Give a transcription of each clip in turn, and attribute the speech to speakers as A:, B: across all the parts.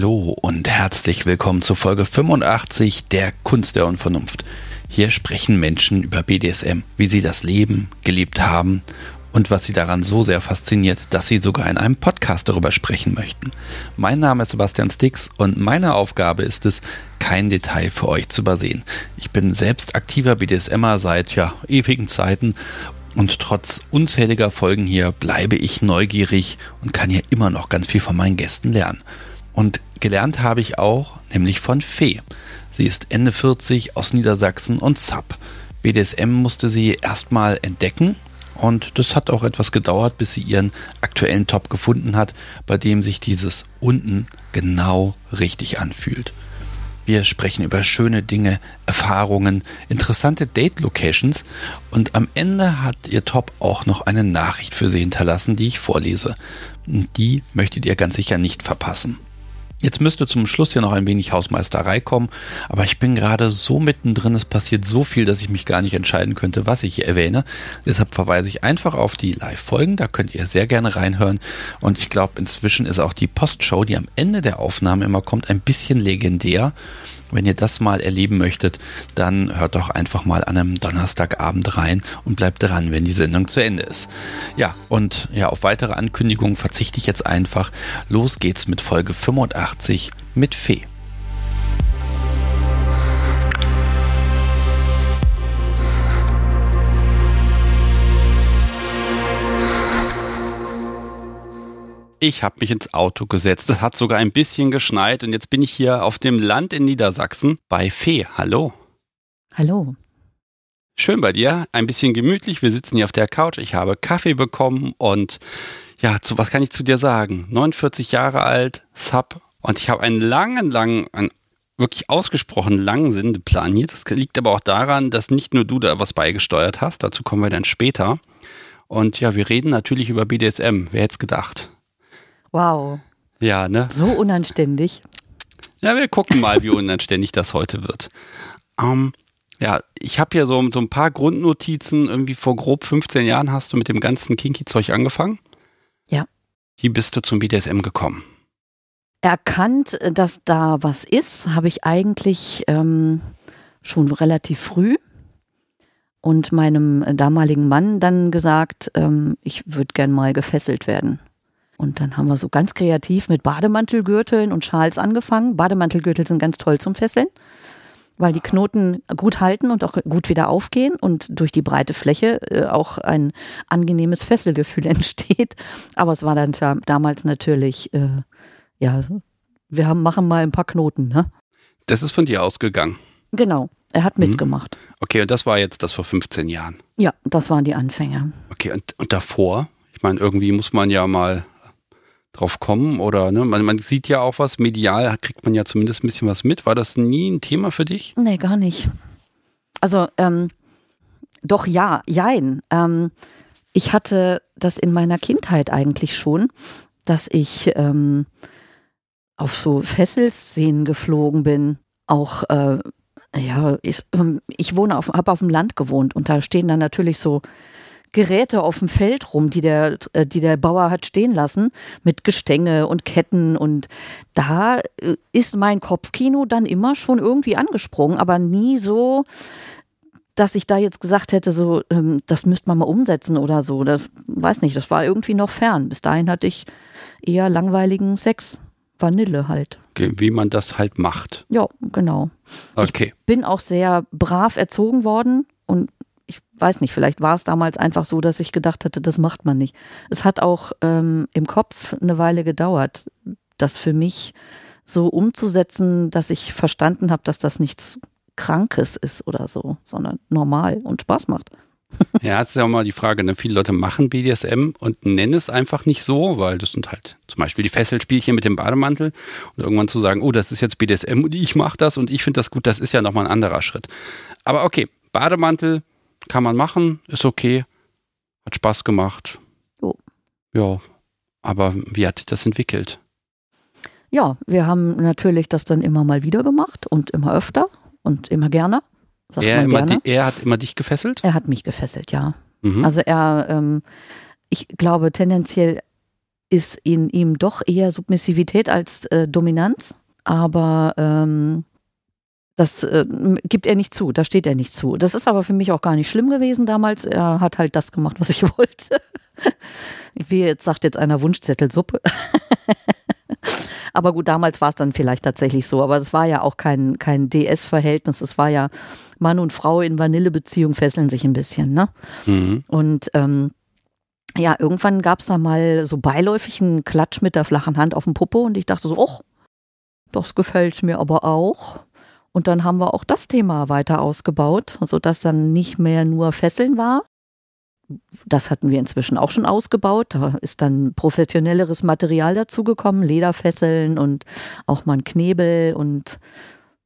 A: Hallo und herzlich willkommen zu Folge 85 der Kunst der Unvernunft. Hier sprechen Menschen über BDSM, wie sie das Leben gelebt haben und was sie daran so sehr fasziniert, dass sie sogar in einem Podcast darüber sprechen möchten. Mein Name ist Sebastian Stix und meine Aufgabe ist es, kein Detail für euch zu übersehen. Ich bin selbst aktiver BDSMer seit ja ewigen Zeiten und trotz unzähliger Folgen hier bleibe ich neugierig und kann hier immer noch ganz viel von meinen Gästen lernen. Und gelernt habe ich auch, nämlich von Fee. Sie ist Ende 40 aus Niedersachsen und Sub. BDSM musste sie erstmal entdecken und das hat auch etwas gedauert, bis sie ihren aktuellen Top gefunden hat, bei dem sich dieses unten genau richtig anfühlt. Wir sprechen über schöne Dinge, Erfahrungen, interessante Date-Locations und am Ende hat ihr Top auch noch eine Nachricht für Sie hinterlassen, die ich vorlese. Die möchtet ihr ganz sicher nicht verpassen. Jetzt müsste zum Schluss hier noch ein wenig Hausmeisterei kommen, aber ich bin gerade so mittendrin, es passiert so viel, dass ich mich gar nicht entscheiden könnte, was ich hier erwähne. Deshalb verweise ich einfach auf die Live-Folgen, da könnt ihr sehr gerne reinhören. Und ich glaube, inzwischen ist auch die Postshow, die am Ende der Aufnahme immer kommt, ein bisschen legendär. Wenn ihr das mal erleben möchtet, dann hört doch einfach mal an einem Donnerstagabend rein und bleibt dran, wenn die Sendung zu Ende ist. Ja, und ja, auf weitere Ankündigungen verzichte ich jetzt einfach. Los geht's mit Folge 85 mit Fee. Ich habe mich ins Auto gesetzt. Es hat sogar ein bisschen geschneit und jetzt bin ich hier auf dem Land in Niedersachsen bei Fee. Hallo.
B: Hallo.
A: Schön bei dir. Ein bisschen gemütlich. Wir sitzen hier auf der Couch. Ich habe Kaffee bekommen und ja, zu, was kann ich zu dir sagen? 49 Jahre alt, Sub und ich habe einen langen, langen, einen wirklich ausgesprochen langen Sendeplan hier. Das liegt aber auch daran, dass nicht nur du da was beigesteuert hast. Dazu kommen wir dann später. Und ja, wir reden natürlich über BDSM. Wer hätte es gedacht?
B: Wow.
A: Ja, ne?
B: So unanständig.
A: Ja, wir gucken mal, wie unanständig das heute wird. Ähm, ja, ich habe hier so, so ein paar Grundnotizen. Irgendwie vor grob 15 Jahren hast du mit dem ganzen Kinky-Zeug angefangen.
B: Ja.
A: Wie bist du zum BDSM gekommen?
B: Erkannt, dass da was ist, habe ich eigentlich ähm, schon relativ früh und meinem damaligen Mann dann gesagt, ähm, ich würde gern mal gefesselt werden. Und dann haben wir so ganz kreativ mit Bademantelgürteln und Schals angefangen. Bademantelgürtel sind ganz toll zum Fesseln, weil die Knoten gut halten und auch gut wieder aufgehen und durch die breite Fläche äh, auch ein angenehmes Fesselgefühl entsteht. Aber es war dann damals natürlich, äh, ja, wir haben, machen mal ein paar Knoten, ne?
A: Das ist von dir ausgegangen.
B: Genau. Er hat mhm. mitgemacht.
A: Okay, und das war jetzt das vor 15 Jahren.
B: Ja, das waren die Anfänge.
A: Okay, und, und davor? Ich meine, irgendwie muss man ja mal drauf kommen oder ne? man, man sieht ja auch was, medial kriegt man ja zumindest ein bisschen was mit. War das nie ein Thema für dich?
B: Nee, gar nicht. Also, ähm, doch ja, jein. Ähm, ich hatte das in meiner Kindheit eigentlich schon, dass ich ähm, auf so Fesselszenen geflogen bin. Auch, äh, ja, ich, ähm, ich wohne auf, habe auf dem Land gewohnt und da stehen dann natürlich so Geräte auf dem Feld rum, die der, äh, die der Bauer hat stehen lassen, mit Gestänge und Ketten. Und da äh, ist mein Kopfkino dann immer schon irgendwie angesprungen, aber nie so, dass ich da jetzt gesagt hätte, so, ähm, das müsste man mal umsetzen oder so. Das weiß nicht, das war irgendwie noch fern. Bis dahin hatte ich eher langweiligen Sex. Vanille halt.
A: Okay, wie man das halt macht.
B: Ja, genau.
A: Okay.
B: Ich bin auch sehr brav erzogen worden und weiß nicht, vielleicht war es damals einfach so, dass ich gedacht hatte, das macht man nicht. Es hat auch ähm, im Kopf eine Weile gedauert, das für mich so umzusetzen, dass ich verstanden habe, dass das nichts Krankes ist oder so, sondern normal und Spaß macht.
A: Ja, das ist ja auch mal die Frage, ne? viele Leute machen BDSM und nennen es einfach nicht so, weil das sind halt zum Beispiel die Fesselspielchen mit dem Bademantel und irgendwann zu sagen, oh, das ist jetzt BDSM und ich mache das und ich finde das gut, das ist ja nochmal ein anderer Schritt. Aber okay, Bademantel, kann man machen, ist okay, hat Spaß gemacht.
B: Jo.
A: Ja, aber wie hat sich das entwickelt?
B: Ja, wir haben natürlich das dann immer mal wieder gemacht und immer öfter und immer gerne.
A: Er, immer gerne. Die, er, hat immer dich gefesselt?
B: Er hat mich gefesselt, ja. Mhm. Also er, ähm, ich glaube tendenziell ist in ihm doch eher Submissivität als äh, Dominanz. Aber ähm, das äh, gibt er nicht zu, da steht er nicht zu. Das ist aber für mich auch gar nicht schlimm gewesen damals. Er hat halt das gemacht, was ich wollte. Wie jetzt sagt jetzt einer Wunschzettelsuppe. aber gut, damals war es dann vielleicht tatsächlich so. Aber es war ja auch kein, kein DS-Verhältnis. Es war ja Mann und Frau in Vanillebeziehung fesseln sich ein bisschen, ne? Mhm. Und ähm, ja, irgendwann gab es da mal so beiläufig einen Klatsch mit der flachen Hand auf dem Popo und ich dachte so, och, das gefällt mir aber auch. Und dann haben wir auch das Thema weiter ausgebaut, sodass dann nicht mehr nur Fesseln war. Das hatten wir inzwischen auch schon ausgebaut. Da ist dann professionelleres Material dazugekommen, Lederfesseln und auch mal ein Knebel und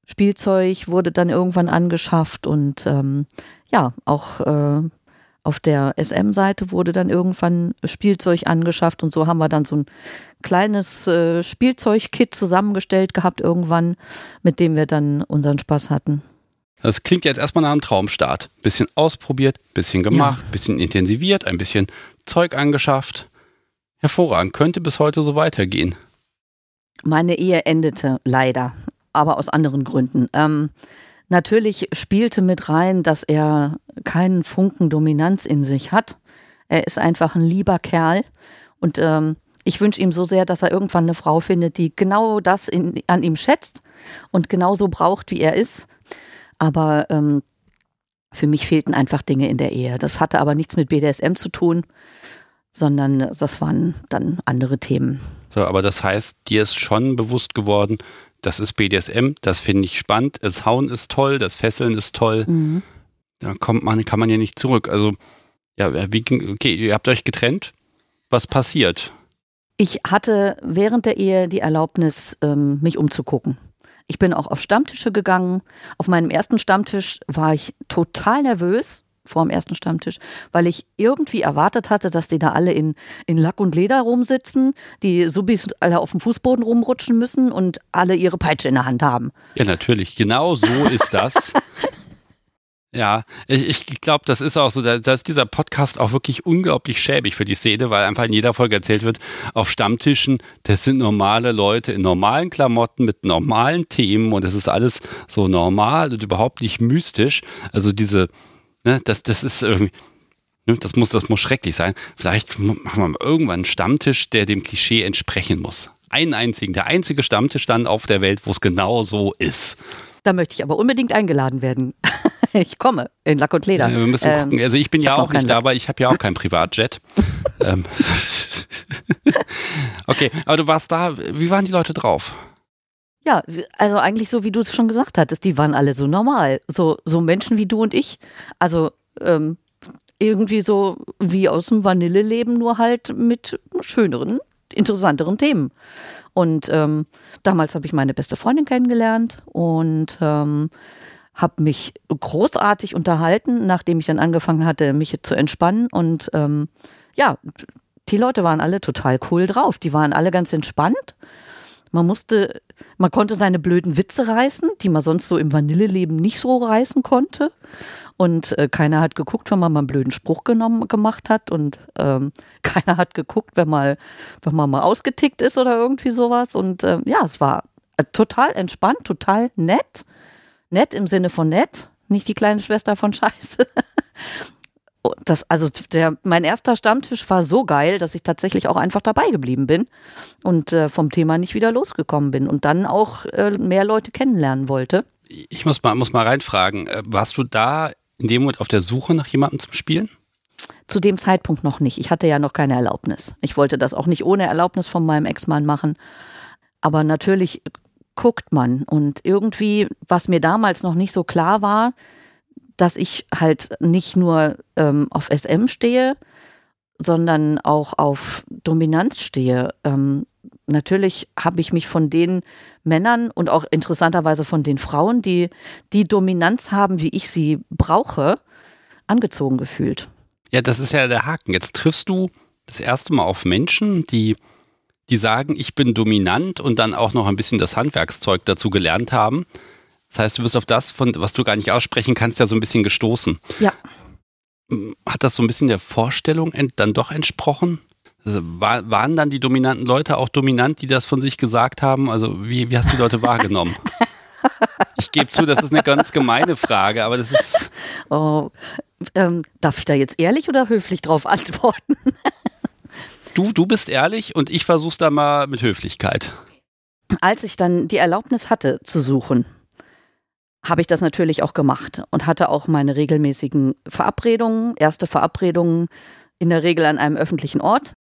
B: Spielzeug wurde dann irgendwann angeschafft und ähm, ja, auch äh, auf der SM-Seite wurde dann irgendwann Spielzeug angeschafft und so haben wir dann so ein kleines äh, Spielzeugkit zusammengestellt gehabt irgendwann, mit dem wir dann unseren Spaß hatten.
A: Das klingt jetzt erstmal nach einem Traumstart. Bisschen ausprobiert, bisschen gemacht, ja. bisschen intensiviert, ein bisschen Zeug angeschafft. Hervorragend, könnte bis heute so weitergehen.
B: Meine Ehe endete leider, aber aus anderen Gründen. Ähm, Natürlich spielte mit rein, dass er keinen Funken Dominanz in sich hat. Er ist einfach ein lieber Kerl und ähm, ich wünsche ihm so sehr, dass er irgendwann eine Frau findet, die genau das in, an ihm schätzt und genauso braucht, wie er ist. Aber ähm, für mich fehlten einfach Dinge in der Ehe. Das hatte aber nichts mit BDSM zu tun, sondern das waren dann andere Themen.
A: So, aber das heißt, dir ist schon bewusst geworden, das ist BDSM, das finde ich spannend, das Hauen ist toll, das Fesseln ist toll. Mhm. Da kommt man, kann man ja nicht zurück. Also, ja, wie, okay, ihr habt euch getrennt. Was passiert?
B: Ich hatte während der Ehe die Erlaubnis, ähm, mich umzugucken. Ich bin auch auf Stammtische gegangen. Auf meinem ersten Stammtisch war ich total nervös, vor dem ersten Stammtisch, weil ich irgendwie erwartet hatte, dass die da alle in, in Lack und Leder rumsitzen, die Subis alle auf dem Fußboden rumrutschen müssen und alle ihre Peitsche in der Hand haben.
A: Ja, natürlich. Genau so ist das. Ja, ich, ich glaube, das ist auch so, da, da ist dieser Podcast auch wirklich unglaublich schäbig für die Szene, weil einfach in jeder Folge erzählt wird, auf Stammtischen, das sind normale Leute in normalen Klamotten mit normalen Themen und es ist alles so normal und überhaupt nicht mystisch. Also diese, Ne, das, das ist irgendwie, ne, das muss, das muss schrecklich sein. Vielleicht machen wir irgendwann einen Stammtisch, der dem Klischee entsprechen muss. Einen einzigen, der einzige Stammtisch dann auf der Welt, wo es genau so ist.
B: Da möchte ich aber unbedingt eingeladen werden. ich komme in Lack und Leder.
A: Ja, wir müssen ähm, gucken. Also ich bin ich ja auch nicht da, weil ich habe ja auch kein Privatjet. Ähm. okay, aber du warst da. Wie waren die Leute drauf?
B: Ja, also eigentlich so, wie du es schon gesagt hattest, die waren alle so normal. So, so Menschen wie du und ich. Also ähm, irgendwie so wie aus dem Vanilleleben, nur halt mit schöneren, interessanteren Themen. Und ähm, damals habe ich meine beste Freundin kennengelernt und ähm, habe mich großartig unterhalten, nachdem ich dann angefangen hatte, mich zu entspannen. Und ähm, ja, die Leute waren alle total cool drauf. Die waren alle ganz entspannt. Man musste, man konnte seine blöden Witze reißen, die man sonst so im Vanilleleben nicht so reißen konnte. Und äh, keiner hat geguckt, wenn man mal einen blöden Spruch genommen, gemacht hat. Und ähm, keiner hat geguckt, wenn, mal, wenn man mal ausgetickt ist oder irgendwie sowas. Und ähm, ja, es war total entspannt, total nett. Nett im Sinne von nett, nicht die kleine Schwester von Scheiße. das, also der, mein erster Stammtisch war so geil, dass ich tatsächlich auch einfach dabei geblieben bin und äh, vom Thema nicht wieder losgekommen bin und dann auch äh, mehr Leute kennenlernen wollte.
A: Ich muss mal, muss mal reinfragen, äh, warst du da in dem Moment auf der Suche nach jemandem zum Spielen?
B: Zu dem Zeitpunkt noch nicht. Ich hatte ja noch keine Erlaubnis. Ich wollte das auch nicht ohne Erlaubnis von meinem Ex-Mann machen. Aber natürlich guckt man und irgendwie, was mir damals noch nicht so klar war, dass ich halt nicht nur ähm, auf SM stehe, sondern auch auf Dominanz stehe. Ähm, natürlich habe ich mich von den Männern und auch interessanterweise von den Frauen, die die Dominanz haben, wie ich sie brauche, angezogen gefühlt.
A: Ja, das ist ja der Haken. Jetzt triffst du das erste Mal auf Menschen, die, die sagen, ich bin dominant und dann auch noch ein bisschen das Handwerkszeug dazu gelernt haben. Das heißt, du wirst auf das, von, was du gar nicht aussprechen kannst, ja so ein bisschen gestoßen.
B: Ja.
A: Hat das so ein bisschen der Vorstellung dann doch entsprochen? Also war, waren dann die dominanten Leute auch dominant, die das von sich gesagt haben? Also wie, wie hast du die Leute wahrgenommen? Ich gebe zu, das ist eine ganz gemeine Frage, aber das ist.
B: Oh, ähm, darf ich da jetzt ehrlich oder höflich drauf antworten?
A: Du, du bist ehrlich und ich versuch's da mal mit Höflichkeit.
B: Als ich dann die Erlaubnis hatte zu suchen, habe ich das natürlich auch gemacht und hatte auch meine regelmäßigen Verabredungen, erste Verabredungen in der Regel an einem öffentlichen Ort.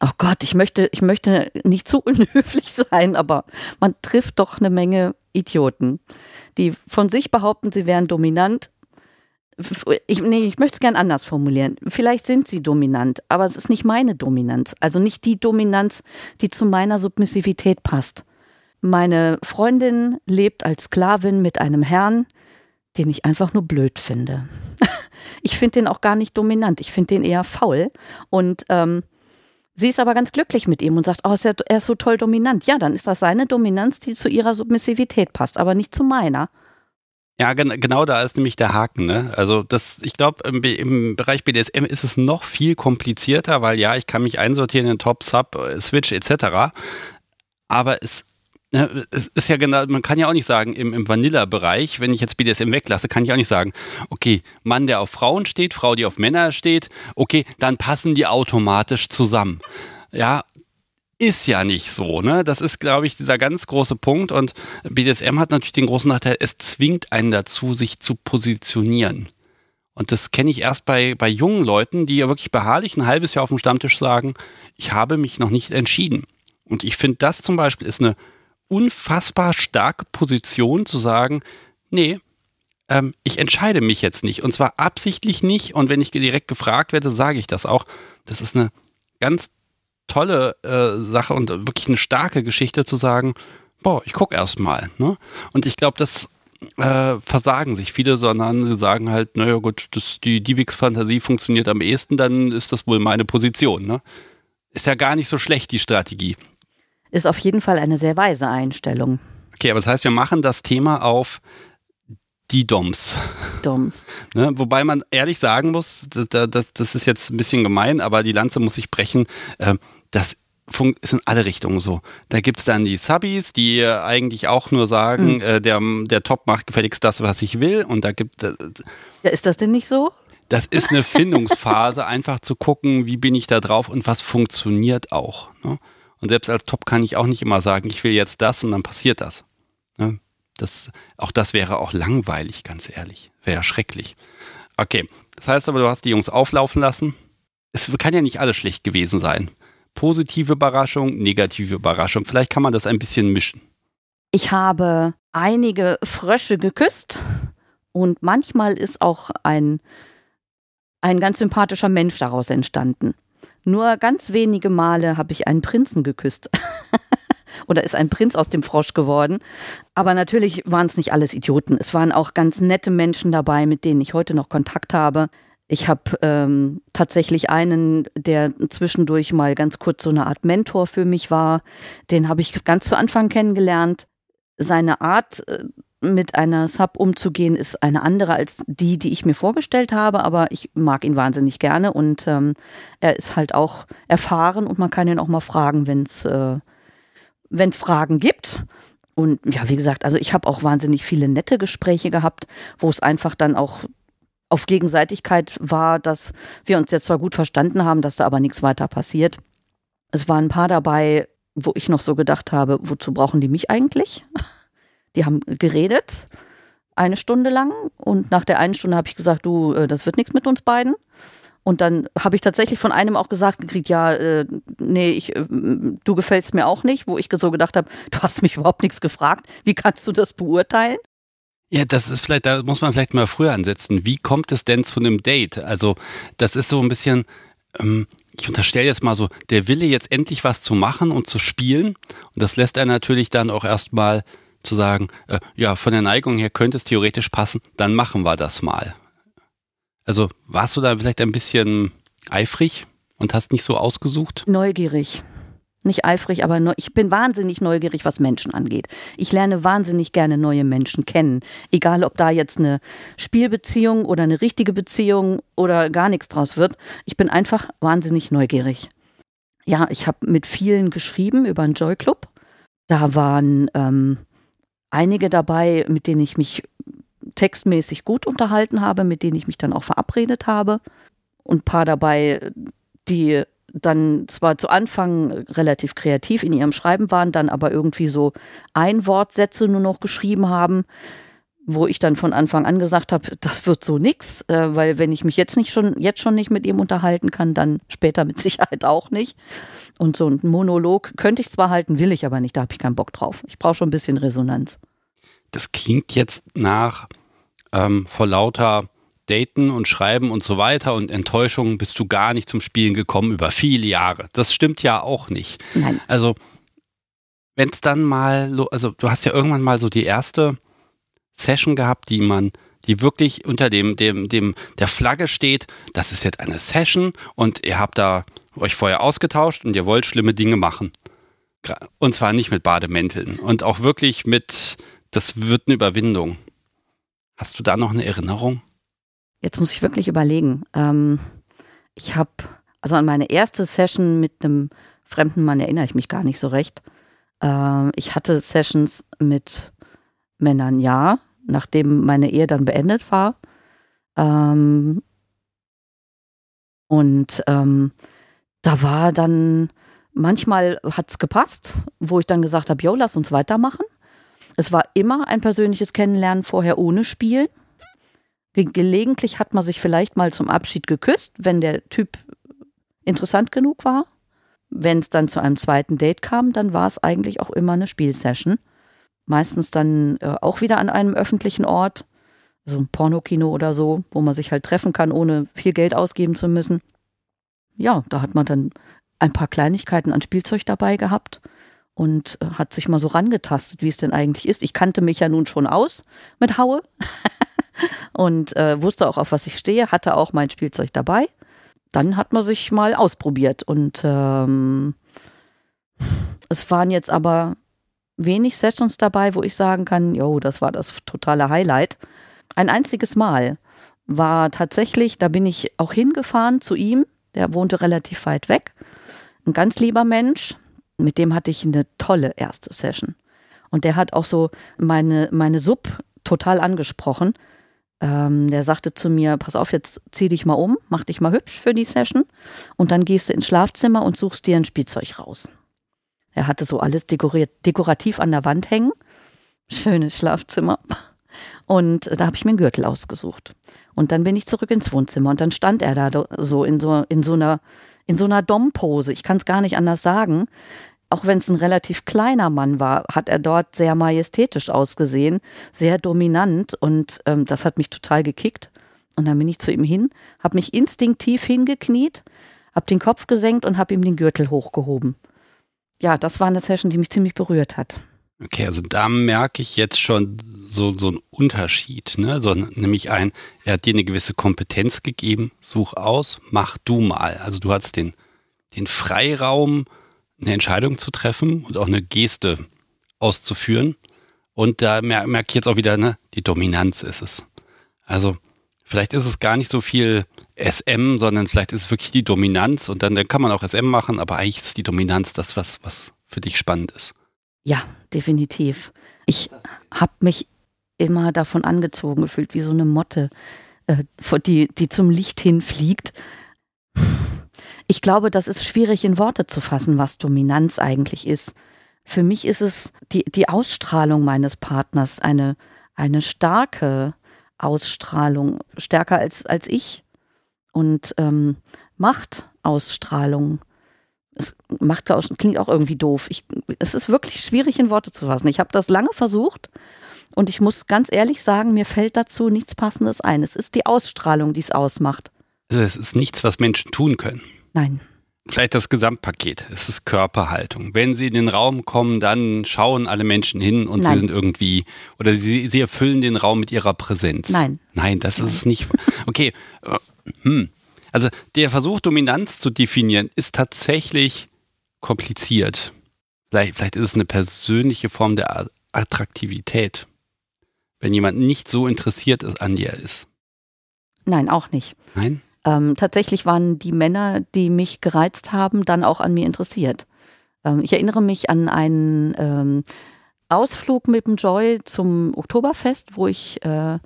B: Oh Gott, ich möchte, ich möchte nicht zu unhöflich sein, aber man trifft doch eine Menge Idioten, die von sich behaupten, sie wären dominant. Ich, nee, ich möchte es gern anders formulieren. Vielleicht sind sie dominant, aber es ist nicht meine Dominanz. Also nicht die Dominanz, die zu meiner Submissivität passt. Meine Freundin lebt als Sklavin mit einem Herrn, den ich einfach nur blöd finde. ich finde den auch gar nicht dominant. Ich finde den eher faul. Und ähm, sie ist aber ganz glücklich mit ihm und sagt, oh, er ist so toll dominant. Ja, dann ist das seine Dominanz, die zu ihrer Submissivität passt, aber nicht zu meiner.
A: Ja, gen genau da ist nämlich der Haken. Ne? Also das, ich glaube, im, im, Bereich BDSM ist es noch viel komplizierter, weil ja, ich kann mich einsortieren in Top, Sub, äh, Switch etc. Aber es ja, es ist ja genau, man kann ja auch nicht sagen, im, im Vanilla-Bereich, wenn ich jetzt BDSM weglasse, kann ich auch nicht sagen, okay, Mann, der auf Frauen steht, Frau, die auf Männer steht, okay, dann passen die automatisch zusammen. Ja, ist ja nicht so, ne? Das ist, glaube ich, dieser ganz große Punkt. Und BDSM hat natürlich den großen Nachteil, es zwingt einen dazu, sich zu positionieren. Und das kenne ich erst bei, bei jungen Leuten, die ja wirklich beharrlich ein halbes Jahr auf dem Stammtisch sagen, ich habe mich noch nicht entschieden. Und ich finde, das zum Beispiel ist eine unfassbar starke Position zu sagen, nee, ähm, ich entscheide mich jetzt nicht. Und zwar absichtlich nicht. Und wenn ich direkt gefragt werde, sage ich das auch. Das ist eine ganz tolle äh, Sache und wirklich eine starke Geschichte zu sagen, boah, ich gucke erst mal. Ne? Und ich glaube, das äh, versagen sich viele, sondern sie sagen halt, naja gut, das, die Divix-Fantasie funktioniert am ehesten, dann ist das wohl meine Position. Ne? Ist ja gar nicht so schlecht, die Strategie
B: ist auf jeden Fall eine sehr weise Einstellung.
A: Okay, aber das heißt, wir machen das Thema auf die Doms.
B: Doms.
A: ne? Wobei man ehrlich sagen muss, das, das, das, ist jetzt ein bisschen gemein, aber die Lanze muss ich brechen. Äh, das ist in alle Richtungen so. Da gibt es dann die Subbies, die eigentlich auch nur sagen, mhm. äh, der, der Top macht gefälligst das, was ich will. Und da gibt äh,
B: ja, Ist das denn nicht so?
A: Das ist eine Findungsphase, einfach zu gucken, wie bin ich da drauf und was funktioniert auch. Ne? Und selbst als Top kann ich auch nicht immer sagen, ich will jetzt das und dann passiert das. Ne? das auch das wäre auch langweilig, ganz ehrlich. Wäre ja schrecklich. Okay, das heißt aber, du hast die Jungs auflaufen lassen. Es kann ja nicht alles schlecht gewesen sein. Positive Überraschung, negative Überraschung. Vielleicht kann man das ein bisschen mischen.
B: Ich habe einige Frösche geküsst und manchmal ist auch ein, ein ganz sympathischer Mensch daraus entstanden. Nur ganz wenige Male habe ich einen Prinzen geküsst. Oder ist ein Prinz aus dem Frosch geworden. Aber natürlich waren es nicht alles Idioten. Es waren auch ganz nette Menschen dabei, mit denen ich heute noch Kontakt habe. Ich habe ähm, tatsächlich einen, der zwischendurch mal ganz kurz so eine Art Mentor für mich war. Den habe ich ganz zu Anfang kennengelernt. Seine Art, äh, mit einer Sub umzugehen, ist eine andere als die, die ich mir vorgestellt habe, aber ich mag ihn wahnsinnig gerne und ähm, er ist halt auch erfahren und man kann ihn auch mal fragen, wenn es äh, Fragen gibt. Und ja, wie gesagt, also ich habe auch wahnsinnig viele nette Gespräche gehabt, wo es einfach dann auch auf Gegenseitigkeit war, dass wir uns jetzt zwar gut verstanden haben, dass da aber nichts weiter passiert. Es waren ein paar dabei, wo ich noch so gedacht habe, wozu brauchen die mich eigentlich? Die haben geredet, eine Stunde lang. Und nach der einen Stunde habe ich gesagt, du, äh, das wird nichts mit uns beiden. Und dann habe ich tatsächlich von einem auch gesagt gekriegt, ja, äh, nee, ich, äh, du gefällst mir auch nicht, wo ich so gedacht habe, du hast mich überhaupt nichts gefragt. Wie kannst du das beurteilen?
A: Ja, das ist vielleicht, da muss man vielleicht mal früher ansetzen. Wie kommt es denn zu einem Date? Also, das ist so ein bisschen, ähm, ich unterstelle jetzt mal so, der Wille jetzt endlich was zu machen und zu spielen. Und das lässt er natürlich dann auch erstmal zu sagen, äh, ja, von der Neigung her könnte es theoretisch passen, dann machen wir das mal. Also warst du da vielleicht ein bisschen eifrig und hast nicht so ausgesucht?
B: Neugierig. Nicht eifrig, aber neu ich bin wahnsinnig neugierig, was Menschen angeht. Ich lerne wahnsinnig gerne neue Menschen kennen. Egal, ob da jetzt eine Spielbeziehung oder eine richtige Beziehung oder gar nichts draus wird. Ich bin einfach wahnsinnig neugierig. ja, ich habe mit vielen geschrieben über einen Joy Club. Da waren ähm, einige dabei, mit denen ich mich textmäßig gut unterhalten habe, mit denen ich mich dann auch verabredet habe. Und ein paar dabei, die dann zwar zu Anfang relativ kreativ in ihrem Schreiben waren, dann aber irgendwie so Einwortsätze nur noch geschrieben haben, wo ich dann von Anfang an gesagt habe, das wird so nix, äh, weil wenn ich mich jetzt nicht schon jetzt schon nicht mit ihm unterhalten kann, dann später mit Sicherheit auch nicht. Und so ein Monolog könnte ich zwar halten, will ich aber nicht, da habe ich keinen Bock drauf. Ich brauche schon ein bisschen Resonanz.
A: Das klingt jetzt nach ähm, vor lauter Daten und Schreiben und so weiter und Enttäuschungen bist du gar nicht zum Spielen gekommen über viele Jahre. Das stimmt ja auch nicht.
B: Nein.
A: Also wenn es dann mal, also du hast ja irgendwann mal so die erste Session gehabt, die man, die wirklich unter dem, dem, dem, der Flagge steht, das ist jetzt eine Session und ihr habt da euch vorher ausgetauscht und ihr wollt schlimme Dinge machen. Und zwar nicht mit Bademänteln und auch wirklich mit, das wird eine Überwindung. Hast du da noch eine Erinnerung?
B: Jetzt muss ich wirklich überlegen. Ähm, ich habe, also an meine erste Session mit einem fremden Mann erinnere ich mich gar nicht so recht. Ähm, ich hatte Sessions mit Männern, ja, nachdem meine Ehe dann beendet war. Ähm, und ähm, da war dann, manchmal hat es gepasst, wo ich dann gesagt habe, jo, lass uns weitermachen. Es war immer ein persönliches Kennenlernen vorher ohne Spiel. Ge gelegentlich hat man sich vielleicht mal zum Abschied geküsst, wenn der Typ interessant genug war. Wenn es dann zu einem zweiten Date kam, dann war es eigentlich auch immer eine Spielsession meistens dann äh, auch wieder an einem öffentlichen Ort, so ein Pornokino oder so, wo man sich halt treffen kann, ohne viel Geld ausgeben zu müssen. Ja, da hat man dann ein paar Kleinigkeiten an Spielzeug dabei gehabt und äh, hat sich mal so rangetastet, wie es denn eigentlich ist. Ich kannte mich ja nun schon aus mit Haue und äh, wusste auch, auf was ich stehe, hatte auch mein Spielzeug dabei. Dann hat man sich mal ausprobiert und ähm, es waren jetzt aber wenig Sessions dabei, wo ich sagen kann, jo, das war das totale Highlight. Ein einziges Mal war tatsächlich, da bin ich auch hingefahren zu ihm, der wohnte relativ weit weg. Ein ganz lieber Mensch, mit dem hatte ich eine tolle erste Session. Und der hat auch so meine, meine Sub total angesprochen. Ähm, der sagte zu mir, pass auf, jetzt zieh dich mal um, mach dich mal hübsch für die Session und dann gehst du ins Schlafzimmer und suchst dir ein Spielzeug raus. Er hatte so alles dekoriert, dekorativ an der Wand hängen. Schönes Schlafzimmer. Und da habe ich mir einen Gürtel ausgesucht. Und dann bin ich zurück ins Wohnzimmer und dann stand er da so in so, in so einer, in so einer Dom-Pose. Ich kann es gar nicht anders sagen. Auch wenn es ein relativ kleiner Mann war, hat er dort sehr majestätisch ausgesehen, sehr dominant und ähm, das hat mich total gekickt. Und dann bin ich zu ihm hin, habe mich instinktiv hingekniet, habe den Kopf gesenkt und habe ihm den Gürtel hochgehoben ja, das war eine Session, die mich ziemlich berührt hat.
A: Okay, also da merke ich jetzt schon so, so einen Unterschied, ne? So, nämlich ein, er hat dir eine gewisse Kompetenz gegeben, such aus, mach du mal. Also du hast den, den Freiraum, eine Entscheidung zu treffen und auch eine Geste auszuführen. Und da merke ich jetzt auch wieder, ne, die Dominanz ist es. Also vielleicht ist es gar nicht so viel SM, sondern vielleicht ist es wirklich die Dominanz und dann, dann kann man auch SM machen, aber eigentlich ist die Dominanz das, was, was für dich spannend ist.
B: Ja, definitiv. Ich habe mich immer davon angezogen gefühlt, wie so eine Motte, äh, die, die zum Licht hinfliegt. Ich glaube, das ist schwierig in Worte zu fassen, was Dominanz eigentlich ist. Für mich ist es die, die Ausstrahlung meines Partners, eine, eine starke Ausstrahlung, stärker als, als ich und ähm, Machtausstrahlung. Es macht, klingt auch irgendwie doof. Ich, es ist wirklich schwierig in Worte zu fassen. Ich habe das lange versucht und ich muss ganz ehrlich sagen, mir fällt dazu nichts Passendes ein. Es ist die Ausstrahlung, die es ausmacht.
A: Also es ist nichts, was Menschen tun können.
B: Nein.
A: Vielleicht das Gesamtpaket. Es ist Körperhaltung. Wenn sie in den Raum kommen, dann schauen alle Menschen hin und Nein. sie sind irgendwie, oder sie, sie erfüllen den Raum mit ihrer Präsenz.
B: Nein.
A: Nein, das Nein. ist es nicht. Okay, hm. Also der Versuch, Dominanz zu definieren, ist tatsächlich kompliziert. Vielleicht, vielleicht ist es eine persönliche Form der Attraktivität, wenn jemand nicht so interessiert ist, an dir ist.
B: Nein, auch nicht.
A: Nein?
B: Ähm, tatsächlich waren die Männer, die mich gereizt haben, dann auch an mir interessiert. Ähm, ich erinnere mich an einen ähm, Ausflug mit dem Joy zum Oktoberfest, wo ich äh,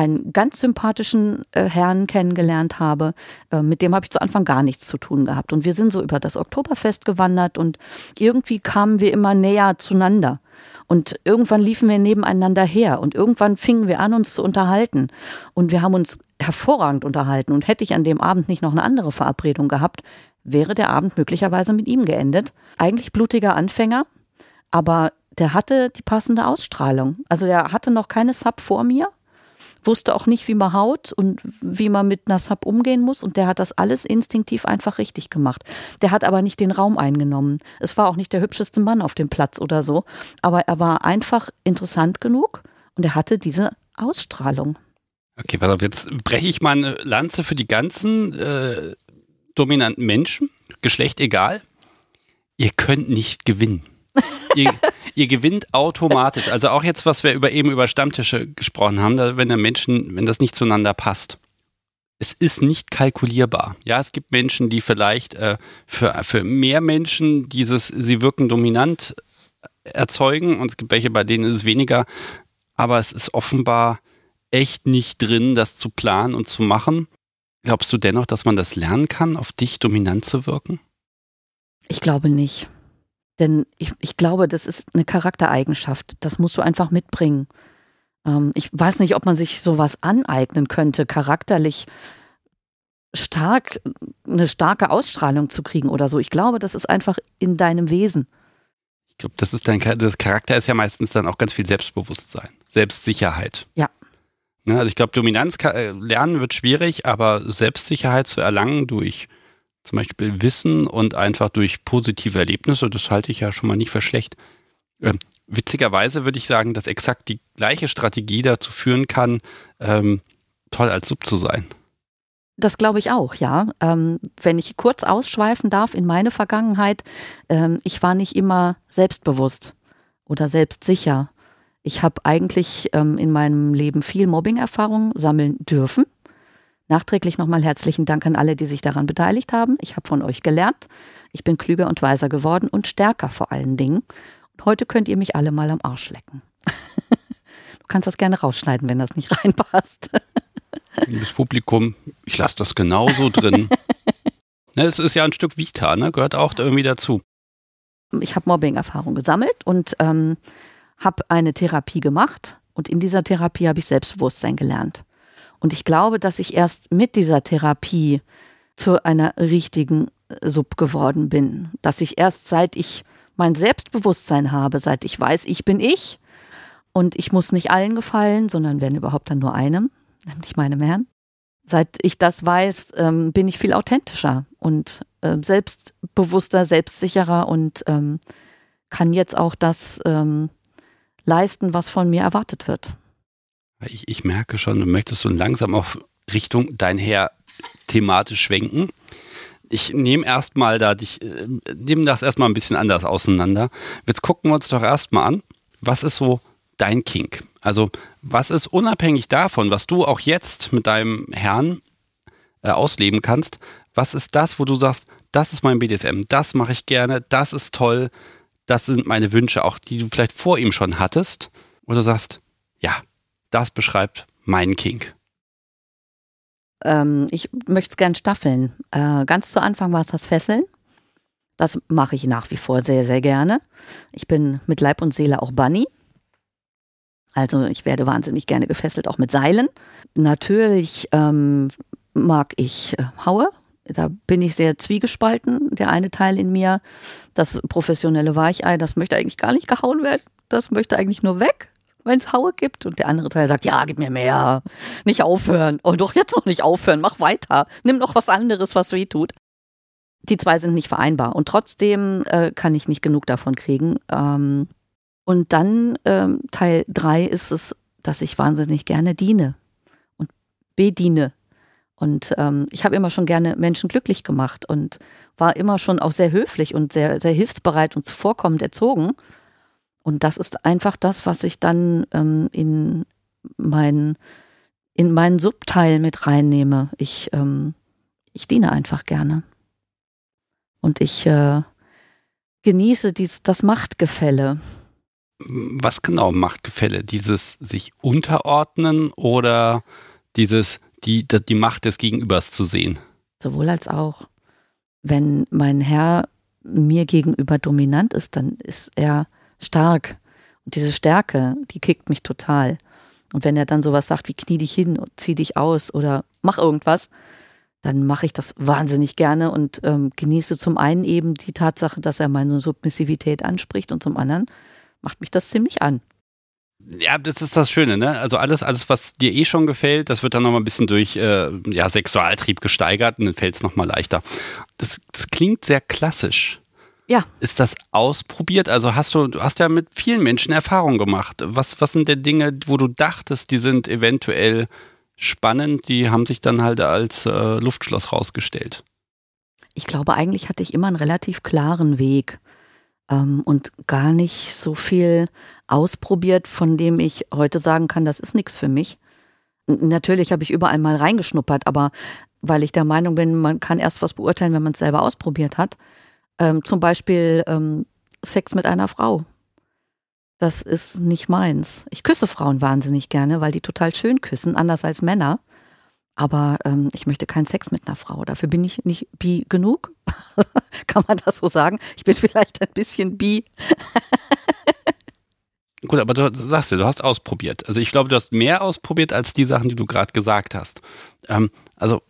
B: einen ganz sympathischen äh, Herrn kennengelernt habe. Äh, mit dem habe ich zu Anfang gar nichts zu tun gehabt. Und wir sind so über das Oktoberfest gewandert und irgendwie kamen wir immer näher zueinander. Und irgendwann liefen wir nebeneinander her und irgendwann fingen wir an, uns zu unterhalten. Und wir haben uns hervorragend unterhalten. Und hätte ich an dem Abend nicht noch eine andere Verabredung gehabt, wäre der Abend möglicherweise mit ihm geendet. Eigentlich blutiger Anfänger, aber der hatte die passende Ausstrahlung. Also der hatte noch keine Sub vor mir wusste auch nicht, wie man haut und wie man mit Sub umgehen muss. Und der hat das alles instinktiv einfach richtig gemacht. Der hat aber nicht den Raum eingenommen. Es war auch nicht der hübscheste Mann auf dem Platz oder so. Aber er war einfach interessant genug und er hatte diese Ausstrahlung.
A: Okay, pass auf, jetzt breche ich mal eine Lanze für die ganzen äh, dominanten Menschen, Geschlecht egal. Ihr könnt nicht gewinnen. ihr, ihr gewinnt automatisch. Also auch jetzt, was wir über, eben über Stammtische gesprochen haben, da, wenn der Menschen, wenn das nicht zueinander passt. Es ist nicht kalkulierbar. Ja, es gibt Menschen, die vielleicht äh, für, für mehr Menschen dieses, sie wirken dominant erzeugen und es gibt welche, bei denen ist es weniger. Aber es ist offenbar echt nicht drin, das zu planen und zu machen. Glaubst du dennoch, dass man das lernen kann, auf dich dominant zu wirken?
B: Ich glaube nicht. Denn ich, ich glaube, das ist eine Charaktereigenschaft. Das musst du einfach mitbringen. Ähm, ich weiß nicht, ob man sich sowas aneignen könnte, charakterlich stark, eine starke Ausstrahlung zu kriegen oder so. Ich glaube, das ist einfach in deinem Wesen.
A: Ich glaube, das ist dein das Charakter ist ja meistens dann auch ganz viel Selbstbewusstsein, Selbstsicherheit.
B: Ja.
A: Ne, also ich glaube, Dominanz äh, lernen wird schwierig, aber Selbstsicherheit zu erlangen durch zum Beispiel Wissen und einfach durch positive Erlebnisse, das halte ich ja schon mal nicht für schlecht. Ähm, witzigerweise würde ich sagen, dass exakt die gleiche Strategie dazu führen kann, ähm, toll als Sub zu sein.
B: Das glaube ich auch, ja. Ähm, wenn ich kurz ausschweifen darf in meine Vergangenheit, ähm, ich war nicht immer selbstbewusst oder selbstsicher. Ich habe eigentlich ähm, in meinem Leben viel Mobbing-Erfahrung sammeln dürfen Nachträglich nochmal herzlichen Dank an alle, die sich daran beteiligt haben. Ich habe von euch gelernt. Ich bin klüger und weiser geworden und stärker vor allen Dingen. Und heute könnt ihr mich alle mal am Arsch lecken. du kannst das gerne rausschneiden, wenn das nicht reinpasst.
A: Liebes Publikum, ich lasse das genauso drin. Ne, es ist ja ein Stück Vita, ne? gehört auch irgendwie dazu.
B: Ich habe Mobbing-Erfahrung gesammelt und ähm, habe eine Therapie gemacht. Und in dieser Therapie habe ich Selbstbewusstsein gelernt. Und ich glaube, dass ich erst mit dieser Therapie zu einer richtigen äh, Sub geworden bin. Dass ich erst seit ich mein Selbstbewusstsein habe, seit ich weiß, ich bin ich und ich muss nicht allen gefallen, sondern wenn überhaupt dann nur einem, nämlich meinem Herrn. Seit ich das weiß, ähm, bin ich viel authentischer und äh, selbstbewusster, selbstsicherer und ähm, kann jetzt auch das ähm, leisten, was von mir erwartet wird.
A: Ich, ich merke schon, du möchtest so langsam auf Richtung dein Herr thematisch schwenken. Ich nehme erstmal da dich, äh, nehme das erstmal ein bisschen anders auseinander. Jetzt gucken wir uns doch erstmal an, was ist so dein Kink? Also, was ist unabhängig davon, was du auch jetzt mit deinem Herrn äh, ausleben kannst, was ist das, wo du sagst, das ist mein BDSM, das mache ich gerne, das ist toll, das sind meine Wünsche, auch die du vielleicht vor ihm schon hattest, wo du sagst, ja, das beschreibt meinen Kink.
B: Ähm, ich möchte es gern staffeln. Äh, ganz zu Anfang war es das Fesseln. Das mache ich nach wie vor sehr, sehr gerne. Ich bin mit Leib und Seele auch Bunny. Also ich werde wahnsinnig gerne gefesselt, auch mit Seilen. Natürlich ähm, mag ich äh, Haue. Da bin ich sehr zwiegespalten. Der eine Teil in mir, das professionelle Weichei, das möchte eigentlich gar nicht gehauen werden. Das möchte eigentlich nur weg wenn es Haue gibt. Und der andere Teil sagt, ja, gib mir mehr. Nicht aufhören. Oh, doch jetzt noch nicht aufhören. Mach weiter. Nimm noch was anderes, was weh tut. Die zwei sind nicht vereinbar. Und trotzdem äh, kann ich nicht genug davon kriegen. Ähm, und dann ähm, Teil drei ist es, dass ich wahnsinnig gerne diene und bediene. Und ähm, ich habe immer schon gerne Menschen glücklich gemacht und war immer schon auch sehr höflich und sehr, sehr hilfsbereit und zuvorkommend erzogen. Und das ist einfach das, was ich dann ähm, in mein in meinen Subteil mit reinnehme. Ich, ähm, ich diene einfach gerne. Und ich äh, genieße dies, das Machtgefälle.
A: Was genau Machtgefälle? Dieses sich unterordnen oder dieses die, die Macht des Gegenübers zu sehen?
B: Sowohl als auch. Wenn mein Herr mir gegenüber dominant ist, dann ist er stark. Und diese Stärke, die kickt mich total. Und wenn er dann sowas sagt wie knie dich hin und zieh dich aus oder mach irgendwas, dann mache ich das wahnsinnig gerne und ähm, genieße zum einen eben die Tatsache, dass er meine Submissivität anspricht und zum anderen macht mich das ziemlich an.
A: Ja, das ist das Schöne, ne? Also alles, alles, was dir eh schon gefällt, das wird dann nochmal ein bisschen durch äh, ja, Sexualtrieb gesteigert und dann fällt es nochmal leichter. Das, das klingt sehr klassisch.
B: Ja.
A: Ist das ausprobiert? Also hast du, du hast ja mit vielen Menschen Erfahrung gemacht. Was, was sind denn Dinge, wo du dachtest, die sind eventuell spannend, die haben sich dann halt als äh, Luftschloss rausgestellt?
B: Ich glaube, eigentlich hatte ich immer einen relativ klaren Weg ähm, und gar nicht so viel ausprobiert, von dem ich heute sagen kann, das ist nichts für mich. Natürlich habe ich überall mal reingeschnuppert, aber weil ich der Meinung bin, man kann erst was beurteilen, wenn man es selber ausprobiert hat. Ähm, zum Beispiel ähm, Sex mit einer Frau. Das ist nicht meins. Ich küsse Frauen wahnsinnig gerne, weil die total schön küssen, anders als Männer. Aber ähm, ich möchte keinen Sex mit einer Frau. Dafür bin ich nicht bi genug. Kann man das so sagen? Ich bin vielleicht ein bisschen bi.
A: Gut, aber du sagst ja, du hast ausprobiert. Also ich glaube, du hast mehr ausprobiert als die Sachen, die du gerade gesagt hast. Ähm, also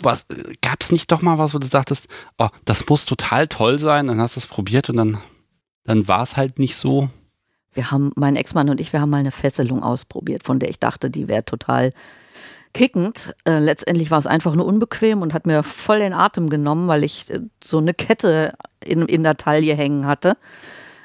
A: was gab es nicht doch mal was, wo du sagtest, oh, das muss total toll sein, dann hast du es probiert und dann, dann war es halt nicht so.
B: Wir haben, mein Ex-Mann und ich, wir haben mal eine Fesselung ausprobiert, von der ich dachte, die wäre total kickend. Äh, letztendlich war es einfach nur unbequem und hat mir voll den Atem genommen, weil ich äh, so eine Kette in, in der Taille hängen hatte.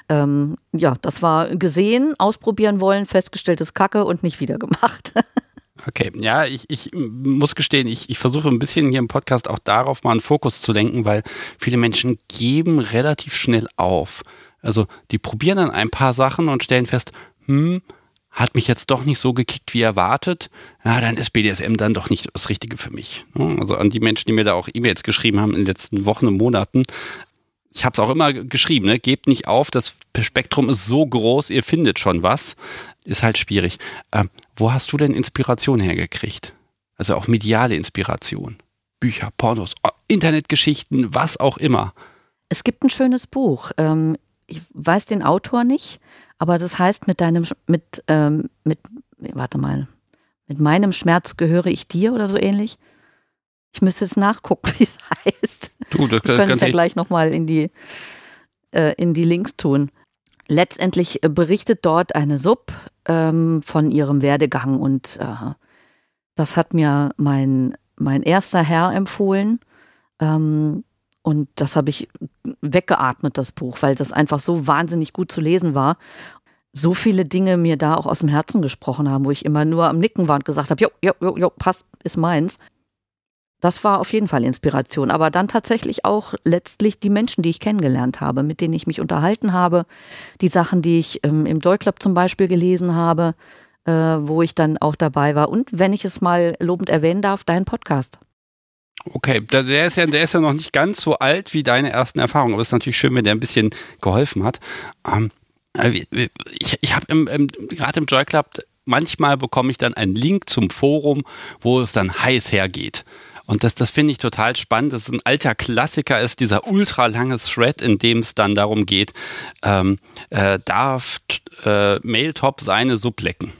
B: Ähm, ja, das war gesehen, ausprobieren wollen, festgestelltes Kacke und nicht wieder gemacht.
A: Okay, ja, ich, ich muss gestehen, ich, ich versuche ein bisschen hier im Podcast auch darauf mal einen Fokus zu lenken, weil viele Menschen geben relativ schnell auf. Also die probieren dann ein paar Sachen und stellen fest, hm, hat mich jetzt doch nicht so gekickt wie erwartet, ja, dann ist BDSM dann doch nicht das Richtige für mich. Also an die Menschen, die mir da auch E-Mails geschrieben haben in den letzten Wochen und Monaten. Ich habe es auch immer geschrieben, ne? gebt nicht auf, das Spektrum ist so groß, ihr findet schon was. Ist halt schwierig. Ähm, wo hast du denn Inspiration hergekriegt? Also auch mediale Inspiration. Bücher, Pornos, Internetgeschichten, was auch immer.
B: Es gibt ein schönes Buch. Ähm, ich weiß den Autor nicht, aber das heißt mit deinem, mit, ähm, mit, warte mal, mit meinem Schmerz gehöre ich dir oder so ähnlich. Ich müsste jetzt nachgucken, wie es heißt. Du, das können es ja gleich nochmal in die, äh, in die Links tun. Letztendlich äh, berichtet dort eine Sub ähm, von ihrem Werdegang und äh, das hat mir mein, mein erster Herr empfohlen. Ähm, und das habe ich weggeatmet, das Buch, weil das einfach so wahnsinnig gut zu lesen war. So viele Dinge mir da auch aus dem Herzen gesprochen haben, wo ich immer nur am Nicken war und gesagt habe, jo, jo, jo, jo, passt, ist meins. Das war auf jeden Fall Inspiration. Aber dann tatsächlich auch letztlich die Menschen, die ich kennengelernt habe, mit denen ich mich unterhalten habe, die Sachen, die ich ähm, im Joy Club zum Beispiel gelesen habe, äh, wo ich dann auch dabei war. Und wenn ich es mal lobend erwähnen darf, dein Podcast.
A: Okay, der ist, ja, der ist ja noch nicht ganz so alt wie deine ersten Erfahrungen, aber es ist natürlich schön, wenn der ein bisschen geholfen hat. Ähm, äh, ich ich habe gerade im Joy Club, manchmal bekomme ich dann einen Link zum Forum, wo es dann heiß hergeht. Und das, das finde ich total spannend. Das ist ein alter Klassiker, ist dieser ultra lange Thread, in dem es dann darum geht, ähm, äh, darf äh, Mailtop seine Sub lecken?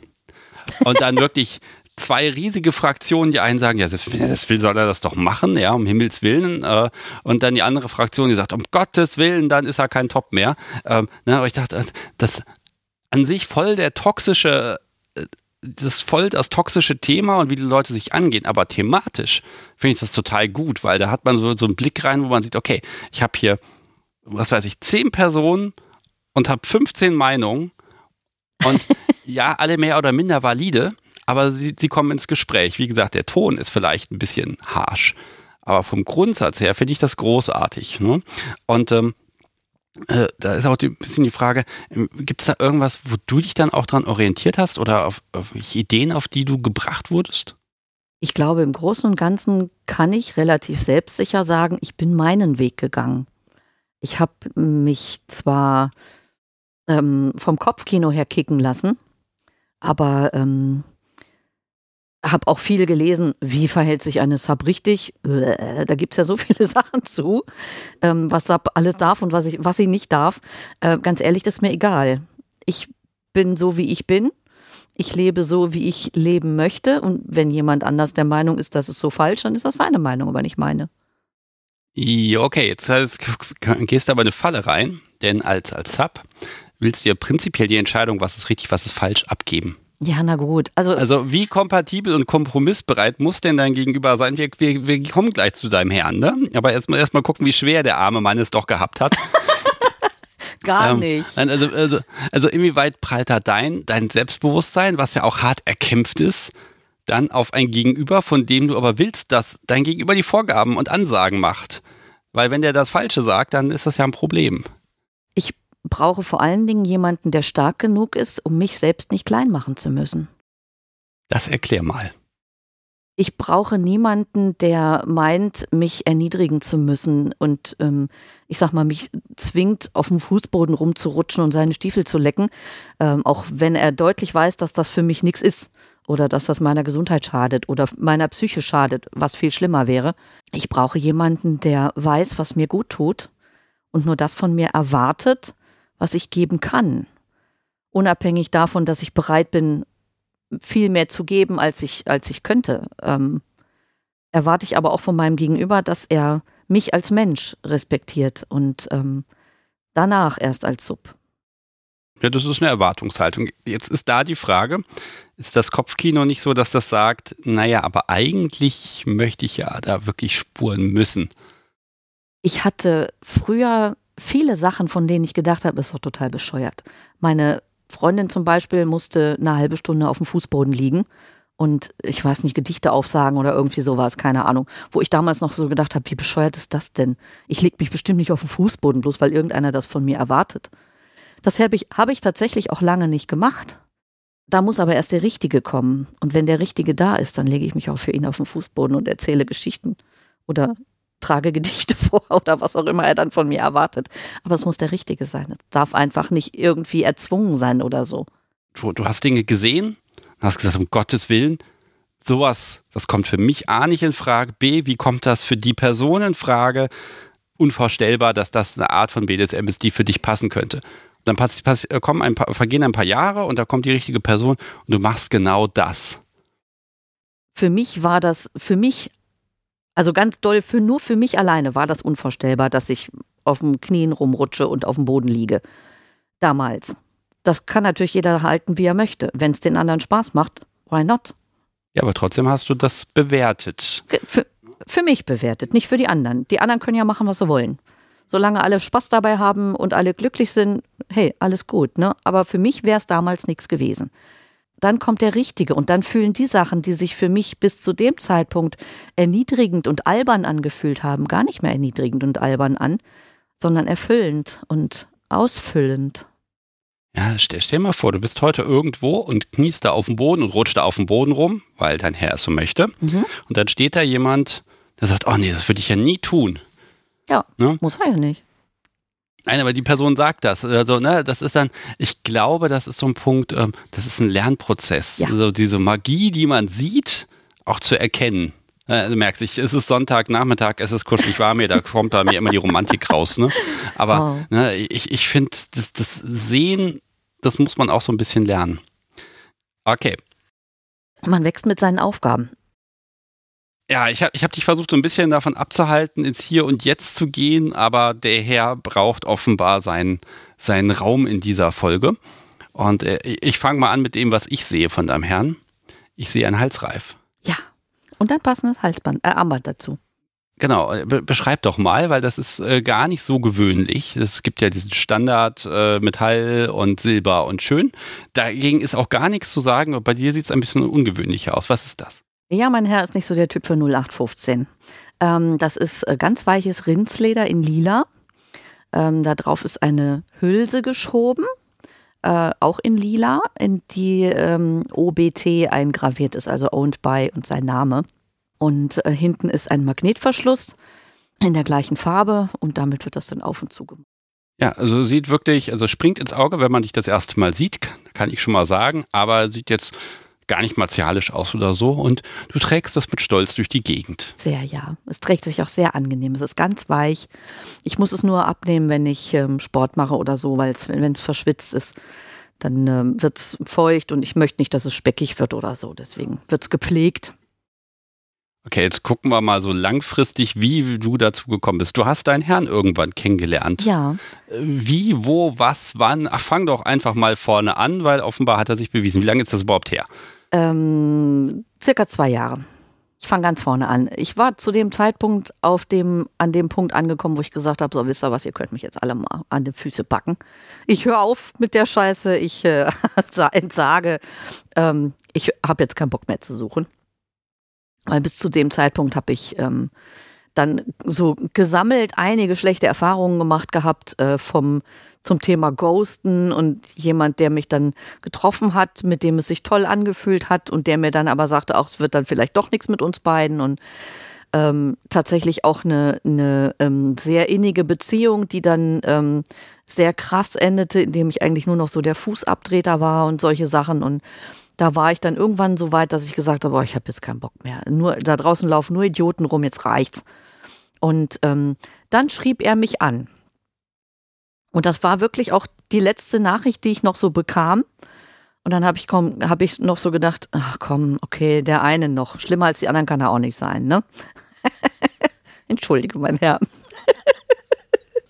A: Und dann wirklich zwei riesige Fraktionen, die einen sagen, ja, das, das will, soll er das doch machen, ja, um Himmels Willen. Äh, und dann die andere Fraktion, die sagt, um Gottes Willen, dann ist er kein Top mehr. Ähm, ne, aber ich dachte, das an sich voll der toxische, äh, das ist voll das toxische Thema und wie die Leute sich angehen. Aber thematisch finde ich das total gut, weil da hat man so, so einen Blick rein, wo man sieht, okay, ich habe hier, was weiß ich, zehn Personen und habe 15 Meinungen und ja, alle mehr oder minder valide aber sie, sie kommen ins Gespräch. Wie gesagt, der Ton ist vielleicht ein bisschen harsh, aber vom Grundsatz her finde ich das großartig. Ne? Und ähm, äh, da ist auch ein bisschen die Frage, ähm, gibt es da irgendwas, wo du dich dann auch dran orientiert hast oder auf, auf Ideen, auf die du gebracht wurdest?
B: Ich glaube, im Großen und Ganzen kann ich relativ selbstsicher sagen, ich bin meinen Weg gegangen. Ich habe mich zwar ähm, vom Kopfkino her kicken lassen, aber ähm, habe auch viel gelesen, wie verhält sich eine Sub richtig. Äh, da gibt es ja so viele Sachen zu, ähm, was Sub alles darf und was, ich, was sie nicht darf. Äh, ganz ehrlich, das ist mir egal. Ich bin so, wie ich bin. Ich lebe so, wie ich leben möchte. Und wenn jemand anders der Meinung ist, das ist so falsch, dann ist das seine Meinung, aber nicht meine.
A: Ja, okay, jetzt gehst du aber eine Falle rein, denn als, als Sub willst du ja prinzipiell die Entscheidung, was ist richtig, was ist falsch, abgeben.
B: Ja, na gut. Also,
A: also wie kompatibel und kompromissbereit muss denn dein Gegenüber sein? Wir, wir, wir kommen gleich zu deinem Herrn, ne? Aber erstmal erst mal gucken, wie schwer der arme Mann es doch gehabt hat.
B: Gar ähm, nicht.
A: Also, also, also inwieweit prallt da dein, dein Selbstbewusstsein, was ja auch hart erkämpft ist, dann auf ein Gegenüber, von dem du aber willst, dass dein Gegenüber die Vorgaben und Ansagen macht? Weil wenn der das Falsche sagt, dann ist das ja ein Problem.
B: Ich brauche vor allen Dingen jemanden, der stark genug ist, um mich selbst nicht klein machen zu müssen.
A: Das erklär mal.
B: Ich brauche niemanden, der meint, mich erniedrigen zu müssen und ähm, ich sag mal, mich zwingt, auf dem Fußboden rumzurutschen und seine Stiefel zu lecken, ähm, auch wenn er deutlich weiß, dass das für mich nichts ist oder dass das meiner Gesundheit schadet oder meiner Psyche schadet, was viel schlimmer wäre. Ich brauche jemanden, der weiß, was mir gut tut und nur das von mir erwartet, was ich geben kann. Unabhängig davon, dass ich bereit bin, viel mehr zu geben, als ich, als ich könnte. Ähm, erwarte ich aber auch von meinem Gegenüber, dass er mich als Mensch respektiert und ähm, danach erst als Sub.
A: Ja, das ist eine Erwartungshaltung. Jetzt ist da die Frage, ist das Kopfkino nicht so, dass das sagt, naja, aber eigentlich möchte ich ja da wirklich spuren müssen?
B: Ich hatte früher viele Sachen, von denen ich gedacht habe, ist doch total bescheuert. Meine Freundin zum Beispiel musste eine halbe Stunde auf dem Fußboden liegen und ich weiß nicht, Gedichte aufsagen oder irgendwie sowas, keine Ahnung. Wo ich damals noch so gedacht habe, wie bescheuert ist das denn? Ich leg mich bestimmt nicht auf den Fußboden, bloß weil irgendeiner das von mir erwartet. Das habe ich, hab ich tatsächlich auch lange nicht gemacht. Da muss aber erst der Richtige kommen. Und wenn der Richtige da ist, dann lege ich mich auch für ihn auf den Fußboden und erzähle Geschichten oder trage Gedichte vor oder was auch immer er dann von mir erwartet. Aber es muss der Richtige sein. Es darf einfach nicht irgendwie erzwungen sein oder so.
A: Du, du hast Dinge gesehen, hast gesagt, um Gottes Willen, sowas, das kommt für mich A nicht in Frage. B, wie kommt das für die Person in Frage? Unvorstellbar, dass das eine Art von BDSM ist, die für dich passen könnte. Dann pass, pass, äh, kommen ein paar, vergehen ein paar Jahre und da kommt die richtige Person und du machst genau das.
B: Für mich war das, für mich also ganz doll, für, nur für mich alleine war das unvorstellbar, dass ich auf dem Knien rumrutsche und auf dem Boden liege. Damals. Das kann natürlich jeder halten, wie er möchte. Wenn es den anderen Spaß macht, why not?
A: Ja, aber trotzdem hast du das bewertet.
B: Für, für mich bewertet, nicht für die anderen. Die anderen können ja machen, was sie wollen. Solange alle Spaß dabei haben und alle glücklich sind, hey, alles gut, ne? Aber für mich wäre es damals nichts gewesen dann kommt der Richtige und dann fühlen die Sachen, die sich für mich bis zu dem Zeitpunkt erniedrigend und albern angefühlt haben, gar nicht mehr erniedrigend und albern an, sondern erfüllend und ausfüllend.
A: Ja, stell, stell mal vor, du bist heute irgendwo und kniest da auf dem Boden und rutscht da auf dem Boden rum, weil dein Herr es so möchte. Mhm. Und dann steht da jemand, der sagt, oh nee, das würde ich ja nie tun.
B: Ja, ne? muss er ja nicht.
A: Nein, aber die Person sagt das. Also, ne, das ist dann, ich glaube, das ist so ein Punkt, ähm, das ist ein Lernprozess. Ja. Also diese Magie, die man sieht, auch zu erkennen. du merkst, ich, es ist Sonntagnachmittag, es ist kuschelig warm hier, da kommt bei mir immer die Romantik raus. Ne? Aber oh. ne, ich, ich finde, das, das Sehen, das muss man auch so ein bisschen lernen. Okay.
B: Man wächst mit seinen Aufgaben.
A: Ja, ich habe ich hab dich versucht, so ein bisschen davon abzuhalten, ins Hier und Jetzt zu gehen, aber der Herr braucht offenbar seinen, seinen Raum in dieser Folge. Und äh, ich fange mal an mit dem, was ich sehe von deinem Herrn. Ich sehe einen Halsreif.
B: Ja, und ein passendes Halsband, äh, Armband dazu.
A: Genau, äh, be beschreib doch mal, weil das ist äh, gar nicht so gewöhnlich. Es gibt ja diesen Standard äh, Metall und Silber und schön. Dagegen ist auch gar nichts zu sagen. Bei dir sieht es ein bisschen ungewöhnlicher aus. Was ist das?
B: Ja, mein Herr ist nicht so der Typ für 0815. Ähm, das ist äh, ganz weiches Rindsleder in lila. Ähm, da drauf ist eine Hülse geschoben, äh, auch in lila, in die ähm, OBT eingraviert ist, also Owned by und sein Name. Und äh, hinten ist ein Magnetverschluss in der gleichen Farbe und damit wird das dann auf und zu gemacht.
A: Ja, also sieht wirklich, also springt ins Auge, wenn man dich das erste Mal sieht, kann ich schon mal sagen, aber sieht jetzt gar nicht martialisch aus oder so und du trägst das mit Stolz durch die Gegend.
B: Sehr, ja. Es trägt sich auch sehr angenehm. Es ist ganz weich. Ich muss es nur abnehmen, wenn ich ähm, Sport mache oder so, weil wenn es verschwitzt ist, dann ähm, wird es feucht und ich möchte nicht, dass es speckig wird oder so. Deswegen wird es gepflegt.
A: Okay, jetzt gucken wir mal so langfristig, wie du dazu gekommen bist. Du hast deinen Herrn irgendwann kennengelernt.
B: Ja.
A: Wie, wo, was, wann? Ach, fang doch einfach mal vorne an, weil offenbar hat er sich bewiesen. Wie lange ist das überhaupt her?
B: Ähm, circa zwei Jahre. Ich fange ganz vorne an. Ich war zu dem Zeitpunkt auf dem, an dem Punkt angekommen, wo ich gesagt habe, so wisst ihr was, ihr könnt mich jetzt alle mal an die Füße packen. Ich höre auf mit der Scheiße, ich äh, entsage, ähm, ich habe jetzt keinen Bock mehr zu suchen. Weil bis zu dem Zeitpunkt habe ich ähm, dann so gesammelt einige schlechte Erfahrungen gemacht gehabt äh, vom zum Thema Ghosten und jemand, der mich dann getroffen hat, mit dem es sich toll angefühlt hat und der mir dann aber sagte, auch es wird dann vielleicht doch nichts mit uns beiden und ähm, tatsächlich auch eine, eine ähm, sehr innige Beziehung, die dann ähm, sehr krass endete, indem ich eigentlich nur noch so der Fußabtreter war und solche Sachen und da war ich dann irgendwann so weit, dass ich gesagt habe, boah, ich habe jetzt keinen Bock mehr. Nur da draußen laufen nur Idioten rum, jetzt reicht's. Und ähm, dann schrieb er mich an. Und das war wirklich auch die letzte Nachricht, die ich noch so bekam. Und dann habe ich, hab ich noch so gedacht, ach komm, okay, der eine noch. Schlimmer als die anderen kann er auch nicht sein, ne? Entschuldige, mein Herr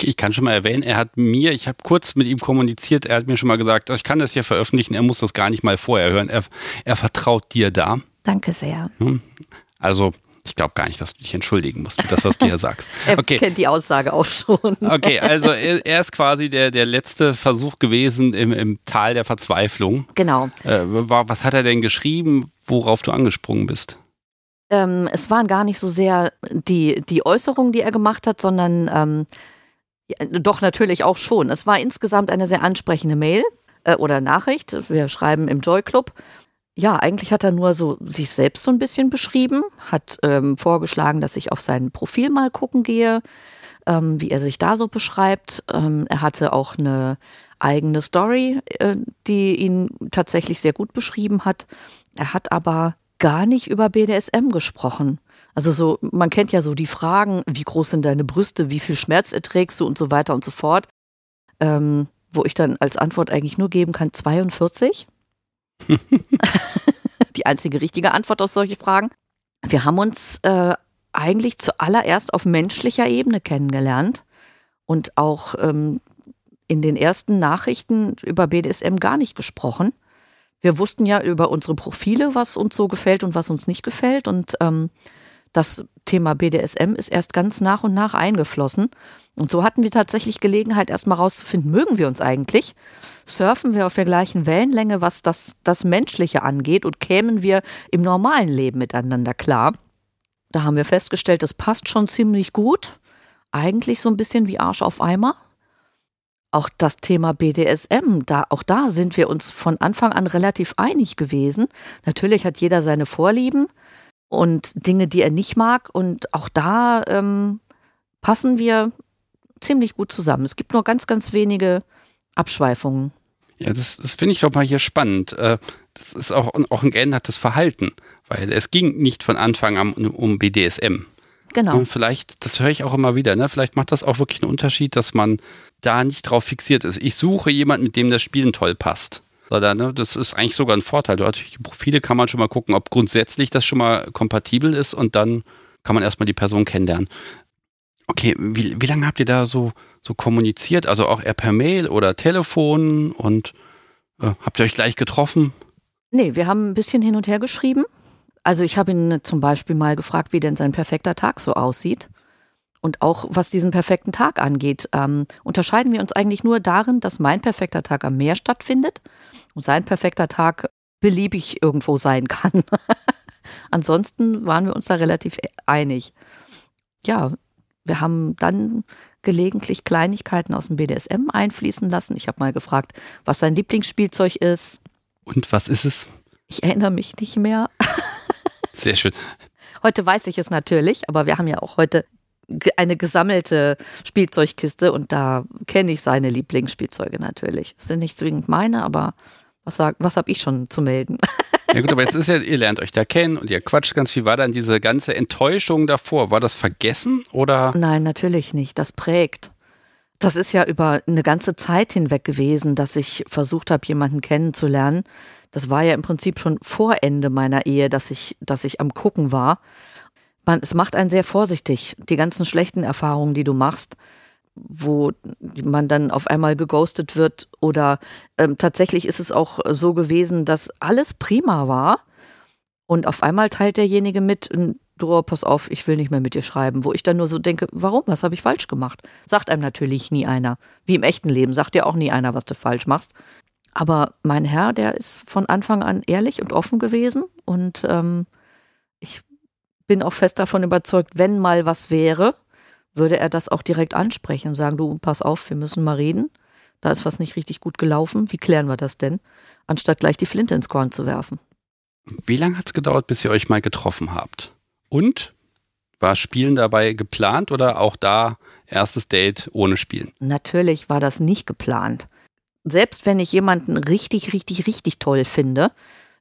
A: ich kann schon mal erwähnen, er hat mir, ich habe kurz mit ihm kommuniziert, er hat mir schon mal gesagt, ich kann das hier veröffentlichen, er muss das gar nicht mal vorher hören. Er, er vertraut dir da.
B: Danke sehr.
A: Also, ich glaube gar nicht, dass du dich entschuldigen musst für das, was du hier sagst.
B: er okay. kennt die Aussage auch schon.
A: okay, also er, er, ist quasi der, der letzte Versuch gewesen im, im Tal der Verzweiflung.
B: Genau.
A: Äh, was hat er denn geschrieben, worauf du angesprungen bist?
B: Ähm, es waren gar nicht so sehr die, die Äußerungen, die er gemacht hat, sondern ähm, ja, doch, natürlich auch schon. Es war insgesamt eine sehr ansprechende Mail äh, oder Nachricht. Wir schreiben im Joy Club. Ja, eigentlich hat er nur so sich selbst so ein bisschen beschrieben, hat ähm, vorgeschlagen, dass ich auf sein Profil mal gucken gehe, ähm, wie er sich da so beschreibt. Ähm, er hatte auch eine eigene Story, äh, die ihn tatsächlich sehr gut beschrieben hat. Er hat aber gar nicht über BDSM gesprochen. Also so, man kennt ja so die Fragen, wie groß sind deine Brüste, wie viel Schmerz erträgst du und so weiter und so fort. Ähm, wo ich dann als Antwort eigentlich nur geben kann, 42. die einzige richtige Antwort auf solche Fragen. Wir haben uns äh, eigentlich zuallererst auf menschlicher Ebene kennengelernt und auch ähm, in den ersten Nachrichten über BDSM gar nicht gesprochen. Wir wussten ja über unsere Profile, was uns so gefällt und was uns nicht gefällt. Und ähm, das Thema BDSM ist erst ganz nach und nach eingeflossen. Und so hatten wir tatsächlich Gelegenheit, erstmal rauszufinden, mögen wir uns eigentlich? Surfen wir auf der gleichen Wellenlänge, was das, das Menschliche angeht und kämen wir im normalen Leben miteinander klar? Da haben wir festgestellt, das passt schon ziemlich gut. Eigentlich so ein bisschen wie Arsch auf Eimer. Auch das Thema BDSM, da, auch da sind wir uns von Anfang an relativ einig gewesen. Natürlich hat jeder seine Vorlieben und Dinge, die er nicht mag. Und auch da ähm, passen wir ziemlich gut zusammen. Es gibt nur ganz, ganz wenige Abschweifungen.
A: Ja, das, das finde ich doch mal hier spannend. Äh, das ist auch, auch ein geändertes Verhalten, weil es ging nicht von Anfang an um BDSM.
B: Genau.
A: Und vielleicht, das höre ich auch immer wieder, ne? vielleicht macht das auch wirklich einen Unterschied, dass man da nicht drauf fixiert ist. Ich suche jemanden, mit dem das Spielen toll passt sondern ne, das ist eigentlich sogar ein Vorteil. Dort die Profile kann man schon mal gucken, ob grundsätzlich das schon mal kompatibel ist und dann kann man erstmal die Person kennenlernen. Okay, wie, wie lange habt ihr da so, so kommuniziert? Also auch eher per Mail oder Telefon und äh, habt ihr euch gleich getroffen?
B: Nee, wir haben ein bisschen hin und her geschrieben. Also ich habe ihn zum Beispiel mal gefragt, wie denn sein perfekter Tag so aussieht. Und auch was diesen perfekten Tag angeht, ähm, unterscheiden wir uns eigentlich nur darin, dass mein perfekter Tag am Meer stattfindet und sein perfekter Tag beliebig irgendwo sein kann. Ansonsten waren wir uns da relativ einig. Ja, wir haben dann gelegentlich Kleinigkeiten aus dem BDSM einfließen lassen. Ich habe mal gefragt, was sein Lieblingsspielzeug ist.
A: Und was ist es?
B: Ich erinnere mich nicht mehr.
A: Sehr schön.
B: Heute weiß ich es natürlich, aber wir haben ja auch heute eine gesammelte Spielzeugkiste und da kenne ich seine Lieblingsspielzeuge natürlich. Das sind nicht zwingend meine, aber was, was habe ich schon zu melden?
A: Ja gut, aber jetzt ist ja, ihr lernt euch da kennen und ihr quatscht ganz viel. War dann diese ganze Enttäuschung davor, war das vergessen oder?
B: Nein, natürlich nicht. Das prägt. Das ist ja über eine ganze Zeit hinweg gewesen, dass ich versucht habe, jemanden kennenzulernen. Das war ja im Prinzip schon vor Ende meiner Ehe, dass ich, dass ich am Gucken war. Man, es macht einen sehr vorsichtig. Die ganzen schlechten Erfahrungen, die du machst, wo man dann auf einmal geghostet wird oder ähm, tatsächlich ist es auch so gewesen, dass alles prima war und auf einmal teilt derjenige mit, du, pass auf, ich will nicht mehr mit dir schreiben, wo ich dann nur so denke, warum, was habe ich falsch gemacht? Sagt einem natürlich nie einer. Wie im echten Leben sagt dir auch nie einer, was du falsch machst. Aber mein Herr, der ist von Anfang an ehrlich und offen gewesen und ähm, ich bin auch fest davon überzeugt, wenn mal was wäre, würde er das auch direkt ansprechen und sagen, du, pass auf, wir müssen mal reden. Da ist was nicht richtig gut gelaufen. Wie klären wir das denn? Anstatt gleich die Flinte ins Korn zu werfen.
A: Wie lange hat es gedauert, bis ihr euch mal getroffen habt? Und war Spielen dabei geplant oder auch da erstes Date ohne Spielen?
B: Natürlich war das nicht geplant. Selbst wenn ich jemanden richtig, richtig, richtig toll finde,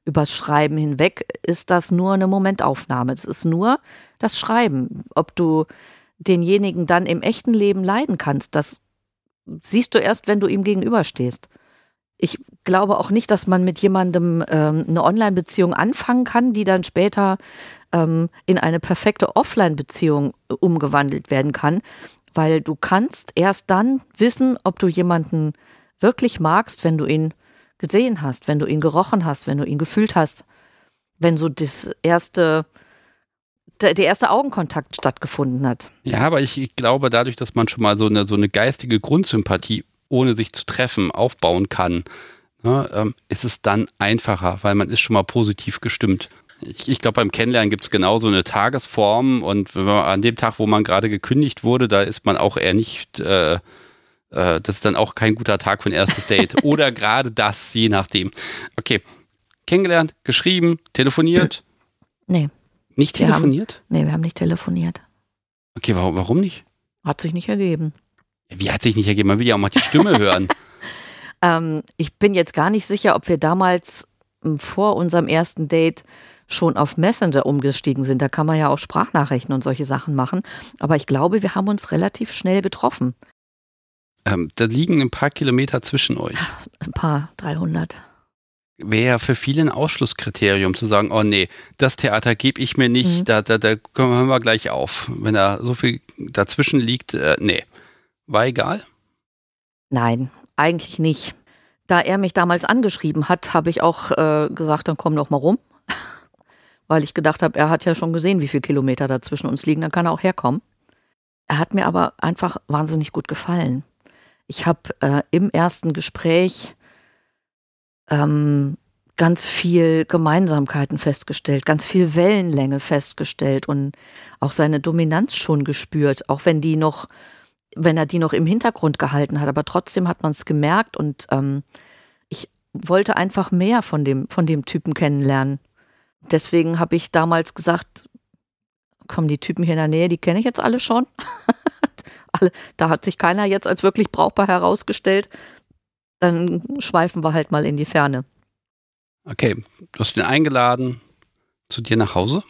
B: übers Schreiben hinweg, ist das nur eine Momentaufnahme. Es ist nur das Schreiben. Ob du denjenigen dann im echten Leben leiden kannst, das siehst du erst, wenn du ihm gegenüberstehst. Ich glaube auch nicht, dass man mit jemandem ähm, eine Online-Beziehung anfangen kann, die dann später ähm, in eine perfekte Offline-Beziehung umgewandelt werden kann, weil du kannst erst dann wissen, ob du jemanden wirklich magst, wenn du ihn gesehen hast, wenn du ihn gerochen hast, wenn du ihn gefühlt hast, wenn so das erste der erste Augenkontakt stattgefunden hat.
A: Ja, aber ich, ich, glaube, dadurch, dass man schon mal so eine, so eine geistige Grundsympathie, ohne sich zu treffen, aufbauen kann, ne, ähm, ist es dann einfacher, weil man ist schon mal positiv gestimmt. Ich, ich glaube, beim Kennenlernen gibt es genauso eine Tagesform und wenn man, an dem Tag, wo man gerade gekündigt wurde, da ist man auch eher nicht, äh, äh, das ist dann auch kein guter Tag für ein erstes Date. Oder gerade das, je nachdem. Okay, kennengelernt, geschrieben, telefoniert.
B: Nee.
A: Nicht telefoniert?
B: Wir haben, nee, wir haben nicht telefoniert.
A: Okay, warum, warum nicht?
B: Hat sich nicht ergeben.
A: Wie hat sich nicht ergeben? Man will ja auch mal die Stimme hören.
B: ähm, ich bin jetzt gar nicht sicher, ob wir damals hm, vor unserem ersten Date schon auf Messenger umgestiegen sind. Da kann man ja auch Sprachnachrichten und solche Sachen machen. Aber ich glaube, wir haben uns relativ schnell getroffen.
A: Ähm, da liegen ein paar Kilometer zwischen euch.
B: Ein paar, 300
A: wäre für viele ein Ausschlusskriterium zu sagen, oh nee, das Theater gebe ich mir nicht, mhm. da, da, da hören wir gleich auf. Wenn da so viel dazwischen liegt, äh, nee. War egal?
B: Nein, eigentlich nicht. Da er mich damals angeschrieben hat, habe ich auch äh, gesagt, dann komm doch mal rum. Weil ich gedacht habe, er hat ja schon gesehen, wie viele Kilometer dazwischen uns liegen, dann kann er auch herkommen. Er hat mir aber einfach wahnsinnig gut gefallen. Ich habe äh, im ersten Gespräch ähm, ganz viel Gemeinsamkeiten festgestellt, ganz viel Wellenlänge festgestellt und auch seine Dominanz schon gespürt, auch wenn die noch, wenn er die noch im Hintergrund gehalten hat, aber trotzdem hat man es gemerkt und ähm, ich wollte einfach mehr von dem, von dem Typen kennenlernen. Deswegen habe ich damals gesagt, kommen die Typen hier in der Nähe, die kenne ich jetzt alle schon. da hat sich keiner jetzt als wirklich brauchbar herausgestellt dann schweifen wir halt mal in die Ferne.
A: Okay, du hast ihn eingeladen zu dir nach Hause?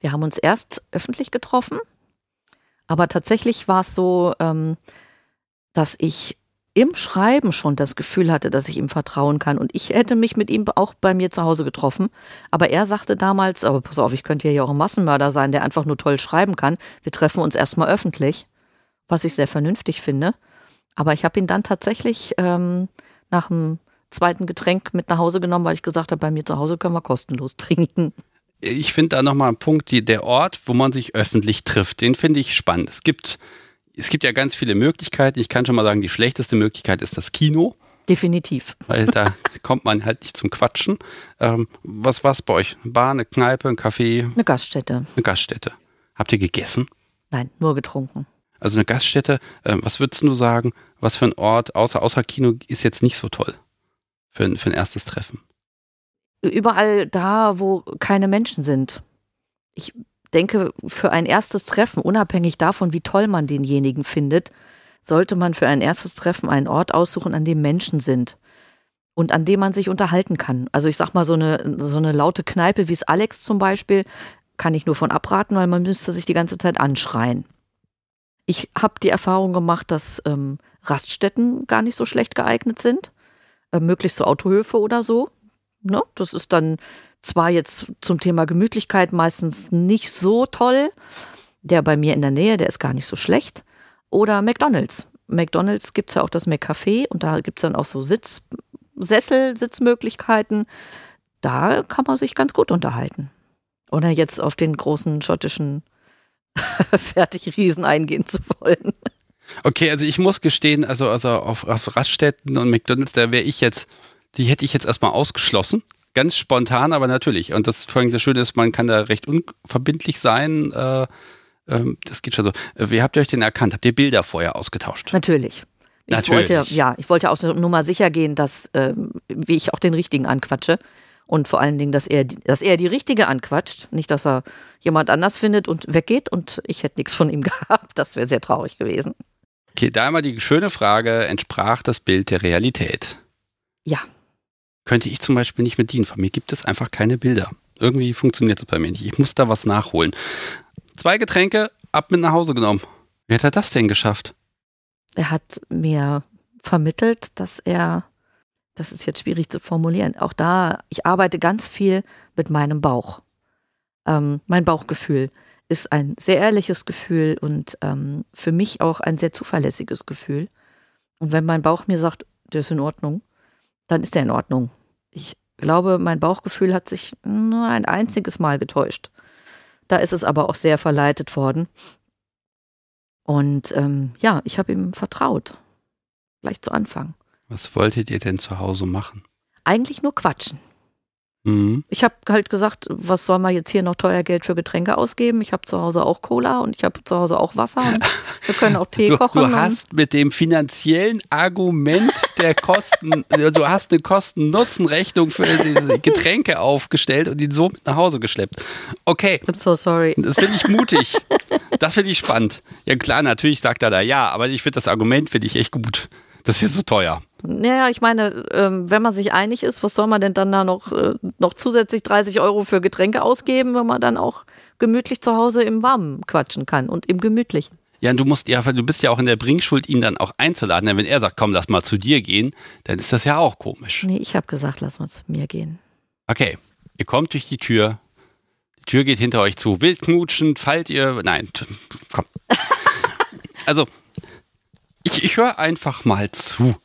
B: Wir haben uns erst öffentlich getroffen, aber tatsächlich war es so, ähm, dass ich im Schreiben schon das Gefühl hatte, dass ich ihm vertrauen kann. Und ich hätte mich mit ihm auch bei mir zu Hause getroffen. Aber er sagte damals, aber pass auf, ich könnte ja auch ein Massenmörder sein, der einfach nur toll schreiben kann. Wir treffen uns erstmal öffentlich, was ich sehr vernünftig finde. Aber ich habe ihn dann tatsächlich ähm, nach dem zweiten Getränk mit nach Hause genommen, weil ich gesagt habe, bei mir zu Hause können wir kostenlos trinken.
A: Ich finde da nochmal einen Punkt, die, der Ort, wo man sich öffentlich trifft, den finde ich spannend. Es gibt, es gibt ja ganz viele Möglichkeiten. Ich kann schon mal sagen, die schlechteste Möglichkeit ist das Kino.
B: Definitiv.
A: Weil da kommt man halt nicht zum Quatschen. Ähm, was war es bei euch? Eine Bar, eine Kneipe, ein Café?
B: Eine Gaststätte.
A: Eine Gaststätte. Habt ihr gegessen?
B: Nein, nur getrunken.
A: Also eine Gaststätte, äh, was würdest du sagen, was für ein Ort außer, außer Kino ist jetzt nicht so toll für, für ein erstes Treffen?
B: Überall da, wo keine Menschen sind. Ich denke, für ein erstes Treffen, unabhängig davon, wie toll man denjenigen findet, sollte man für ein erstes Treffen einen Ort aussuchen, an dem Menschen sind und an dem man sich unterhalten kann. Also ich sag mal, so eine, so eine laute Kneipe wie es Alex zum Beispiel, kann ich nur von abraten, weil man müsste sich die ganze Zeit anschreien. Ich habe die Erfahrung gemacht, dass ähm, Raststätten gar nicht so schlecht geeignet sind, äh, möglichst so Autohöfe oder so. Ne? Das ist dann zwar jetzt zum Thema Gemütlichkeit meistens nicht so toll, der bei mir in der Nähe, der ist gar nicht so schlecht. Oder McDonalds. McDonalds gibt es ja auch das McCafé und da gibt es dann auch so Sitz, Sessel, Sitzmöglichkeiten. Da kann man sich ganz gut unterhalten. Oder jetzt auf den großen schottischen Fertigriesen eingehen zu wollen.
A: Okay, also ich muss gestehen, also, also auf, auf Raststätten und McDonalds, da wäre ich jetzt, die hätte ich jetzt erstmal ausgeschlossen. Ganz spontan, aber natürlich. Und das vor allem das Schöne ist, man kann da recht unverbindlich sein. Äh, äh, das geht schon so. Wie habt ihr euch denn erkannt? Habt ihr Bilder vorher ausgetauscht?
B: Natürlich. Ich
A: Natürlich.
B: wollte, ja, ich wollte auch nur mal sicher gehen, dass, ähm, wie ich auch den richtigen anquatsche. Und vor allen Dingen, dass er, dass er die richtige anquatscht. Nicht, dass er jemand anders findet und weggeht und ich hätte nichts von ihm gehabt. Das wäre sehr traurig gewesen.
A: Okay, da einmal die schöne Frage, entsprach das Bild der Realität?
B: Ja.
A: Könnte ich zum Beispiel nicht mit dienen. Von mir gibt es einfach keine Bilder. Irgendwie funktioniert das bei mir nicht. Ich muss da was nachholen. Zwei Getränke, ab mit nach Hause genommen. Wie hat er das denn geschafft?
B: Er hat mir vermittelt, dass er das ist jetzt schwierig zu formulieren. Auch da, ich arbeite ganz viel mit meinem Bauch. Ähm, mein Bauchgefühl ist ein sehr ehrliches Gefühl und ähm, für mich auch ein sehr zuverlässiges Gefühl. Und wenn mein Bauch mir sagt, der ist in Ordnung, dann ist er in Ordnung. Ich glaube, mein Bauchgefühl hat sich nur ein einziges Mal getäuscht. Da ist es aber auch sehr verleitet worden. Und ähm, ja, ich habe ihm vertraut. Gleich zu Anfang.
A: Was wolltet ihr denn zu Hause machen?
B: Eigentlich nur quatschen.
A: Mhm.
B: Ich habe halt gesagt, was soll man jetzt hier noch teuer Geld für Getränke ausgeben? Ich habe zu Hause auch Cola und ich habe zu Hause auch Wasser und wir können auch Tee
A: Du,
B: kochen.
A: du hast mit dem finanziellen Argument der Kosten, du hast eine Kosten-Nutzen-Rechnung für die Getränke aufgestellt und ihn so mit nach Hause geschleppt. Okay,
B: I'm so sorry.
A: das finde ich mutig. Das finde ich spannend. Ja klar, natürlich sagt er da ja, aber ich finde das Argument finde ich echt gut. Das ist ja so teuer.
B: Naja, ich meine, ähm, wenn man sich einig ist, was soll man denn dann da noch, äh, noch zusätzlich 30 Euro für Getränke ausgeben, wenn man dann auch gemütlich zu Hause im Warmen quatschen kann und im Gemütlichen?
A: Ja, und du musst ja, du bist ja auch in der Bringschuld, ihn dann auch einzuladen. Denn wenn er sagt, komm, lass mal zu dir gehen, dann ist das ja auch komisch.
B: Nee, ich habe gesagt, lass mal zu mir gehen.
A: Okay, ihr kommt durch die Tür. Die Tür geht hinter euch zu. Wild knutschen, fallt ihr. Nein, komm. Also, ich, höre einfach mal zu.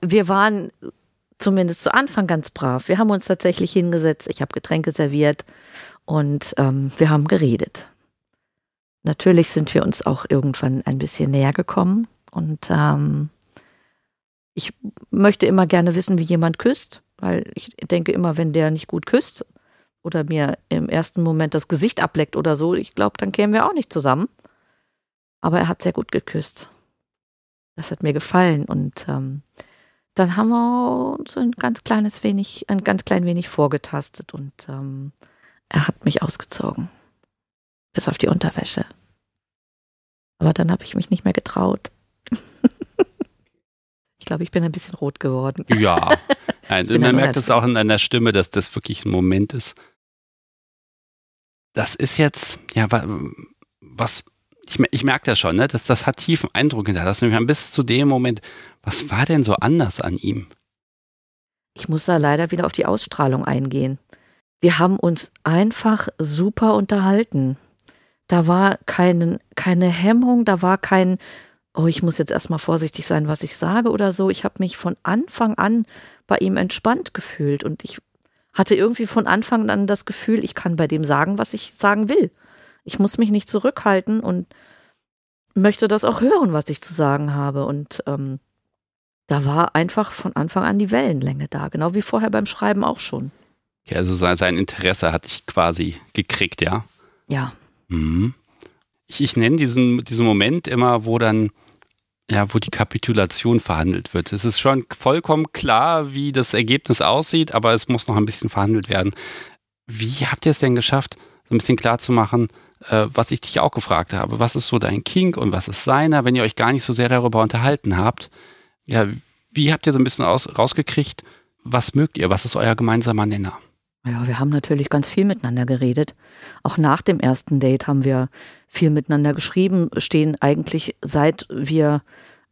B: Wir waren zumindest zu Anfang ganz brav. Wir haben uns tatsächlich hingesetzt, ich habe Getränke serviert und ähm, wir haben geredet. Natürlich sind wir uns auch irgendwann ein bisschen näher gekommen und ähm, ich möchte immer gerne wissen, wie jemand küsst, weil ich denke immer, wenn der nicht gut küsst oder mir im ersten Moment das Gesicht ableckt oder so, ich glaube, dann kämen wir auch nicht zusammen. Aber er hat sehr gut geküsst. Das hat mir gefallen und ähm, dann haben wir uns ein ganz kleines wenig, ein ganz klein wenig vorgetastet und ähm, er hat mich ausgezogen. Bis auf die Unterwäsche. Aber dann habe ich mich nicht mehr getraut. ich glaube, ich bin ein bisschen rot geworden.
A: Ja, Nein, man merkt es auch in deiner Stimme, dass das wirklich ein Moment ist. Das ist jetzt, ja, wa- was, ich, ich merke das schon, ne? das, das hat tiefen Eindruck hinterlassen. Wir haben bis zu dem Moment, was war denn so anders an ihm?
B: Ich muss da leider wieder auf die Ausstrahlung eingehen. Wir haben uns einfach super unterhalten. Da war kein, keine Hemmung, da war kein, oh, ich muss jetzt erstmal vorsichtig sein, was ich sage oder so. Ich habe mich von Anfang an bei ihm entspannt gefühlt und ich hatte irgendwie von Anfang an das Gefühl, ich kann bei dem sagen, was ich sagen will. Ich muss mich nicht zurückhalten und möchte das auch hören, was ich zu sagen habe. Und ähm, da war einfach von Anfang an die Wellenlänge da, genau wie vorher beim Schreiben auch schon.
A: Ja, also sein, Interesse hatte ich quasi gekriegt, ja.
B: Ja,
A: Mhm. Ich, ich nenne diesen, diesen Moment immer, wo dann, ja, wo die Kapitulation verhandelt wird. Es ist schon vollkommen klar, wie das Ergebnis aussieht, aber es muss noch ein bisschen verhandelt werden. Wie habt ihr es denn geschafft, so ein bisschen klar zu machen, äh, was ich dich auch gefragt habe? Was ist so dein Kink und was ist seiner, wenn ihr euch gar nicht so sehr darüber unterhalten habt? Ja, wie habt ihr so ein bisschen aus, rausgekriegt, was mögt ihr? Was ist euer gemeinsamer Nenner?
B: Ja, wir haben natürlich ganz viel miteinander geredet. Auch nach dem ersten Date haben wir viel miteinander geschrieben, stehen eigentlich seit wir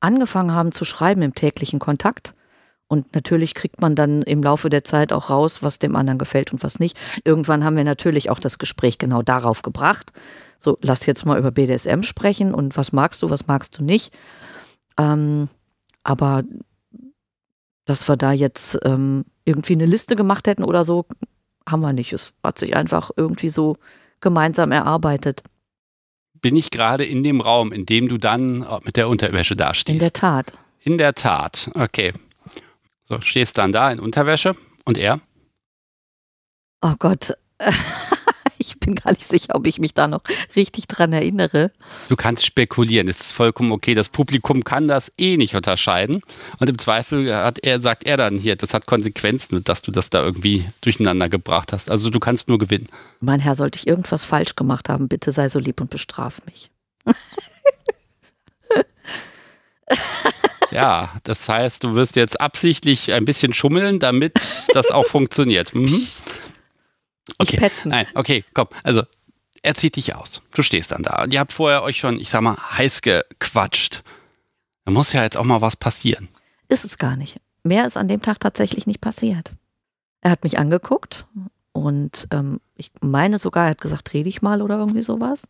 B: angefangen haben zu schreiben im täglichen Kontakt. Und natürlich kriegt man dann im Laufe der Zeit auch raus, was dem anderen gefällt und was nicht. Irgendwann haben wir natürlich auch das Gespräch genau darauf gebracht. So, lass jetzt mal über BDSM sprechen und was magst du, was magst du nicht. Ähm, aber dass wir da jetzt ähm, irgendwie eine Liste gemacht hätten oder so, haben wir nicht. Es hat sich einfach irgendwie so gemeinsam erarbeitet.
A: Bin ich gerade in dem Raum, in dem du dann äh, mit der Unterwäsche dastehst?
B: In der Tat.
A: In der Tat, okay. So, stehst dann da in Unterwäsche und er?
B: Oh Gott. ich bin gar nicht sicher, ob ich mich da noch richtig dran erinnere.
A: Du kannst spekulieren, es ist vollkommen okay. Das Publikum kann das eh nicht unterscheiden. Und im Zweifel hat er, sagt er dann hier, das hat Konsequenzen, dass du das da irgendwie durcheinander gebracht hast. Also du kannst nur gewinnen.
B: Mein Herr, sollte ich irgendwas falsch gemacht haben, bitte sei so lieb und bestraf mich.
A: Ja, das heißt, du wirst jetzt absichtlich ein bisschen schummeln, damit das auch funktioniert. Mhm.
B: Okay. Ich petzen.
A: Nein, okay, komm. Also, er zieht dich aus. Du stehst dann da. Und ihr habt vorher euch schon, ich sag mal, heiß gequatscht. Da muss ja jetzt auch mal was passieren.
B: Ist es gar nicht. Mehr ist an dem Tag tatsächlich nicht passiert. Er hat mich angeguckt und ähm, ich meine sogar, er hat gesagt, dreh dich mal oder irgendwie sowas.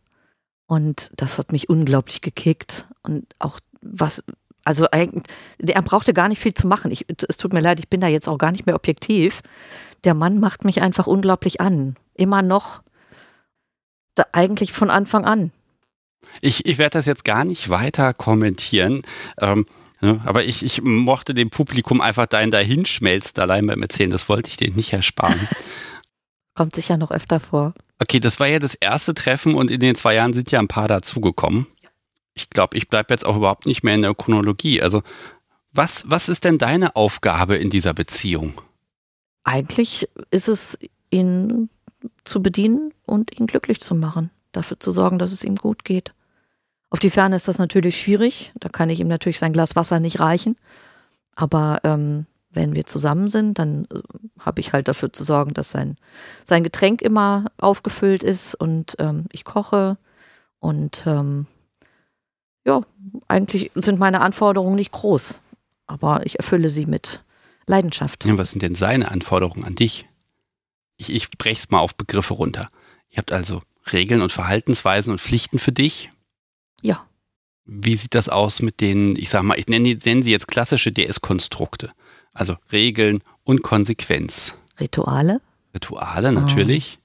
B: Und das hat mich unglaublich gekickt. Und auch was, also er brauchte gar nicht viel zu machen. Ich, es tut mir leid, ich bin da jetzt auch gar nicht mehr objektiv der Mann macht mich einfach unglaublich an. Immer noch. Da, eigentlich von Anfang an.
A: Ich, ich werde das jetzt gar nicht weiter kommentieren. Ähm, ne, aber ich, ich mochte dem Publikum einfach dein Dahinschmelzt allein beim Erzählen. Das wollte ich denen nicht ersparen.
B: Kommt sicher noch öfter vor.
A: Okay, das war ja das erste Treffen und in den zwei Jahren sind ja ein paar dazugekommen. Ich glaube, ich bleibe jetzt auch überhaupt nicht mehr in der Chronologie. Also, was, was ist denn deine Aufgabe in dieser Beziehung?
B: eigentlich ist es, ihn zu bedienen und ihn glücklich zu machen, dafür zu sorgen, dass es ihm gut geht. Auf die Ferne ist das natürlich schwierig, da kann ich ihm natürlich sein Glas Wasser nicht reichen, aber ähm, wenn wir zusammen sind, dann äh, habe ich halt dafür zu sorgen, dass sein, sein Getränk immer aufgefüllt ist und ähm, ich koche und ähm, ja, eigentlich sind meine Anforderungen nicht groß, aber ich erfülle sie mit Leidenschaft.
A: Ja, was sind denn seine Anforderungen an dich? Ich, ich breche es mal auf Begriffe runter. Ihr habt also Regeln und Verhaltensweisen und Pflichten für dich?
B: Ja.
A: Wie sieht das aus mit den, ich sag mal, ich nenne, nenne sie jetzt klassische DS-Konstrukte. Also Regeln und Konsequenz.
B: Rituale?
A: Rituale, natürlich.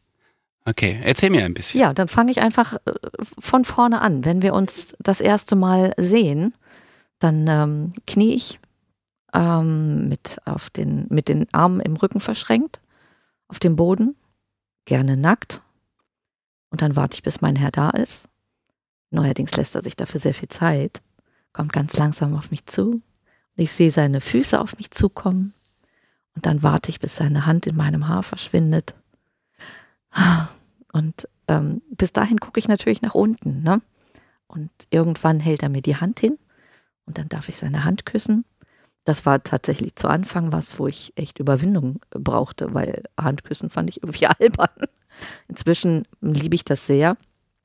A: Okay, erzähl mir ein bisschen.
B: Ja, dann fange ich einfach äh, von vorne an. Wenn wir uns das erste Mal sehen, dann ähm, knie ich ähm, mit, auf den, mit den Armen im Rücken verschränkt, auf dem Boden, gerne nackt. Und dann warte ich, bis mein Herr da ist. Neuerdings lässt er sich dafür sehr viel Zeit, kommt ganz langsam auf mich zu. Und ich sehe seine Füße auf mich zukommen. Und dann warte ich, bis seine Hand in meinem Haar verschwindet. Und ähm, bis dahin gucke ich natürlich nach unten. Ne? Und irgendwann hält er mir die Hand hin und dann darf ich seine Hand küssen. Das war tatsächlich zu Anfang was, wo ich echt Überwindung brauchte, weil Handküssen fand ich irgendwie albern. Inzwischen liebe ich das sehr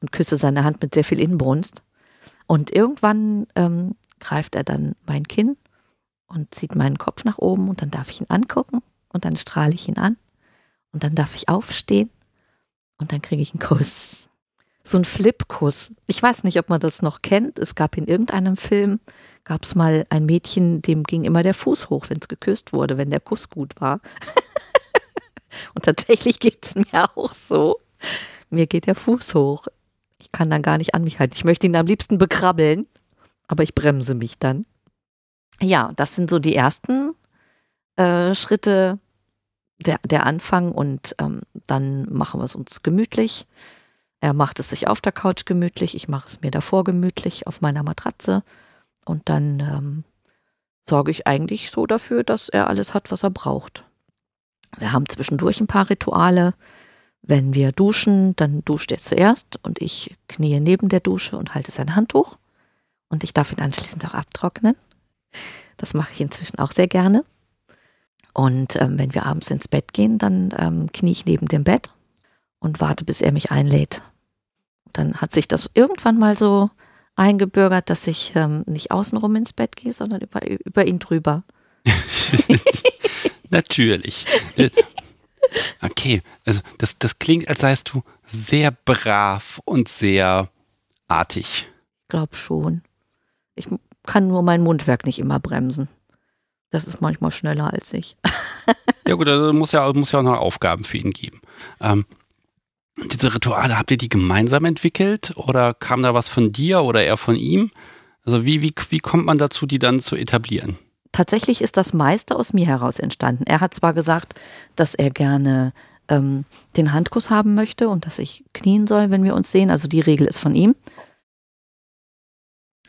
B: und küsse seine Hand mit sehr viel Inbrunst. Und irgendwann ähm, greift er dann mein Kinn und zieht meinen Kopf nach oben und dann darf ich ihn angucken und dann strahle ich ihn an und dann darf ich aufstehen und dann kriege ich einen Kuss so ein Flipkuss. Ich weiß nicht, ob man das noch kennt. Es gab in irgendeinem Film, gab es mal ein Mädchen, dem ging immer der Fuß hoch, wenn es geküsst wurde, wenn der Kuss gut war. Und tatsächlich geht es mir auch so. Mir geht der Fuß hoch. Ich kann dann gar nicht an mich halten. Ich möchte ihn am liebsten bekrabbeln, aber ich bremse mich dann. Ja, das sind so die ersten äh, Schritte, der, der Anfang und ähm, dann machen wir es uns gemütlich Er macht es sich auf der Couch gemütlich, ich mache es mir davor gemütlich auf meiner Matratze und dann ähm, sorge ich eigentlich so dafür, dass er alles hat, was er braucht. Wir haben zwischendurch ein paar Rituale. Wenn wir duschen, dann duscht er zuerst und ich kniee neben der Dusche und halte sein Handtuch. Und ich darf ihn anschließend auch abtrocknen. Das mache ich inzwischen auch sehr gerne. Und ähm, wenn wir abends ins Bett gehen, dann ähm, knie ich neben dem Bett und warte, bis er mich einlädt. Dann hat sich das irgendwann mal so eingebürgert, dass ich ähm, nicht außenrum ins Bett gehe, sondern über, über ihn drüber.
A: Natürlich. Okay, also das, das klingt, als seist du sehr brav und sehr artig.
B: Ich glaube schon. Ich kann nur mein Mundwerk nicht immer bremsen. Das ist manchmal schneller als ich.
A: ja gut, also muss ja, muss ja auch noch Aufgaben für ihn geben. Ähm, diese Rituale, habt ihr die gemeinsam entwickelt oder kam da was von dir oder eher von ihm? Also wie, wie, wie kommt man dazu, die dann zu etablieren?
B: Tatsächlich ist das meiste aus mir heraus entstanden. Er hat zwar gesagt, dass er gerne ähm, den Handkuss haben möchte und dass ich knien soll, wenn wir uns sehen. Also die Regel ist von ihm.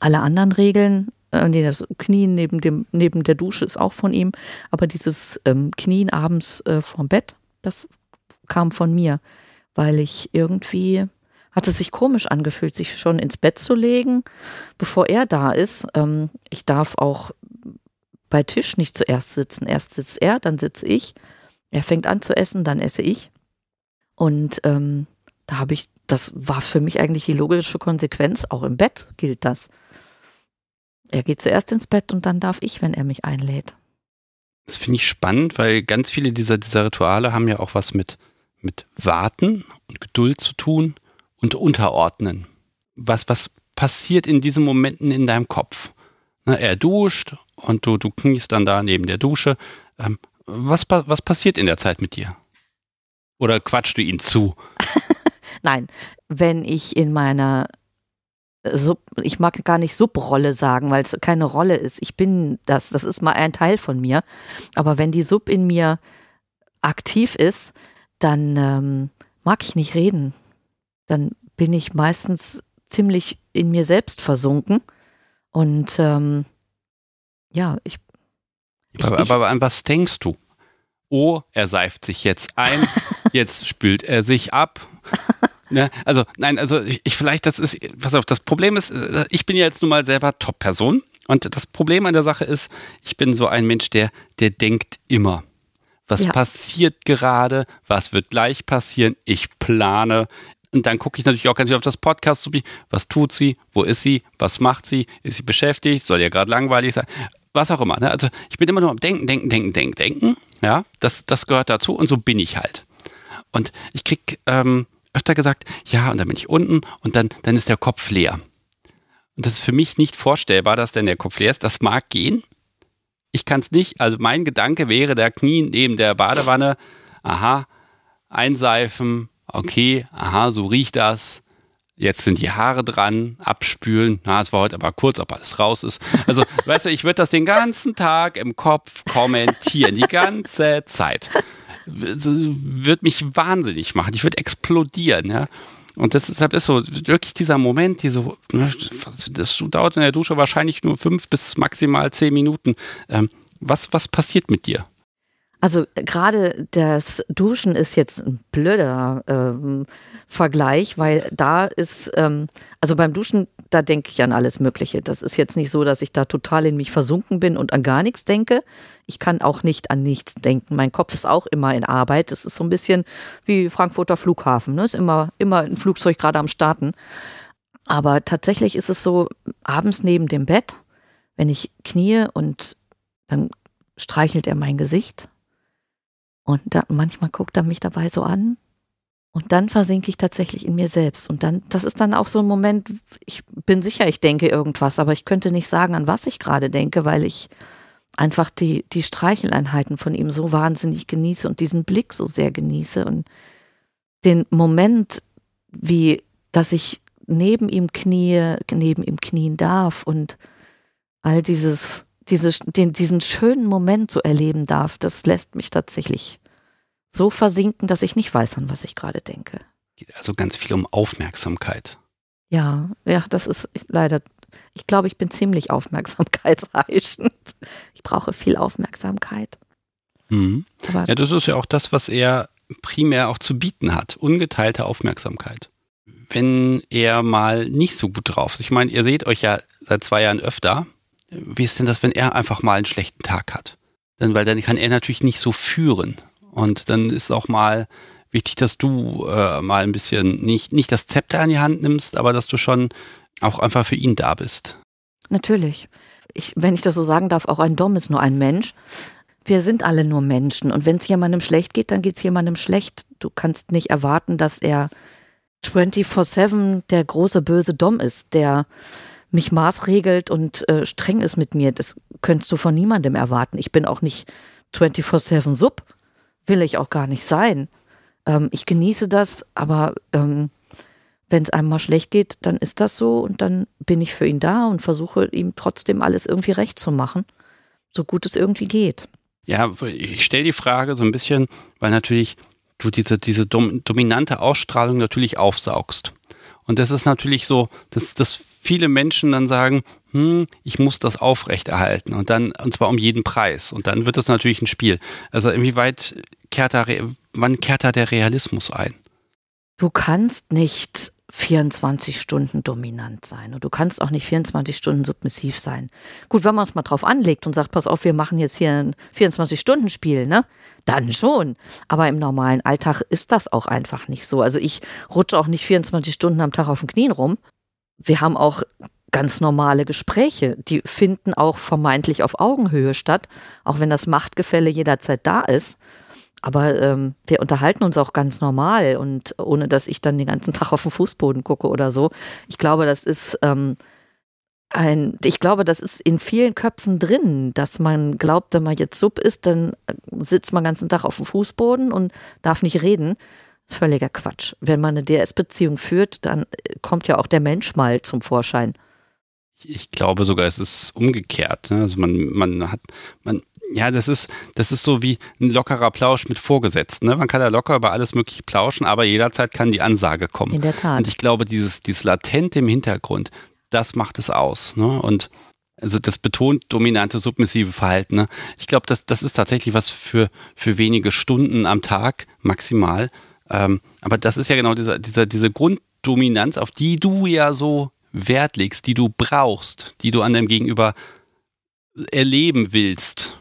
B: Alle anderen Regeln, äh, nee, das Knien neben, dem, neben der Dusche ist auch von ihm, aber dieses ähm, Knien abends äh, vorm Bett, das kam von mir weil ich irgendwie hat es sich komisch angefühlt, sich schon ins Bett zu legen, bevor er da ist. Ähm, ich darf auch bei Tisch nicht zuerst sitzen. Erst sitzt er, dann sitze ich. Er fängt an zu essen, dann esse ich. Und ähm, da habe ich, das war für mich eigentlich die logische Konsequenz. Auch im Bett gilt das. Er geht zuerst ins Bett und dann darf ich, wenn er mich einlädt.
A: Das finde ich spannend, weil ganz viele dieser, dieser Rituale haben ja auch was mit mit Warten und Geduld zu tun und Unterordnen. Was, was passiert in diesen Momenten in deinem Kopf? Na, er duscht und du, du kniest dann da neben der Dusche. Ähm, was, was passiert in der Zeit mit dir? Oder quatschst du ihn zu?
B: Nein, wenn ich in meiner Sub, ich mag gar nicht Subrolle sagen, weil es keine Rolle ist. Ich bin das, das ist mal ein Teil von mir. Aber wenn die Sub in mir aktiv ist, dann ähm, mag ich nicht reden. Dann bin ich meistens ziemlich in mir selbst versunken. Und ähm, ja, ich.
A: ich aber, ich, aber an was denkst du? Oh, er seift sich jetzt ein, jetzt spült er sich ab. Ne? Also, nein, also ich, ich, vielleicht, das ist, pass auf, das Problem ist, äh, ich bin ja jetzt nun mal selber Top-Person. Und das Problem an der Sache ist, ich bin so ein Mensch, der, der denkt immer. Was ja. passiert gerade? Was wird gleich passieren? Ich plane. Und dann gucke ich natürlich auch ganz viel auf das Podcast. Was tut sie? Wo ist sie? Was macht sie? Ist sie beschäftigt? Soll ja gerade langweilig sein? Was auch immer. Ne? Also ich bin immer nur am Denken, Denken, Denken, Denken, Denken. Ja, das, das gehört dazu und so bin ich halt. Und ich krieg ähm, öfter gesagt, ja, und dann bin ich unten und dann, dann ist der Kopf leer. Und das ist für mich nicht vorstellbar, dass dann der Kopf leer ist. Das mag gehen, ich kann es nicht. Also mein Gedanke wäre, der Knie neben der Badewanne, aha, einseifen, okay, aha, so riecht das. Jetzt sind die Haare dran, abspülen. Na, es war heute aber kurz, ob alles raus ist. Also, weißt du, ich würde das den ganzen Tag im Kopf kommentieren, die ganze Zeit. Wird mich wahnsinnig machen. Ich würde explodieren, ja. Und deshalb ist so wirklich dieser Moment, die so, ne, das dauert in der Dusche wahrscheinlich nur fünf bis maximal zehn Minuten. Ähm, was, was passiert mit dir?
B: Also gerade das Duschen ist jetzt ein blöder ähm, Vergleich, weil da ist, ähm, also beim Duschen, da denke ich an alles Mögliche. Das ist jetzt nicht so, dass ich da total in mich versunken bin und an gar nichts denke. Ich kann auch nicht an nichts denken. Mein Kopf ist auch immer in Arbeit. Das ist so ein bisschen wie Frankfurter Flughafen. Ne? Ist immer, immer ein Flugzeug gerade am Starten. Aber tatsächlich ist es so, abends neben dem Bett, wenn ich knie und dann streichelt er mein Gesicht und da, manchmal guckt er mich dabei so an. Und dann versinke ich tatsächlich in mir selbst. Und dann, das ist dann auch so ein Moment, ich bin sicher, ich denke irgendwas, aber ich könnte nicht sagen, an was ich gerade denke, weil ich einfach die, die Streicheleinheiten von ihm so wahnsinnig genieße und diesen Blick so sehr genieße und den Moment, wie, dass ich neben ihm knie, neben ihm knien darf und all dieses, diese, den, diesen schönen Moment so erleben darf, das lässt mich tatsächlich so versinken, dass ich nicht weiß, an was ich gerade denke.
A: Geht also ganz viel um Aufmerksamkeit.
B: Ja, ja, das ist leider, ich glaube, ich bin ziemlich aufmerksamkeitsreichend. Ich brauche viel Aufmerksamkeit.
A: Mhm. ja, das ist ja auch das, was er primär auch zu bieten hat. Ungeteilte Aufmerksamkeit. Wenn er mal nicht so gut drauf ist. Ich meine, ihr seht euch ja seit zwei Jahren öfter. Wie ist denn das, wenn er einfach mal einen schlechten Tag hat? Dann, weil dann kann er natürlich nicht so führen. Und dann ist auch mal wichtig, dass du äh, mal ein bisschen nicht, nicht das Zepter in die Hand nimmst, aber dass du schon auch einfach für ihn da bist.
B: Natürlich. Ich, wenn ich das so sagen darf, auch ein Dom ist nur ein Mensch. Wir sind alle nur Menschen. Und wenn es jemandem schlecht geht, dann geht es jemandem schlecht. Du kannst nicht erwarten, dass er 24-7 der große böse Dom ist, der mich maßregelt und äh, streng ist mit mir. Das könntest du von niemandem erwarten. Ich bin auch nicht 24-7 Sub. Will ich auch gar nicht sein. Ähm, ich genieße das, aber ähm, wenn es einem mal schlecht geht, dann ist das so und dann bin ich für ihn da und versuche ihm trotzdem alles irgendwie recht zu machen, so gut es irgendwie geht.
A: Ja, ich stelle die Frage so ein bisschen, weil natürlich du diese, diese dom dominante Ausstrahlung natürlich aufsaugst. Und das ist natürlich so, dass, dass viele Menschen dann sagen, hm, ich muss das aufrechterhalten und dann, und zwar um jeden Preis. Und dann wird das natürlich ein Spiel. Also inwieweit kehrt da, wann kehrt da der Realismus ein?
B: Du kannst nicht 24 Stunden dominant sein und du kannst auch nicht 24 Stunden submissiv sein. Gut, wenn man es mal drauf anlegt und sagt, pass auf, wir machen jetzt hier ein 24-Stunden-Spiel, ne? Dann schon. Aber im normalen Alltag ist das auch einfach nicht so. Also ich rutsche auch nicht 24 Stunden am Tag auf den Knien rum. Wir haben auch ganz normale Gespräche, die finden auch vermeintlich auf Augenhöhe statt, auch wenn das Machtgefälle jederzeit da ist. Aber ähm, wir unterhalten uns auch ganz normal und ohne dass ich dann den ganzen Tag auf den Fußboden gucke oder so. Ich glaube, das ist ähm, ein, ich glaube, das ist in vielen Köpfen drin, dass man glaubt, wenn man jetzt Sub ist, dann sitzt man den ganzen Tag auf dem Fußboden und darf nicht reden. Völliger Quatsch. Wenn man eine DS-Beziehung führt, dann kommt ja auch der Mensch mal zum Vorschein.
A: Ich glaube sogar, es ist umgekehrt. Ne? Also man, man hat, man, ja, das ist, das ist so wie ein lockerer Plausch mit Vorgesetzten. Ne? Man kann ja locker über alles Mögliche plauschen, aber jederzeit kann die Ansage kommen.
B: In der Tat.
A: Und ich glaube, dieses, dieses Latente im Hintergrund, das macht es aus. Ne? Und also das betont dominante, submissive Verhalten. Ne? Ich glaube, das, das ist tatsächlich was für, für wenige Stunden am Tag maximal. Ähm, aber das ist ja genau dieser, dieser, diese Grunddominanz, auf die du ja so Wert legst, die du brauchst, die du an deinem Gegenüber erleben willst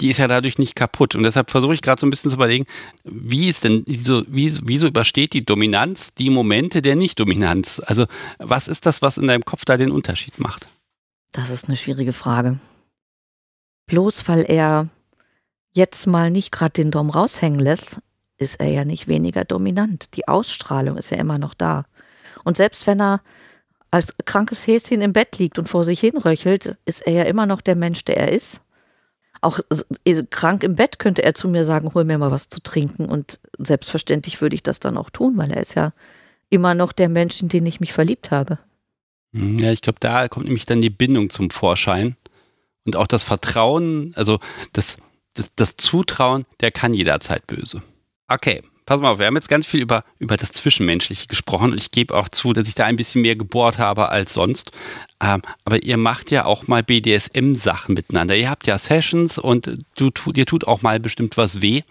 A: die ist ja dadurch nicht kaputt. Und deshalb versuche ich gerade so ein bisschen zu überlegen, wie ist denn, wieso, wieso übersteht die Dominanz die Momente der Nicht-Dominanz? Also was ist das, was in deinem Kopf da den Unterschied macht?
B: Das ist eine schwierige Frage. Bloß weil er jetzt mal nicht gerade den Dom raushängen lässt, ist er ja nicht weniger dominant. Die Ausstrahlung ist ja immer noch da. Und selbst wenn er als krankes Häschen im Bett liegt und vor sich hin röchelt, ist er ja immer noch der Mensch, der er ist auch krank im Bett könnte er zu mir sagen, hol mir mal was zu trinken. Und selbstverständlich würde ich das dann auch tun, weil er ist ja immer noch der Mensch, in den ich mich verliebt habe.
A: Hm, ja, ich glaube, da kommt nämlich dann die Bindung zum Vorschein. Und auch das Vertrauen, also das, das, das Zutrauen, der kann jederzeit böse. Okay, pass mal auf, wir haben jetzt ganz viel über, über das Zwischenmenschliche gesprochen und ich gebe auch zu, dass ich da ein bisschen mehr gebohrt habe als sonst. Ähm, aber ihr macht ja auch mal BDSM-Sachen miteinander. Ihr habt ja Sessions und du, dir tut auch mal bestimmt was weh.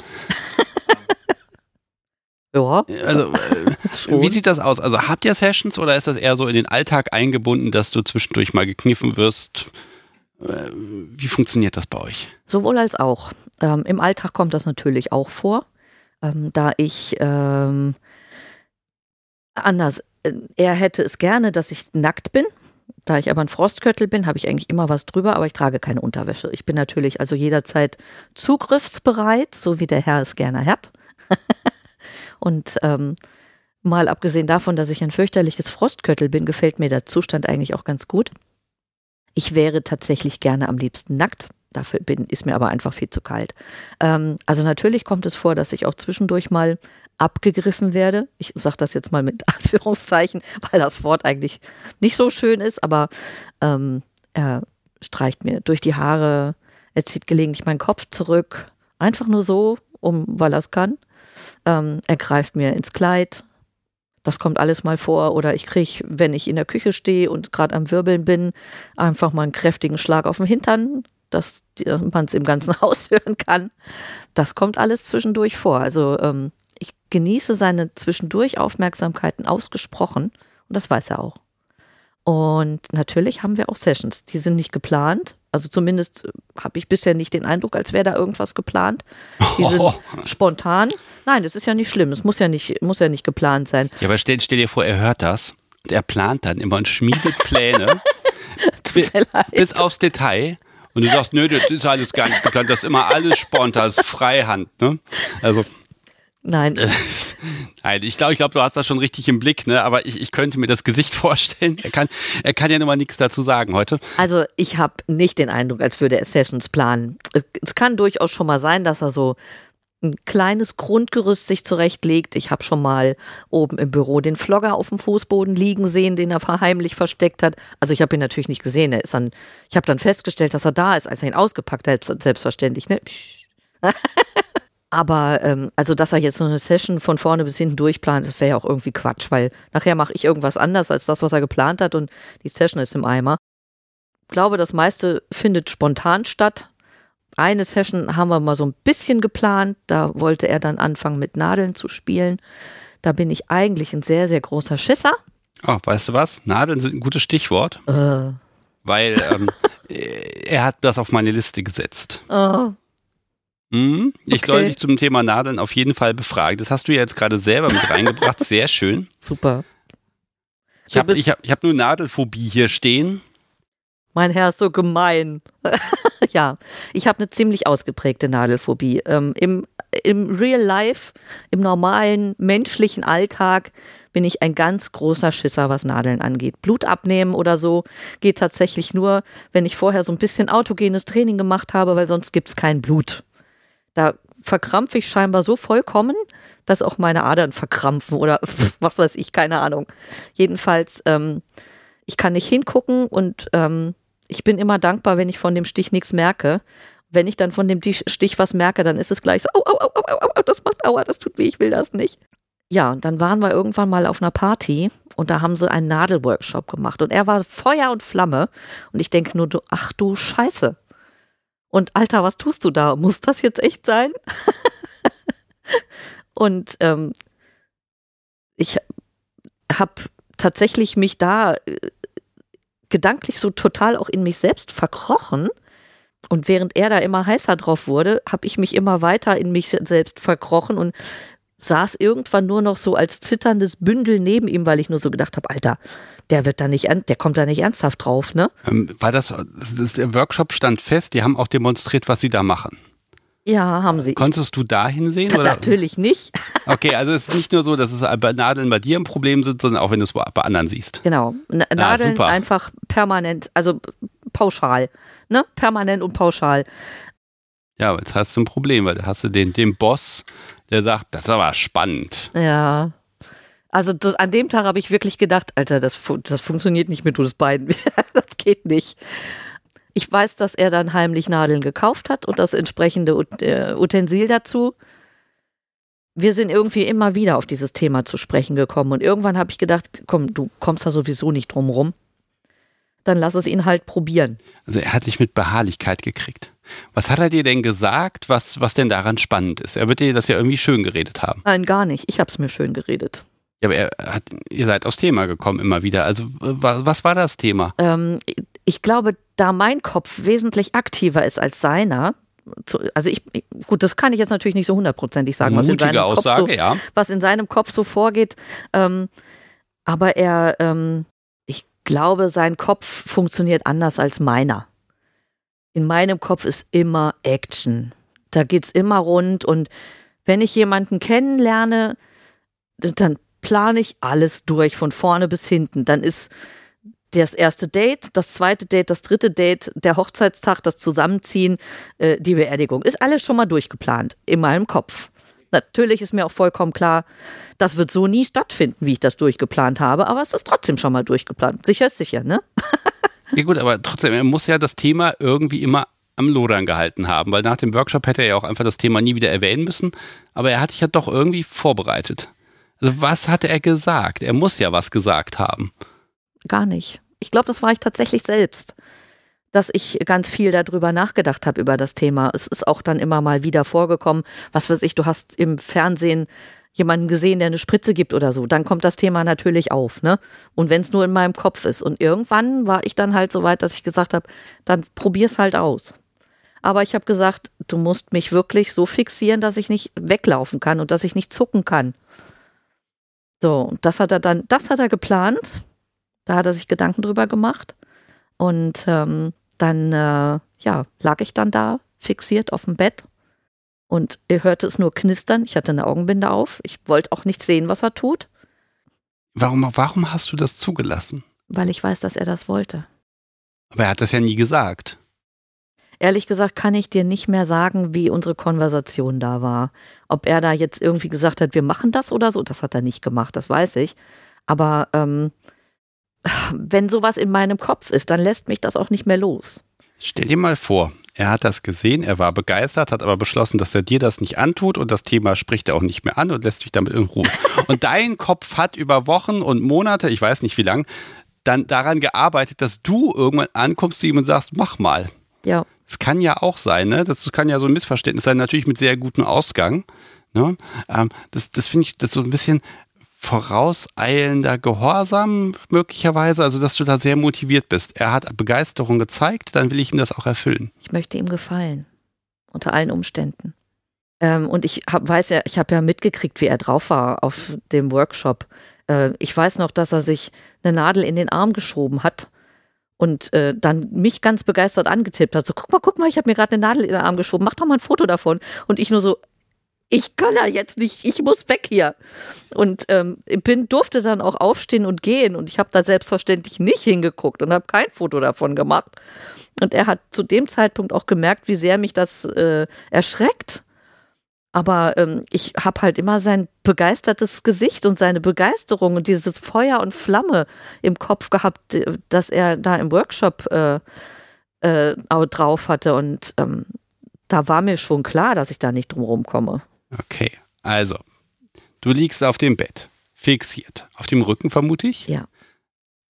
B: ja.
A: Also, äh, wie sieht das aus? Also habt ihr Sessions oder ist das eher so in den Alltag eingebunden, dass du zwischendurch mal gekniffen wirst? Äh, wie funktioniert das bei euch?
B: Sowohl als auch. Ähm, Im Alltag kommt das natürlich auch vor ähm, da ich ähm, anders, äh, er hätte es gerne, dass ich nackt bin. Da ich aber ein Frostköttel bin, habe ich eigentlich immer was drüber, aber ich trage keine Unterwäsche. Ich bin natürlich also jederzeit zugriffsbereit, so wie der Herr es gerne hat. Und ähm, mal abgesehen davon, dass ich ein fürchterliches Frostköttel bin, gefällt mir der Zustand eigentlich auch ganz gut. Ich wäre tatsächlich gerne am liebsten nackt. Dafür bin, ist mir aber einfach viel zu kalt. Ähm, also natürlich kommt es vor, dass ich auch zwischendurch mal abgegriffen werde. Ich sage das jetzt mal mit Anführungszeichen, weil das Wort eigentlich nicht so schön ist, aber ähm, er streicht mir durch die Haare, er zieht gelegentlich meinen Kopf zurück, einfach nur so, um, weil er es kann. Ähm, er greift mir ins Kleid, Das kommt alles mal vor. Oder ich kriege, wenn ich in der Küche stehe und gerade am Wirbeln bin, einfach mal einen kräftigen Schlag auf den Hintern, dass man es im ganzen Haus hören kann. Das kommt alles zwischendurch vor. Also ähm, ich genieße seine zwischendurch Aufmerksamkeiten ausgesprochen und das weiß er auch. Und natürlich haben wir auch Sessions, die sind nicht geplant. Also zumindest äh, habe ich bisher nicht den Eindruck, als wäre da irgendwas geplant. Die sind oh. spontan. Nein, das ist ja nicht schlimm. Es muss ja nicht, muss ja nicht geplant sein.
A: Ja, aber stell, stell dir vor, er hört das und er plant dann immer und schmiedet Pläne bis, bis aufs Detail. Und du sagst, nö, das ist alles gar nicht geplant, das ist immer alles spontan, das ist Freihand. Ne? Also
B: Nein.
A: Nein, ich glaube, ich glaube, du hast das schon richtig im Blick, ne? Aber ich, ich könnte mir das Gesicht vorstellen. Er kann, er kann ja nun mal nichts dazu sagen heute.
B: Also ich habe nicht den Eindruck, als würde er Sessions planen. Es kann durchaus schon mal sein, dass er so ein kleines Grundgerüst sich zurechtlegt. Ich habe schon mal oben im Büro den Flogger auf dem Fußboden liegen sehen, den er verheimlich versteckt hat. Also ich habe ihn natürlich nicht gesehen. Er ist dann, ich habe dann festgestellt, dass er da ist, als er ihn ausgepackt hat, selbstverständlich. Ne? Aber ähm, also, dass er jetzt so eine Session von vorne bis hinten durchplant, das wäre ja auch irgendwie Quatsch, weil nachher mache ich irgendwas anders als das, was er geplant hat und die Session ist im Eimer. Ich glaube, das meiste findet spontan statt. Eine Session haben wir mal so ein bisschen geplant. Da wollte er dann anfangen mit Nadeln zu spielen. Da bin ich eigentlich ein sehr, sehr großer Schisser.
A: Oh, weißt du was? Nadeln sind ein gutes Stichwort. Äh. Weil ähm, er hat das auf meine Liste gesetzt. Oh. Mhm. Ich okay. soll dich zum Thema Nadeln auf jeden Fall befragen. Das hast du ja jetzt gerade selber mit reingebracht. Sehr schön.
B: Super.
A: Ich habe ich hab, ich hab nur Nadelphobie hier stehen.
B: Mein Herr ist so gemein. ja, ich habe eine ziemlich ausgeprägte Nadelphobie. Ähm, im, Im Real Life, im normalen menschlichen Alltag bin ich ein ganz großer Schisser, was Nadeln angeht. Blut abnehmen oder so geht tatsächlich nur, wenn ich vorher so ein bisschen autogenes Training gemacht habe, weil sonst gibt's kein Blut. Da verkrampfe ich scheinbar so vollkommen, dass auch meine Adern verkrampfen oder was weiß ich, keine Ahnung. Jedenfalls, ähm, ich kann nicht hingucken und ähm, ich bin immer dankbar, wenn ich von dem Stich nichts merke. Wenn ich dann von dem Stich was merke, dann ist es gleich so, au, au, au, au, au, das macht aua, das tut weh, ich will das nicht. Ja, und dann waren wir irgendwann mal auf einer Party und da haben sie einen Nadelworkshop gemacht und er war Feuer und Flamme und ich denke nur, ach du Scheiße, und Alter, was tust du da? Muss das jetzt echt sein? und ähm, ich habe tatsächlich mich da äh, gedanklich so total auch in mich selbst verkrochen. Und während er da immer heißer drauf wurde, habe ich mich immer weiter in mich selbst verkrochen und saß irgendwann nur noch so als zitterndes Bündel neben ihm, weil ich nur so gedacht habe, Alter, der wird da nicht, der kommt da nicht ernsthaft drauf, ne?
A: Ähm, war das, das, der Workshop stand fest, die haben auch demonstriert, was sie da machen.
B: Ja, haben sie.
A: Konntest du da hinsehen? Oder?
B: Natürlich nicht.
A: Okay, also es ist nicht nur so, dass es bei Nadeln bei dir ein Problem sind, sondern auch wenn du es bei anderen siehst.
B: Genau. Ah, Nadeln ah, einfach permanent, also pauschal. Ne? Permanent und pauschal.
A: Ja, aber jetzt hast du ein Problem, weil da hast du den, den Boss, der sagt, das ist aber spannend.
B: Ja. Also das, an dem Tag habe ich wirklich gedacht, Alter, das, das funktioniert nicht mit uns beiden. das geht nicht. Ich weiß, dass er dann heimlich Nadeln gekauft hat und das entsprechende äh, Utensil dazu. Wir sind irgendwie immer wieder auf dieses Thema zu sprechen gekommen und irgendwann habe ich gedacht, komm, du kommst da sowieso nicht drum rum. Dann lass es ihn halt probieren.
A: Also er hat sich mit Beharrlichkeit gekriegt. Was hat er dir denn gesagt, was, was denn daran spannend ist? Er wird dir das ja irgendwie schön geredet haben.
B: Nein, gar nicht. Ich habe es mir schön geredet.
A: Ja, aber er hat, ihr seid aufs Thema gekommen immer wieder. Also was, was war das Thema?
B: Ähm, ich glaube, da mein Kopf wesentlich aktiver ist als seiner, also ich, gut, das kann ich jetzt natürlich nicht so hundertprozentig sagen, was in, seinem Aussage, Kopf so, ja. was in seinem Kopf so vorgeht. Ähm, aber er, ähm, ich glaube, sein Kopf funktioniert anders als meiner in meinem Kopf ist immer Action. Da geht's immer rund und wenn ich jemanden kennenlerne, dann plane ich alles durch von vorne bis hinten. Dann ist das erste Date, das zweite Date, das dritte Date, der Hochzeitstag, das Zusammenziehen, äh, die Beerdigung. Ist alles schon mal durchgeplant in meinem Kopf. Natürlich ist mir auch vollkommen klar, das wird so nie stattfinden, wie ich das durchgeplant habe, aber es ist trotzdem schon mal durchgeplant. Sicher ist sicher, ne?
A: Ja gut, aber trotzdem, er muss ja das Thema irgendwie immer am Lodern gehalten haben, weil nach dem Workshop hätte er ja auch einfach das Thema nie wieder erwähnen müssen, aber er hat dich ja doch irgendwie vorbereitet. Also was hat er gesagt? Er muss ja was gesagt haben.
B: Gar nicht. Ich glaube, das war ich tatsächlich selbst, dass ich ganz viel darüber nachgedacht habe, über das Thema. Es ist auch dann immer mal wieder vorgekommen, was weiß ich, du hast im Fernsehen jemanden gesehen, der eine Spritze gibt oder so, dann kommt das Thema natürlich auf, ne? Und wenn es nur in meinem Kopf ist. Und irgendwann war ich dann halt so weit, dass ich gesagt habe, dann probier's halt aus. Aber ich habe gesagt, du musst mich wirklich so fixieren, dass ich nicht weglaufen kann und dass ich nicht zucken kann. So, das hat er dann, das hat er geplant. Da hat er sich Gedanken drüber gemacht. Und ähm, dann, äh, ja, lag ich dann da fixiert auf dem Bett und er hörte es nur knistern. Ich hatte eine Augenbinde auf. Ich wollte auch nicht sehen, was er tut.
A: Warum, warum hast du das zugelassen?
B: Weil ich weiß, dass er das wollte.
A: Aber er hat das ja nie gesagt.
B: Ehrlich gesagt kann ich dir nicht mehr sagen, wie unsere Konversation da war. Ob er da jetzt irgendwie gesagt hat, wir machen das oder so, das hat er nicht gemacht, das weiß ich. Aber ähm, wenn sowas in meinem Kopf ist, dann lässt mich das auch nicht mehr los.
A: Stell dir mal vor, er hat das gesehen, er war begeistert, hat aber beschlossen, dass er dir das nicht antut und das Thema spricht er auch nicht mehr an und lässt dich damit in Ruhe. und dein Kopf hat über Wochen und Monate, ich weiß nicht wie lang, dann daran gearbeitet, dass du irgendwann ankommst zu ihm und sagst, mach mal.
B: Ja.
A: Das kann ja auch sein, ne? Das kann ja so ein Missverständnis sein, natürlich mit sehr gutem Ausgang. Ne? Ähm, das das finde ich das so ein bisschen vorauseilender Gehorsam möglicherweise, also dass du da sehr motiviert bist. Er hat Begeisterung gezeigt, dann will ich ihm das auch erfüllen.
B: Ich möchte ihm gefallen, unter allen Umständen. Ähm, und ich hab, weiß ja, ich habe ja mitgekriegt, wie er drauf war auf dem Workshop. Äh, ich weiß noch, dass er sich eine Nadel in den Arm geschoben hat und äh, dann mich ganz begeistert angetippt hat. So, guck mal, guck mal, ich habe mir gerade eine Nadel in den Arm geschoben, mach doch mal ein Foto davon. Und ich nur so, ich kann ja jetzt nicht, ich muss weg hier. Und ähm, bin, durfte dann auch aufstehen und gehen und ich habe da selbstverständlich nicht hingeguckt und habe kein Foto davon gemacht. Und er hat zu dem Zeitpunkt auch gemerkt, wie sehr mich das äh, erschreckt. Aber ähm, ich habe halt immer sein begeistertes Gesicht und seine Begeisterung und dieses Feuer und Flamme im Kopf gehabt, dass er da im Workshop äh, äh, drauf hatte. Und ähm, da war mir schon klar, dass ich da nicht drum rumkomme.
A: Okay, also, du liegst auf dem Bett, fixiert. Auf dem Rücken vermute ich?
B: Ja.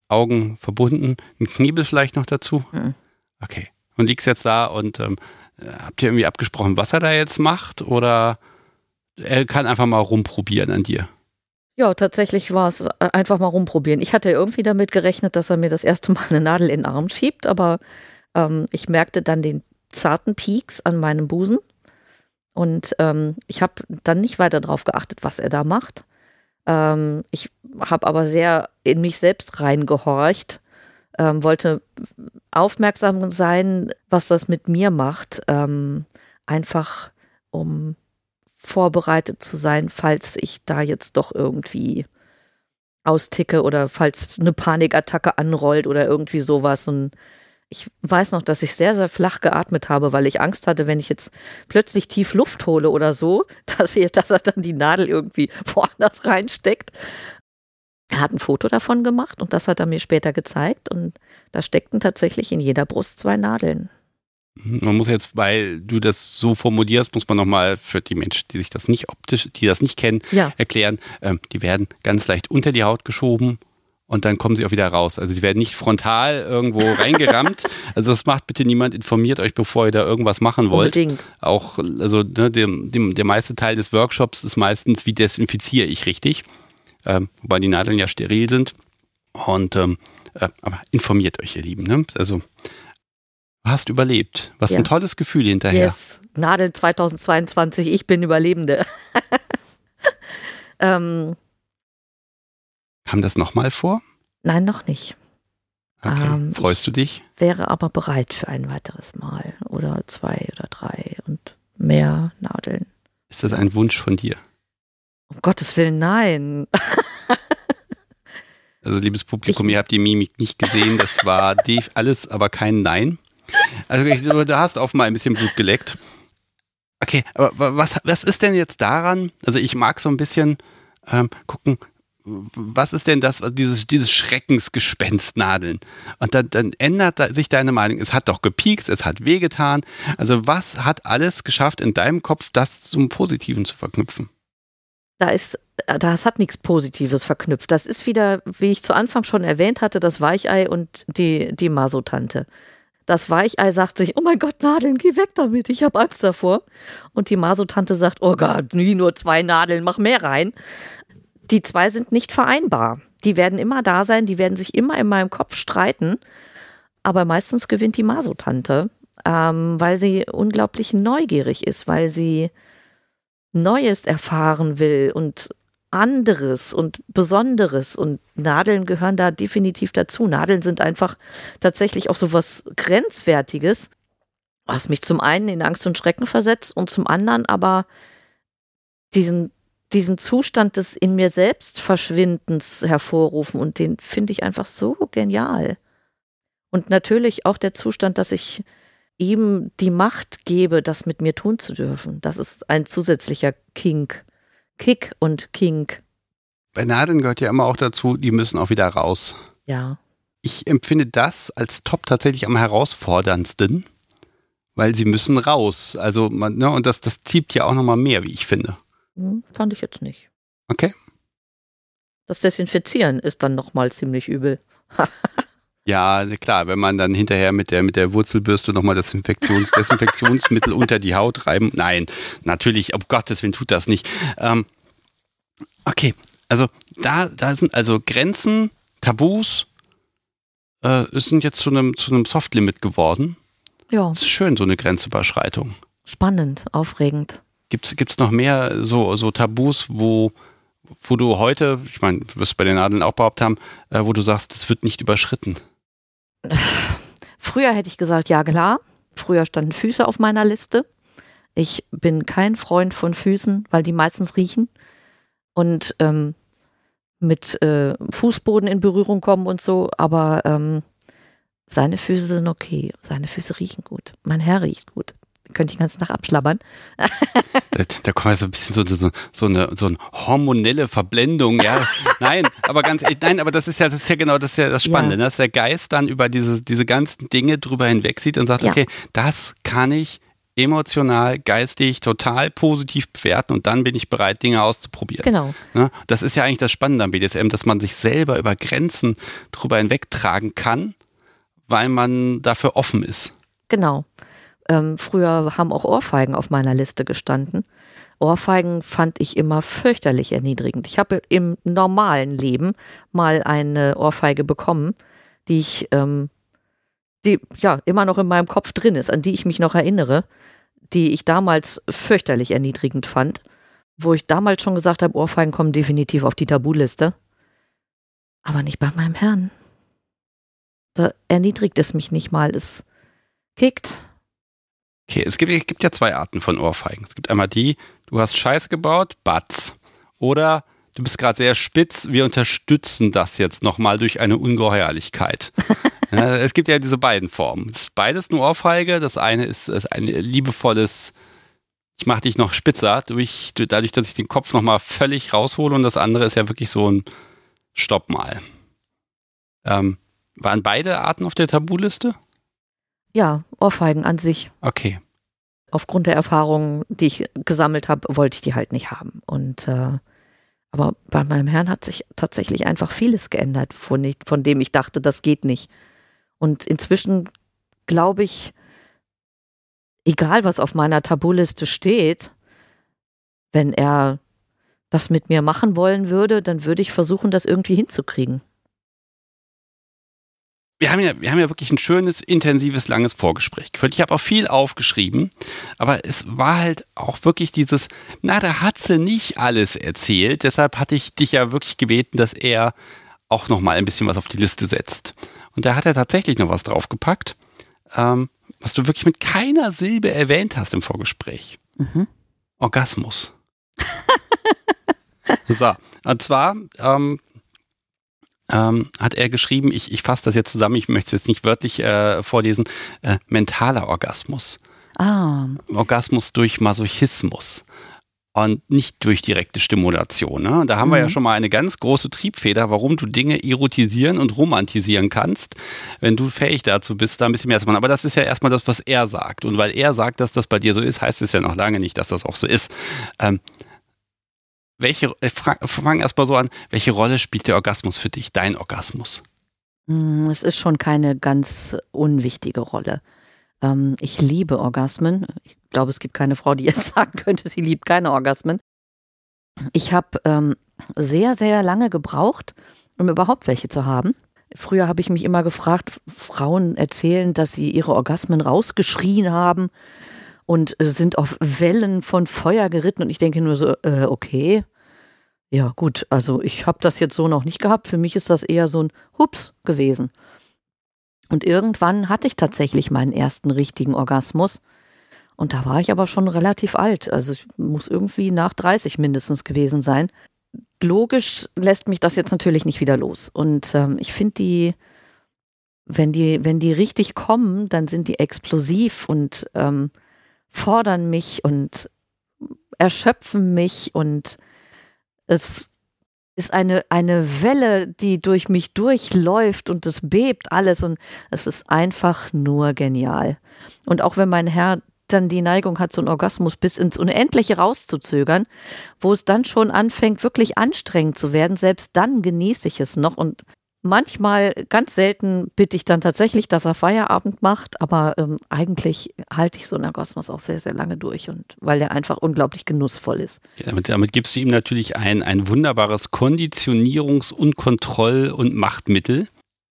A: Augen verbunden, ein Kniebel vielleicht noch dazu?
B: Mhm.
A: Okay. Und liegst jetzt da und ähm, habt ihr irgendwie abgesprochen, was er da jetzt macht? Oder er kann einfach mal rumprobieren an dir?
B: Ja, tatsächlich war es äh, einfach mal rumprobieren. Ich hatte irgendwie damit gerechnet, dass er mir das erste Mal eine Nadel in den Arm schiebt, aber ähm, ich merkte dann den zarten Pieks an meinem Busen und ähm, ich habe dann nicht weiter darauf geachtet, was er da macht. Ähm, ich habe aber sehr in mich selbst reingehorcht, ähm, wollte aufmerksam sein, was das mit mir macht. Ähm, einfach um vorbereitet zu sein, falls ich da jetzt doch irgendwie austicke oder falls eine Panikattacke anrollt oder irgendwie sowas. Und ich weiß noch, dass ich sehr, sehr flach geatmet habe, weil ich Angst hatte, wenn ich jetzt plötzlich tief Luft hole oder so, dass, ich, dass er dann die Nadel irgendwie woanders reinsteckt. Er hat ein Foto davon gemacht und das hat er mir später gezeigt und da steckten tatsächlich in jeder Brust zwei Nadeln.
A: Man muss jetzt, weil du das so formulierst, muss man nochmal für die Menschen, die sich das nicht optisch, die das nicht kennen,
B: ja.
A: erklären. Ähm, die werden ganz leicht unter die Haut geschoben und dann kommen sie auch wieder raus. Also die werden nicht frontal irgendwo reingerammt. Also das macht bitte niemand, informiert euch, bevor ihr da irgendwas machen wollt.
B: Unbedingt.
A: Auch, also ne, dem, dem, der meiste Teil des Workshops ist meistens, wie desinfiziere ich richtig, ähm, wobei die Nadeln ja steril sind. Und ähm, äh, aber informiert euch, ihr Lieben. Ne? Also du hast überlebt. Was ja. ein tolles Gefühl hinterher.
B: Yes, Nadeln 2022, ich bin Überlebende.
A: ähm, Kam das nochmal vor?
B: Nein, noch nicht.
A: Okay. Ähm, Freust du dich?
B: Wäre aber bereit für ein weiteres Mal oder zwei oder drei und mehr Nadeln.
A: Ist das ein Wunsch von dir?
B: Um Gottes Willen, nein.
A: also, liebes Publikum, ich, ihr habt die Mimik nicht gesehen. Das war alles, aber kein Nein. Also, du hast offenbar ein bisschen Blut geleckt. Okay, aber was, was ist denn jetzt daran? Also, ich mag so ein bisschen ähm, gucken, was ist denn das, dieses, dieses Schreckensgespenst Nadeln? Und dann, dann ändert sich deine Meinung. Es hat doch gepiekst, es hat wehgetan. Also was hat alles geschafft, in deinem Kopf das zum Positiven zu verknüpfen?
B: da ist, das hat nichts Positives verknüpft. Das ist wieder, wie ich zu Anfang schon erwähnt hatte, das Weichei und die, die Masotante. Das Weichei sagt sich, oh mein Gott, Nadeln, geh weg damit, ich habe Angst davor. Und die Masotante sagt, oh Gott, nie nur zwei Nadeln, mach mehr rein. Die zwei sind nicht vereinbar. Die werden immer da sein, die werden sich immer in meinem Kopf streiten. Aber meistens gewinnt die Masotante, ähm, weil sie unglaublich neugierig ist, weil sie Neues erfahren will und anderes und Besonderes und Nadeln gehören da definitiv dazu. Nadeln sind einfach tatsächlich auch so was Grenzwertiges, was mich zum einen in Angst und Schrecken versetzt und zum anderen aber diesen, diesen Zustand des in mir selbst Verschwindens hervorrufen und den finde ich einfach so genial. Und natürlich auch der Zustand, dass ich ihm die Macht gebe, das mit mir tun zu dürfen. Das ist ein zusätzlicher Kink. Kick und Kink.
A: Bei Nadeln gehört ja immer auch dazu, die müssen auch wieder raus.
B: Ja.
A: Ich empfinde das als Top tatsächlich am herausforderndsten, weil sie müssen raus. Also, man, ne, und das, das zieht ja auch nochmal mehr, wie ich finde.
B: Hm, fand ich jetzt nicht.
A: Okay.
B: Das Desinfizieren ist dann nochmal ziemlich übel.
A: Ja, klar, wenn man dann hinterher mit der, mit der Wurzelbürste nochmal das Infektions Desinfektionsmittel unter die Haut reiben. Nein, natürlich, um Gottes Willen tut das nicht. Ähm, okay, also da, da sind also Grenzen, Tabus, äh, sind jetzt zu einem, zu einem Softlimit geworden.
B: Ja.
A: Das ist schön, so eine Grenzüberschreitung.
B: Spannend, aufregend.
A: Gibt es noch mehr so, so Tabus, wo, wo du heute, ich meine, du wirst bei den Nadeln auch behauptet haben, äh, wo du sagst, das wird nicht überschritten?
B: Früher hätte ich gesagt, ja klar. Früher standen Füße auf meiner Liste. Ich bin kein Freund von Füßen, weil die meistens riechen und ähm, mit äh, Fußboden in Berührung kommen und so. Aber ähm, seine Füße sind okay. Seine Füße riechen gut. Mein Herr riecht gut könnte ich den ganzen Tag abschlabbern.
A: da, da kommt ja so ein bisschen so, so, so, eine, so eine hormonelle Verblendung, ja. nein, aber ganz ehrlich, nein, aber das ist ja, das ist ja genau das ist ja das Spannende, ja. Ne? dass der Geist dann über diese, diese ganzen Dinge drüber hinweg sieht und sagt, ja. okay, das kann ich emotional, geistig total positiv bewerten und dann bin ich bereit, Dinge auszuprobieren.
B: Genau.
A: Ja, ne? das ist ja eigentlich das Spannende am BDSM, dass man sich selber über Grenzen drüber hinwegtragen kann, weil man dafür offen ist.
B: Genau. Ähm, früher haben auch Ohrfeigen auf meiner Liste gestanden. Ohrfeigen fand ich immer fürchterlich erniedrigend. Ich habe im normalen Leben mal eine Ohrfeige bekommen, die ich, ähm, die ja immer noch in meinem Kopf drin ist, an die ich mich noch erinnere, die ich damals fürchterlich erniedrigend fand, wo ich damals schon gesagt habe, Ohrfeigen kommen definitiv auf die Tabuliste, aber nicht bei meinem Herrn. Da erniedrigt es mich nicht mal. Es kickt,
A: Okay, es gibt, es gibt ja zwei Arten von Ohrfeigen. Es gibt einmal die, du hast Scheiße gebaut, Batz. Oder du bist gerade sehr spitz, wir unterstützen das jetzt nochmal durch eine Ungeheuerlichkeit. ja, es gibt ja diese beiden Formen. Es ist beides nur Ohrfeige. Das eine ist, ist ein liebevolles, ich mache dich noch spitzer, durch, dadurch, dass ich den Kopf nochmal völlig raushole. Und das andere ist ja wirklich so ein Stopp mal. Ähm, waren beide Arten auf der Tabuliste?
B: Ja, Ohrfeigen an sich.
A: Okay.
B: Aufgrund der Erfahrungen, die ich gesammelt habe, wollte ich die halt nicht haben. Und äh, aber bei meinem Herrn hat sich tatsächlich einfach vieles geändert, von, ich, von dem ich dachte, das geht nicht. Und inzwischen glaube ich, egal was auf meiner Tabuliste steht, wenn er das mit mir machen wollen würde, dann würde ich versuchen, das irgendwie hinzukriegen
A: wir haben ja, wir haben ja wirklich ein schönes, intensives, langes Vorgespräch geführt. Ich habe auch viel aufgeschrieben, aber es war halt auch wirklich dieses, na, da hat sie nicht alles erzählt. Deshalb hatte ich dich ja wirklich gebeten, dass er auch noch mal ein bisschen was auf die Liste setzt. Und da hat er tatsächlich noch was draufgepackt, ähm, was du wirklich mit keiner Silbe erwähnt hast im Vorgespräch. Mhm. Orgasmus. so, und zwar ähm, ähm, hat er geschrieben, ich, ich fasse das jetzt zusammen, ich möchte es jetzt nicht wörtlich äh, vorlesen, äh, mentaler Orgasmus.
B: Ah.
A: Orgasmus durch Masochismus und nicht durch direkte Stimulation. Ne? Da haben mhm. wir ja mhm. schon mal eine ganz große Triebfeder, warum du Dinge erotisieren und romantisieren kannst, wenn du fähig dazu bist, da ein bisschen mehr zu machen. Aber das ist ja erstmal das, was er sagt. Und weil er sagt, dass das bei dir so ist, heißt es ja noch lange nicht, dass das auch so ist. Ähm, welche, äh, fang erstmal so an, welche Rolle spielt der Orgasmus für dich, dein Orgasmus?
B: Hm, es ist schon keine ganz unwichtige Rolle. Ähm, ich liebe Orgasmen. Ich glaube, es gibt keine Frau, die jetzt sagen könnte, sie liebt keine Orgasmen. Ich habe ähm, sehr, sehr lange gebraucht, um überhaupt welche zu haben. Früher habe ich mich immer gefragt, Frauen erzählen, dass sie ihre Orgasmen rausgeschrien haben und äh, sind auf Wellen von Feuer geritten und ich denke nur so, äh, okay, ja gut, also ich habe das jetzt so noch nicht gehabt. Für mich ist das eher so ein Hups gewesen. Und irgendwann hatte ich tatsächlich meinen ersten richtigen Orgasmus. Und da war ich aber schon relativ alt. Also ich muss irgendwie nach 30 mindestens gewesen sein. Logisch lässt mich das jetzt natürlich nicht wieder los. Und ähm, ich finde die, wenn die, wenn die richtig kommen, dann sind die explosiv und ähm, fordern mich und erschöpfen mich und es ist eine, eine Welle, die durch mich durchläuft und es bebt alles und es ist einfach nur genial. Und auch wenn mein Herr dann die Neigung hat, so einen Orgasmus bis ins Unendliche rauszuzögern, wo es dann schon anfängt, wirklich anstrengend zu werden, selbst dann genieße ich es noch und Manchmal, ganz selten, bitte ich dann tatsächlich, dass er Feierabend macht, aber ähm, eigentlich halte ich so einen Orgasmus auch sehr, sehr lange durch und weil der einfach unglaublich genussvoll ist.
A: Ja, damit, damit, gibst du ihm natürlich ein, ein wunderbares Konditionierungs- und Kontroll- und Machtmittel.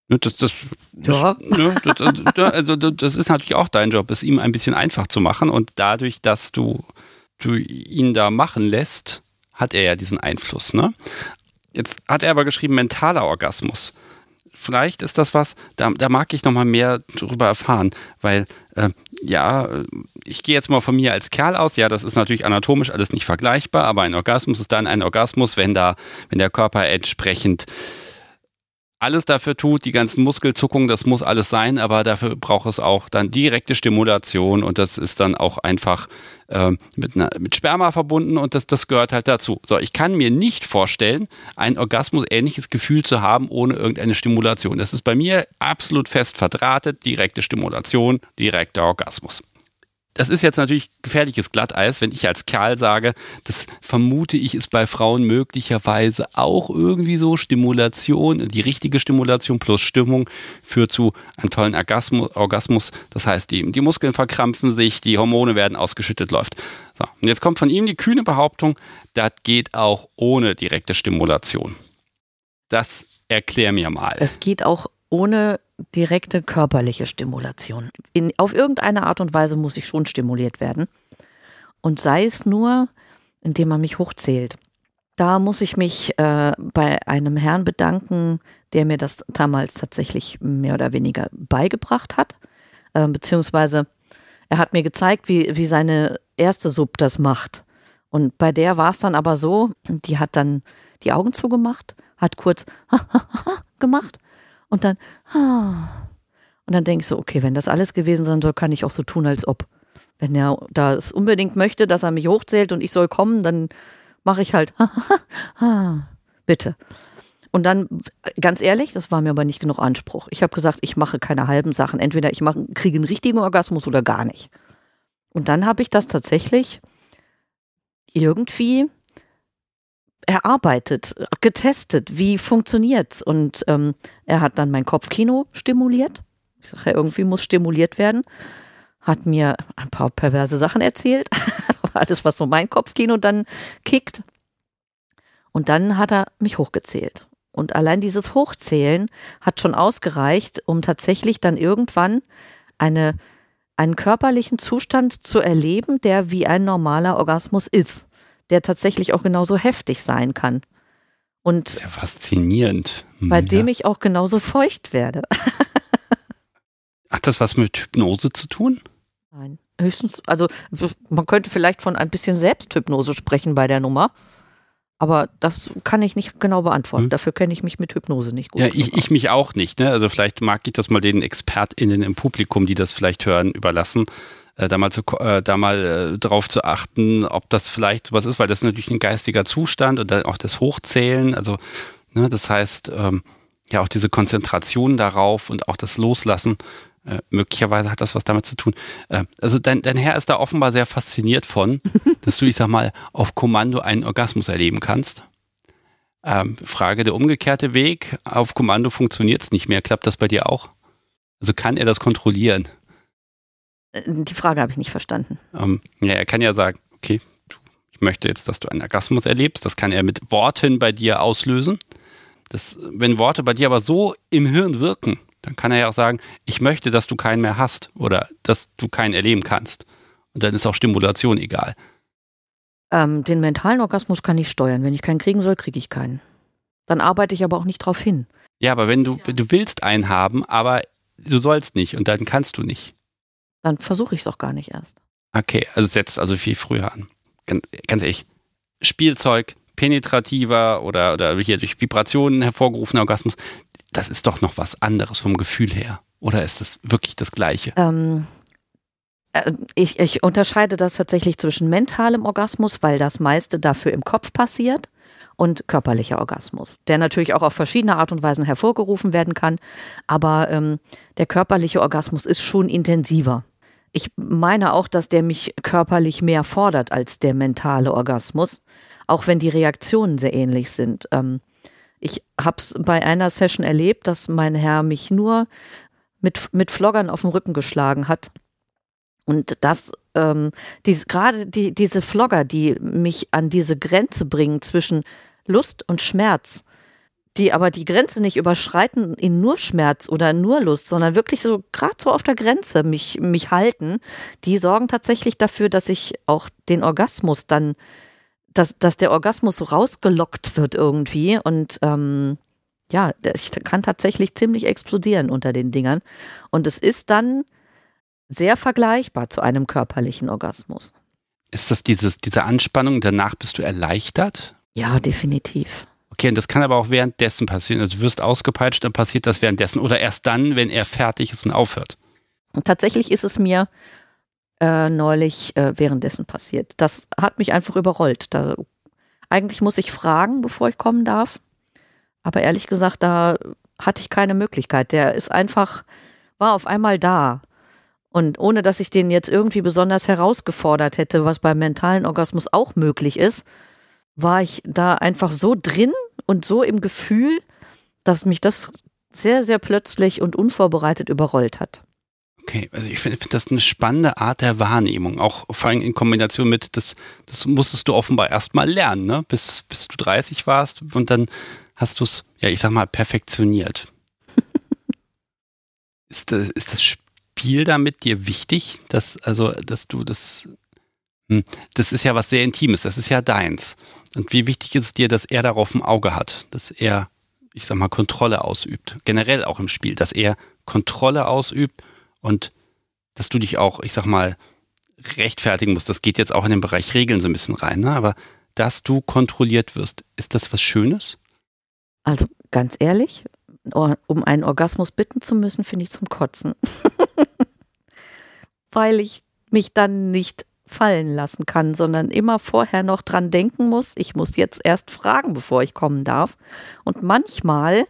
A: Ne, das, das, ja. Ne, das, das, also das ist natürlich auch dein Job, es ihm ein bisschen einfach zu machen und dadurch, dass du, du ihn da machen lässt, hat er ja diesen Einfluss. Ne? Jetzt hat er aber geschrieben, mentaler Orgasmus. Vielleicht ist das was, da, da mag ich nochmal mehr darüber erfahren, weil äh, ja, ich gehe jetzt mal von mir als Kerl aus, ja, das ist natürlich anatomisch alles nicht vergleichbar, aber ein Orgasmus ist dann ein Orgasmus, wenn da, wenn der Körper entsprechend alles dafür tut, die ganzen Muskelzuckungen, das muss alles sein, aber dafür braucht es auch dann direkte Stimulation und das ist dann auch einfach äh, mit, einer, mit Sperma verbunden und das, das gehört halt dazu. So, ich kann mir nicht vorstellen, ein Orgasmus ähnliches Gefühl zu haben ohne irgendeine Stimulation. Das ist bei mir absolut fest verdrahtet, direkte Stimulation, direkter Orgasmus das ist jetzt natürlich gefährliches Glatteis, wenn ich als Kerl sage, das vermute ich ist bei Frauen möglicherweise auch irgendwie so Stimulation, die richtige Stimulation plus Stimmung führt zu einem tollen Orgasmus. Das heißt, die, die Muskeln verkrampfen sich, die Hormone werden ausgeschüttet, läuft. So, und jetzt kommt von ihm die kühne Behauptung, das geht auch ohne direkte Stimulation. Das erklär mir mal.
B: Es geht auch ohne direkte körperliche Stimulation. In, auf irgendeine Art und Weise muss ich schon stimuliert werden. Und sei es nur, indem man mich hochzählt. Da muss ich mich äh, bei einem Herrn bedanken, der mir das damals tatsächlich mehr oder weniger beigebracht hat. Äh, beziehungsweise er hat mir gezeigt, wie, wie seine erste Sub das macht. Und bei der war es dann aber so, die hat dann die Augen zugemacht, hat kurz gemacht und dann, und dann denke ich so, okay, wenn das alles gewesen sein soll, kann ich auch so tun, als ob. Wenn er das unbedingt möchte, dass er mich hochzählt und ich soll kommen, dann mache ich halt, bitte. Und dann, ganz ehrlich, das war mir aber nicht genug Anspruch. Ich habe gesagt, ich mache keine halben Sachen. Entweder ich mache, kriege einen richtigen Orgasmus oder gar nicht. Und dann habe ich das tatsächlich irgendwie erarbeitet, getestet, wie funktioniert's. Und ähm, er hat dann mein Kopfkino stimuliert. Ich sage ja, irgendwie muss stimuliert werden. Hat mir ein paar perverse Sachen erzählt. Alles, was so mein Kopfkino dann kickt. Und dann hat er mich hochgezählt. Und allein dieses Hochzählen hat schon ausgereicht, um tatsächlich dann irgendwann eine, einen körperlichen Zustand zu erleben, der wie ein normaler Orgasmus ist der tatsächlich auch genauso heftig sein kann. Und
A: Sehr faszinierend.
B: Bei ja. dem ich auch genauso feucht werde.
A: Hat das was mit Hypnose zu tun?
B: Nein. Höchstens, also man könnte vielleicht von ein bisschen Selbsthypnose sprechen bei der Nummer. Aber das kann ich nicht genau beantworten. Hm. Dafür kenne ich mich mit Hypnose nicht gut.
A: Ja, ich, ich mich auch nicht. Ne? Also vielleicht mag ich das mal den ExpertInnen im Publikum, die das vielleicht hören, überlassen äh, da mal, zu, äh, da mal äh, drauf zu achten, ob das vielleicht sowas ist, weil das ist natürlich ein geistiger Zustand und dann auch das Hochzählen, also ne, das heißt, ähm, ja auch diese Konzentration darauf und auch das Loslassen, Äh, möglicherweise hat das was damit zu tun. Äh, also dein, dein Herr ist da offenbar sehr fasziniert von, dass du, ich sag mal, auf Kommando einen Orgasmus erleben kannst. Ähm, Frage der umgekehrte Weg. Auf Kommando funktioniert es nicht mehr. Klappt das bei dir auch? Also kann er das kontrollieren?
B: Äh, die Frage habe ich nicht verstanden.
A: Ähm, ja, er kann ja sagen, okay, ich möchte jetzt, dass du einen Orgasmus erlebst. Das kann er mit Worten bei dir auslösen. Das, wenn Worte bei dir aber so im Hirn wirken, dann kann er ja auch sagen, ich möchte, dass du keinen mehr hast oder dass du keinen erleben kannst. Und dann ist auch Stimulation egal.
B: Ähm, den mentalen Orgasmus kann ich steuern. Wenn ich keinen kriegen soll, kriege ich keinen. Dann arbeite ich aber auch nicht drauf hin.
A: Ja, aber wenn du, du willst einen haben, aber du sollst nicht und dann kannst du nicht.
B: Dann versuche ich es auch gar nicht erst.
A: Okay, also setzt also viel früher an. Ganz, ganz ehrlich. Spielzeug, penetrativer oder, oder hier durch Vibrationen hervorgerufener Orgasmus, das ist doch noch was anderes vom Gefühl her. Oder ist es wirklich das Gleiche?
B: Ähm, äh, ich, ich unterscheide das tatsächlich zwischen mentalem Orgasmus, weil das meiste dafür im Kopf passiert, und körperlicher Orgasmus, der natürlich auch auf verschiedene Art und Weisen hervorgerufen werden kann. Aber ähm, der körperliche Orgasmus ist schon intensiver. Ich meine auch, dass der mich körperlich mehr fordert als der mentale Orgasmus, auch wenn die Reaktionen sehr ähnlich sind. Ähm, ich habe es bei einer Session erlebt, dass mein Herr mich nur mit, mit Floggern auf den Rücken geschlagen hat. Und das, ähm, dies, gerade die, diese Flogger, die mich an diese Grenze bringen zwischen Lust und Schmerz, die aber die Grenze nicht überschreiten in nur Schmerz oder nur Lust, sondern wirklich so gerade so auf der Grenze mich, mich halten, die sorgen tatsächlich dafür, dass ich auch den Orgasmus dann dass, dass der Orgasmus so rausgelockt wird irgendwie und ähm, ja, ich kann tatsächlich ziemlich explodieren unter den Dingern. Und es ist dann sehr vergleichbar zu einem körperlichen Orgasmus.
A: Ist das dieses, diese Anspannung, danach bist du erleichtert?
B: Ja, definitiv.
A: Okay, und das kann aber auch währenddessen passieren. Also du wirst ausgepeitscht, dann passiert das währenddessen oder erst dann, wenn er fertig ist und aufhört.
B: Tatsächlich ist es mir äh, neulich äh, währenddessen passiert. Das hat mich einfach überrollt. Da, eigentlich muss ich fragen, bevor ich kommen darf. Aber ehrlich gesagt, da hatte ich keine Möglichkeit. Der ist einfach, war auf einmal da. Und ohne dass ich den jetzt irgendwie besonders herausgefordert hätte, was beim mentalen Orgasmus auch möglich ist, war ich da einfach so drin und so im Gefühl, dass mich das sehr, sehr plötzlich und unvorbereitet überrollt hat.
A: Okay, also ich finde find das eine spannende Art der Wahrnehmung, auch vor allem in Kombination mit, das, das musstest du offenbar erstmal lernen, ne? bis, bis du 30 warst und dann hast du es, ja, ich sag mal, perfektioniert. ist, das, ist das Spiel damit dir wichtig, dass, also, dass du das, hm, das ist ja was sehr Intimes, das ist ja deins. Und wie wichtig ist es dir, dass er darauf ein Auge hat, dass er, ich sag mal, Kontrolle ausübt, generell auch im Spiel, dass er Kontrolle ausübt und dass du dich auch, ich sag mal, rechtfertigen musst. Das geht jetzt auch in den Bereich Regeln so ein bisschen rein, ne? aber dass du kontrolliert wirst, ist das was Schönes?
B: Also ganz ehrlich, um einen Orgasmus bitten zu müssen, finde ich zum Kotzen. Weil ich mich dann nicht fallen lassen kann, sondern immer vorher noch dran denken muss, ich muss jetzt erst fragen, bevor ich kommen darf. Und manchmal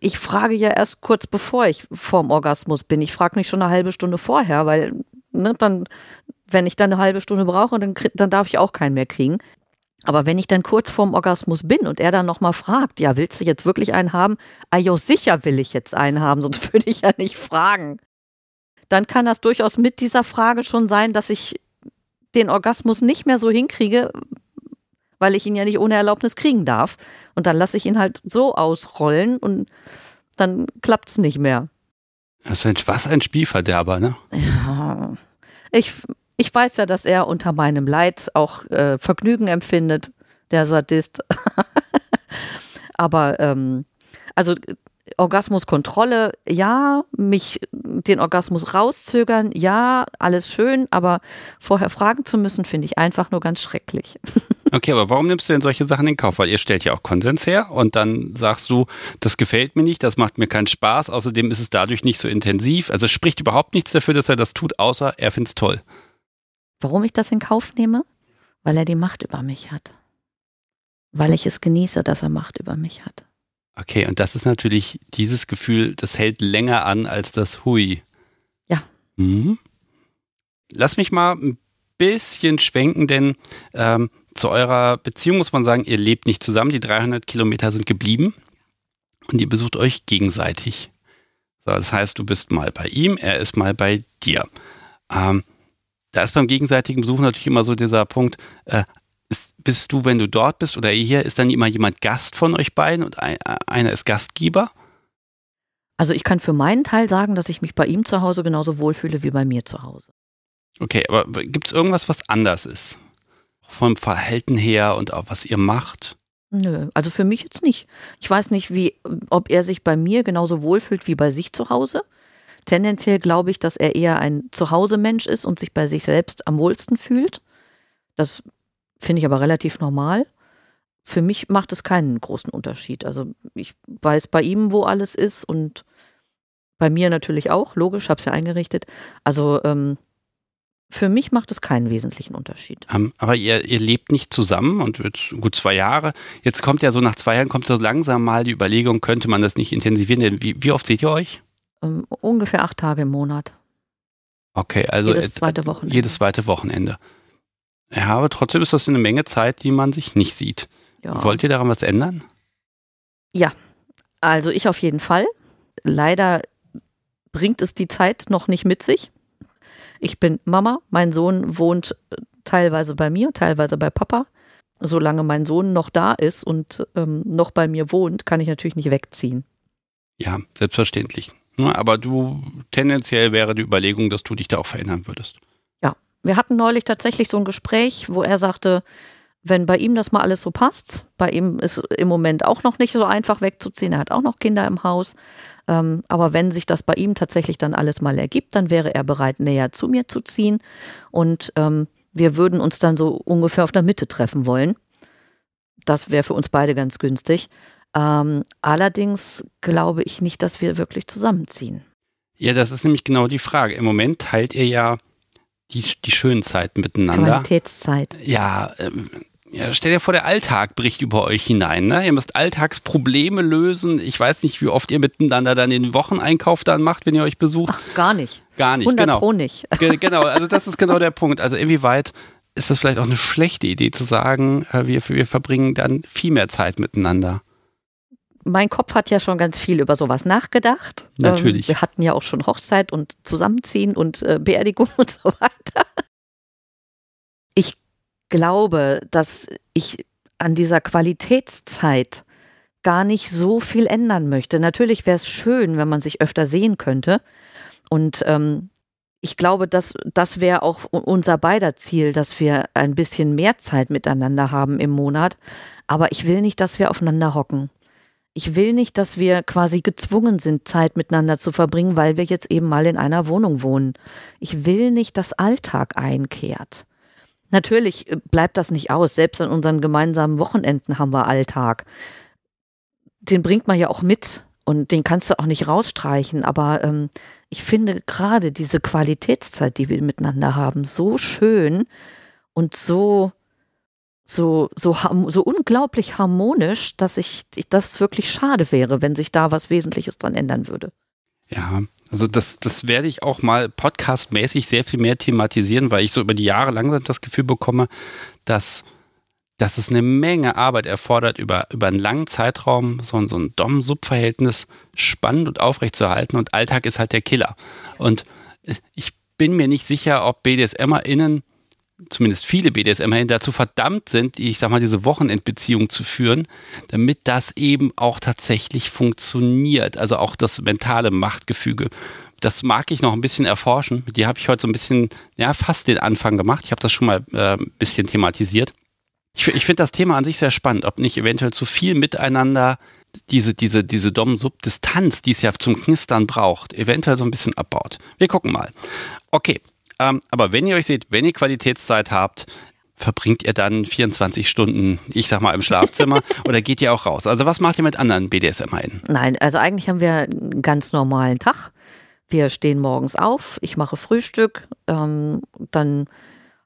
B: ich frage ja erst kurz bevor ich vorm Orgasmus bin. Ich frage nicht schon eine halbe Stunde vorher, weil ne, dann, wenn ich dann eine halbe Stunde brauche, dann, dann darf ich auch keinen mehr kriegen. Aber wenn ich dann kurz vorm Orgasmus bin und er dann nochmal fragt, ja, willst du jetzt wirklich einen haben? Ah, jo, sicher will ich jetzt einen haben, sonst würde ich ja nicht fragen. Dann kann das durchaus mit dieser Frage schon sein, dass ich den Orgasmus nicht mehr so hinkriege, weil ich ihn ja nicht ohne Erlaubnis kriegen darf. Und dann lasse ich ihn halt so ausrollen und dann klappt es nicht mehr.
A: Das ist ein, was ein Spielverderber, ne?
B: Ja. Ich, ich weiß ja, dass er unter meinem Leid auch äh, Vergnügen empfindet, der Sadist. Aber ähm, also Orgasmuskontrolle, ja, mich den Orgasmus rauszögern, ja, alles schön, aber vorher fragen zu müssen, finde ich einfach nur ganz schrecklich.
A: Okay, aber warum nimmst du denn solche Sachen in Kauf? Weil ihr stellt ja auch Konsens her und dann sagst du, das gefällt mir nicht, das macht mir keinen Spaß, außerdem ist es dadurch nicht so intensiv. Also es spricht überhaupt nichts dafür, dass er das tut, außer er findet es toll.
B: Warum ich das in Kauf nehme? Weil er die Macht über mich hat. Weil ich es genieße, dass er Macht über mich hat.
A: Okay, und das ist natürlich dieses Gefühl, das hält länger an als das Hui.
B: Ja.
A: Mhm. Lass mich mal ein bisschen schwenken, denn ähm, zu eurer Beziehung muss man sagen, ihr lebt nicht zusammen, die 300 Kilometer sind geblieben und ihr besucht euch gegenseitig. So, das heißt, du bist mal bei ihm, er ist mal bei dir. Ähm, da ist beim gegenseitigen Besuch natürlich immer so dieser Punkt, äh, bist du, wenn du dort bist oder hier, ist dann immer jemand Gast von euch beiden und ein, einer ist Gastgeber?
B: Also ich kann für meinen Teil sagen, dass ich mich bei ihm zu Hause genauso wohlfühle wie bei mir zu Hause.
A: Okay, aber gibt es irgendwas, was anders ist? Vom Verhalten her und auch was ihr macht?
B: Nö, also für mich jetzt nicht. Ich weiß nicht, wie, ob er sich bei mir genauso wohlfühlt wie bei sich zu Hause. Tendenziell glaube ich, dass er eher ein Zuhause-Mensch ist und sich bei sich selbst am wohlsten fühlt. Das finde ich aber relativ normal. Für mich macht es keinen großen Unterschied. Also ich weiß bei ihm, wo alles ist und bei mir natürlich auch, logisch, habe es ja eingerichtet. Also ähm, für mich macht es keinen wesentlichen Unterschied.
A: Um, ähm, aber ihr, ihr lebt nicht zusammen und wird gut zwei Jahre. Jetzt kommt ja so nach zwei Jahren kommt so langsam mal die Überlegung, könnte man das nicht intensivieren? Denn wie, wie oft seht ihr euch?
B: Um, ähm, ungefähr acht Tage im Monat.
A: Okay, also
B: jedes zweite Wochenende.
A: Jedes zweite Wochenende. Ja, aber trotzdem ist das eine Menge Zeit, die man sich nicht sieht. Ja. Wollt ihr daran was ändern?
B: Ja, also ich auf jeden Fall. Leider bringt es die Zeit noch nicht mit sich. Ich bin Mama, mein Sohn wohnt äh, teilweise bei mir, teilweise bei Papa. Solange mein Sohn noch da ist und ähm, noch bei mir wohnt, kann ich natürlich nicht wegziehen.
A: Ja, selbstverständlich. Ne, aber du, tendenziell wäre die Überlegung, dass du dich da auch verändern würdest.
B: Wir hatten neulich tatsächlich so ein Gespräch, wo er sagte, wenn bei ihm das mal alles so passt, bei ihm ist im Moment auch noch nicht so einfach wegzuziehen, er hat auch noch Kinder im Haus, ähm, aber wenn sich das bei ihm tatsächlich dann alles mal ergibt, dann wäre er bereit, näher zu mir zu ziehen. Und ähm, wir würden uns dann so ungefähr auf der Mitte treffen wollen. Das wäre für uns beide ganz günstig. Ähm, allerdings glaube ich nicht, dass wir wirklich zusammenziehen.
A: Ja, das ist nämlich genau die Frage. Im Moment teilt ihr ja die, die schönen Zeiten miteinander.
B: Qualitätszeit.
A: Ja, ähm, ja, stell dir vor, der Alltag bricht über euch hinein. Ne? Ihr müsst Alltagsprobleme lösen. Ich weiß nicht, wie oft ihr miteinander dann den Wocheneinkauf dann macht, wenn ihr euch besucht.
B: Ach, gar nicht.
A: Gar nicht,
B: 100
A: genau.
B: Pro nicht.
A: genau, also das ist genau der Punkt. Also inwieweit ist das vielleicht auch eine schlechte Idee zu sagen, äh, wir, wir verbringen dann viel mehr Zeit miteinander?
B: Mein Kopf hat ja schon ganz viel über sowas nachgedacht.
A: Natürlich.
B: Ähm, wir hatten ja auch schon Hochzeit und Zusammenziehen und äh, Beerdigung und so weiter. Ich glaube, dass ich an dieser Qualitätszeit gar nicht so viel ändern möchte. Natürlich wäre es schön, wenn man sich öfter sehen könnte. Und ähm, ich glaube, dass das wäre auch unser beider Ziel, dass wir ein bisschen mehr Zeit miteinander haben im Monat. Aber ich will nicht, dass wir aufeinander hocken. Ich will nicht, dass wir quasi gezwungen sind, Zeit miteinander zu verbringen, weil wir jetzt eben mal in einer Wohnung wohnen. Ich will nicht, dass Alltag einkehrt. Natürlich äh, bleibt das nicht aus. Selbst an unseren gemeinsamen Wochenenden haben wir Alltag. Den bringt man ja auch mit und den kannst du auch nicht rausstreichen. Aber ähm, ich finde gerade diese Qualitätszeit, die wir miteinander haben, so schön und so so so so unglaublich harmonisch, dass ich, dass es wirklich schade wäre, wenn sich da was Wesentliches dran ändern würde.
A: Ja, also das, das werde ich auch mal podcastmäßig sehr viel mehr thematisieren, weil ich so über die Jahre langsam das Gefühl bekomme, dass, dass es eine Menge Arbeit erfordert, über, über einen langen Zeitraum so, so ein Dom-Sub-Verhältnis spannend und aufrecht zu halten. Und Alltag ist halt der Killer. Und ich bin mir nicht sicher, ob BDSMerInnen zumindest viele BDSMer dazu verdammt sind, ich sag mal, diese Wochenendbeziehung zu führen, damit das eben auch tatsächlich funktioniert. Also auch das mentale Machtgefüge. Das mag ich noch ein bisschen erforschen. Mit dir habe ich heute so ein bisschen, ja, fast den Anfang gemacht. Ich habe das schon mal äh, ein bisschen thematisiert. Ich, ich finde das Thema an sich sehr spannend, ob nicht eventuell zu viel miteinander diese, diese, diese Dom-Sub-Distanz, die es ja zum Knistern braucht, eventuell so ein bisschen abbaut. Wir gucken mal. Okay, aber wenn ihr euch seht, wenn ihr Qualitätszeit habt, verbringt ihr dann 24 Stunden, ich sag mal, im Schlafzimmer oder geht ihr auch raus? Also was macht ihr mit anderen BDSM-Einen?
B: Nein, also eigentlich haben wir einen ganz normalen Tag. Wir stehen morgens auf, ich mache Frühstück, ähm, dann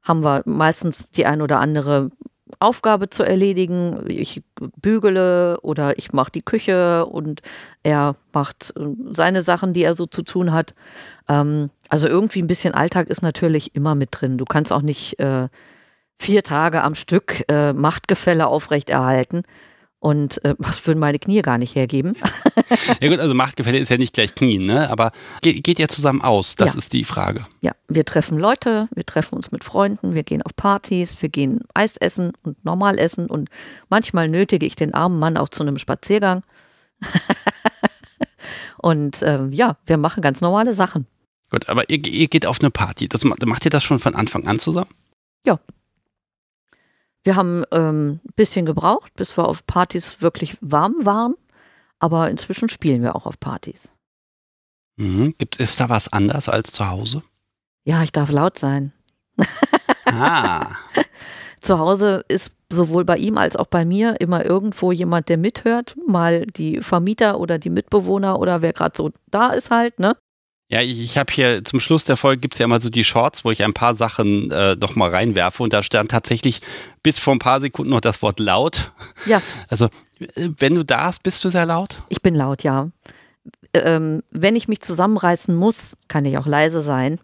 B: haben wir meistens die ein oder andere Aufgabe zu erledigen. Ich bügele oder ich mache die Küche und er macht äh, seine Sachen, die er so zu tun hat. Ähm, also irgendwie ein bisschen Alltag ist natürlich immer mit drin. Du kannst auch nicht äh, vier Tage am Stück äh, Machtgefälle aufrechterhalten. Und äh, was würden meine Knie gar nicht hergeben?
A: ja gut, also Machtgefälle ist ja nicht gleich Knien, ne? Aber geht, geht ihr zusammen aus? Das
B: Ja.
A: ist die Frage.
B: Ja, wir treffen Leute, wir treffen uns mit Freunden, wir gehen auf Partys, wir gehen Eis essen und normal essen und manchmal nötige ich den armen Mann auch zu einem Spaziergang. und ähm, ja, wir machen ganz normale Sachen.
A: Gut, aber ihr, ihr geht auf eine Party. Das, ma- macht ihr das schon von Anfang an zusammen?
B: Wir haben ähm, ein bisschen gebraucht, bis wir auf Partys wirklich warm waren, aber inzwischen spielen wir auch auf Partys.
A: Mhm. Gibt, ist da was anders als zu Hause?
B: Ja, ich darf laut sein.
A: Ah,
B: Zu Hause ist sowohl bei ihm als auch bei mir immer irgendwo jemand, der mithört. Mal die Vermieter oder die Mitbewohner oder wer gerade so da ist halt, ne?
A: Ja, ich, habe hier zum Schluss der Folge gibt's ja immer so die Shorts, wo ich ein paar Sachen äh, noch mal reinwerfe und da stand tatsächlich bis vor ein paar Sekunden noch das Wort laut.
B: Ja,
A: Also äh, wenn du da bist, bist du sehr laut?
B: ich bin laut, ja. Ähm, wenn ich mich zusammenreißen muss, kann ich auch leise sein.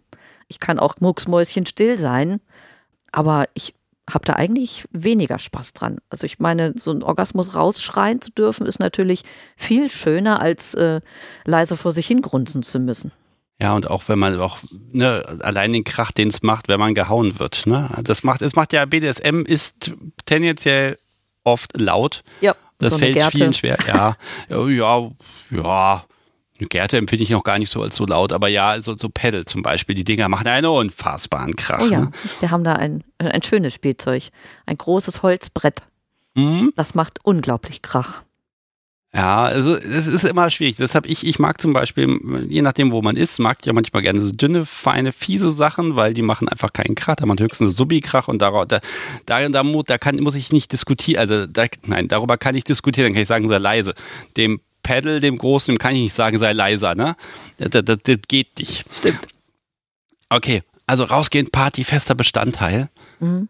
B: Ich kann auch mucksmäuschen still sein. Aber ich habe da eigentlich weniger Spaß dran. Also ich meine, so einen Orgasmus rausschreien zu dürfen, ist natürlich viel schöner, als äh, leise vor sich hingrunzen zu müssen.
A: Ja, und auch wenn man auch ne, allein den Krach, den es macht, wenn man gehauen wird. Ne? Das macht, es macht ja BDSM ist tendenziell oft laut.
B: Ja,
A: Das
B: so
A: fällt
B: Gerte.
A: vielen schwer. Ja, ja, ja. Eine Gerte empfinde ich noch gar nicht so als so laut, aber ja, so, so Pedal zum Beispiel, die Dinger machen einen unfassbaren Krach.
B: Oh ja,
A: Ne?
B: wir haben da ein, ein schönes Spielzeug. Ein großes Holzbrett.
A: Mhm.
B: Das macht unglaublich Krach.
A: Ja, also es ist immer schwierig. Deshalb ich, ich mag zum Beispiel, je nachdem, wo man ist, mag ich ja manchmal gerne so dünne, feine, fiese Sachen, weil die machen einfach keinen Krach. Da man höchstens Subi-Krach und darauf, da, da, da, mu- da kann, muss ich nicht diskutieren. Also da, nein, darüber kann ich diskutieren. Dann kann ich sagen, sei leise. Dem Pedal, dem Großen, dem kann ich nicht sagen, sei leiser. Ne, das, das, das geht nicht.
B: Stimmt.
A: Okay, also rausgehen, Party, fester Bestandteil.
B: Mhm.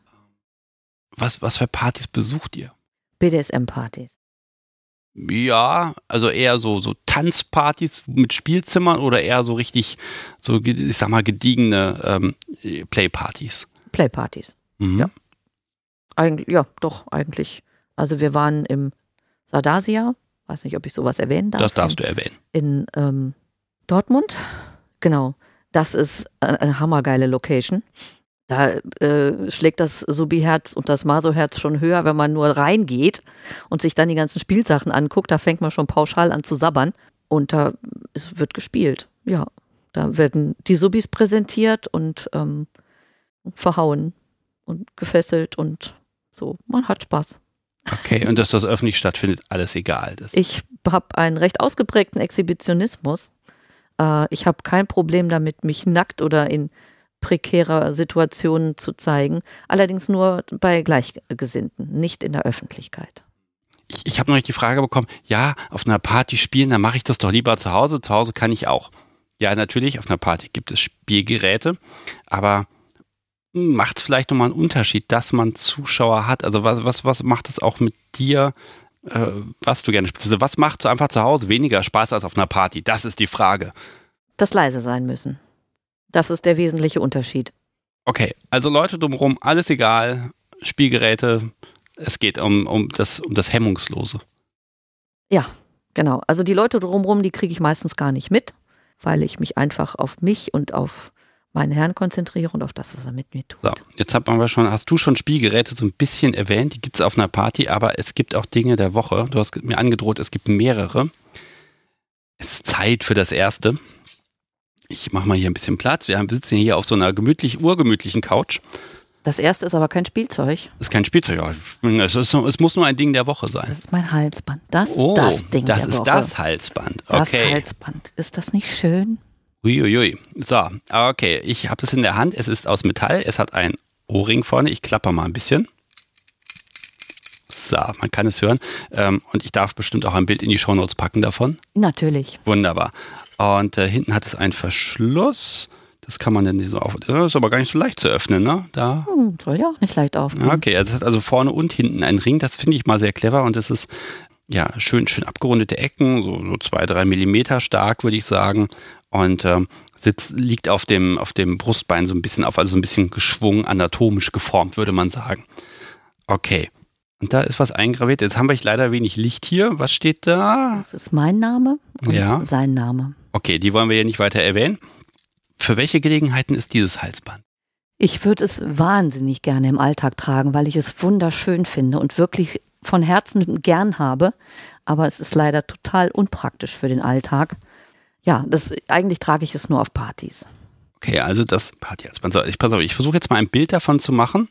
A: Was, was für Partys besucht ihr?
B: BDSM-Partys.
A: Ja, also eher so, so Tanzpartys mit Spielzimmern oder eher so richtig, so, ich sag mal, gediegene ähm, Playpartys.
B: Playpartys.
A: Mhm.
B: Ja. Eigentlich, ja, doch, eigentlich. Also wir waren im Sardasia, weiß nicht, ob ich sowas erwähnen darf.
A: Das darfst du erwähnen.
B: In ähm, Dortmund. Genau. Das ist eine, eine hammergeile Location. Da äh, schlägt das Subi-Herz und das Maso-Herz schon höher, wenn man nur reingeht und sich dann die ganzen Spielsachen anguckt. Da fängt man schon pauschal an zu sabbern. Und da es wird gespielt. Ja. Da werden die Subis präsentiert und ähm, verhauen und gefesselt und so. Man hat Spaß.
A: Okay, und dass das öffentlich stattfindet, alles egal. Das,
B: Ich habe einen recht ausgeprägten Exhibitionismus. Äh, ich habe kein Problem damit, mich nackt oder in prekärer Situationen zu zeigen. Allerdings nur bei Gleichgesinnten, nicht in der Öffentlichkeit.
A: ich, ich habe noch nicht die Frage bekommen, ja, auf einer Party spielen, dann mache ich das doch lieber zu Hause. Zu Hause kann ich auch. Ja, natürlich, auf einer Party gibt es Spielgeräte, aber macht es vielleicht nochmal einen Unterschied, dass man Zuschauer hat? Also was, was, was macht es auch mit dir, äh, was du gerne spielst? Also was macht so einfach zu Hause weniger Spaß als auf einer Party? Das ist die Frage.
B: Das leise sein müssen. Das ist der wesentliche Unterschied.
A: Okay, also Leute drumherum, alles egal, Spielgeräte, es geht um, um, das, um das Hemmungslose.
B: Genau. Also die Leute drumherum, die kriege ich meistens gar nicht mit, weil ich mich einfach auf mich und auf meinen Herrn konzentriere und auf das, was er mit mir tut.
A: So, jetzt hat man schon, hast du schon Spielgeräte so ein bisschen erwähnt, die gibt es auf einer Party, aber es gibt auch Dinge der Woche. Du hast mir angedroht, es gibt mehrere. Es ist Zeit für das erste. Ich mache mal hier ein bisschen Platz. Wir sitzen hier auf so einer gemütlich, urgemütlichen Couch.
B: Das erste ist aber kein Spielzeug.
A: Das ist kein Spielzeug. Es, ist, es muss nur ein Ding der Woche sein.
B: Das ist mein Halsband. Das ist
A: oh,
B: das Ding
A: das
B: der
A: ist
B: Woche.
A: das Halsband.
B: Das
A: Okay.
B: Halsband. Ist das nicht schön?
A: Uiuiui. So, okay. Ich habe das in der Hand. Es ist aus Metall. Es hat ein O-Ring vorne. Ich klapper mal ein bisschen. So, man kann es hören. Ähm, und ich darf bestimmt auch ein Bild in die Shownotes packen davon.
B: Natürlich.
A: Wunderbar. Und äh, hinten hat es einen Verschluss. Das kann man dann so auf. Das ist aber gar nicht so leicht zu öffnen, ne? Da.
B: Hm, soll ja auch nicht leicht aufgehen.
A: Okay, also es hat also vorne und hinten einen Ring. Das finde ich mal sehr clever und es ist ja schön, schön abgerundete Ecken, so, so zwei, drei Millimeter stark, würde ich sagen. Und ähm, sitzt, liegt auf dem, auf dem Brustbein so ein bisschen auf, also so ein bisschen geschwungen, anatomisch geformt, würde man sagen. Okay. Und da ist was eingraviert. Jetzt haben wir leider wenig Licht hier. Was steht da?
B: Das ist mein Name und
A: Ja.
B: sein Name.
A: Okay, die wollen wir ja nicht weiter erwähnen. Für welche Gelegenheiten ist dieses Halsband?
B: Ich würde es wahnsinnig gerne im Alltag tragen, weil ich es wunderschön finde und wirklich von Herzen gern habe. Aber es ist leider total unpraktisch für den Alltag. Ja, das, eigentlich trage ich es nur auf Partys.
A: Okay, also das Partyhalsband. So, ich pass auf, ich versuche jetzt mal ein Bild davon zu machen,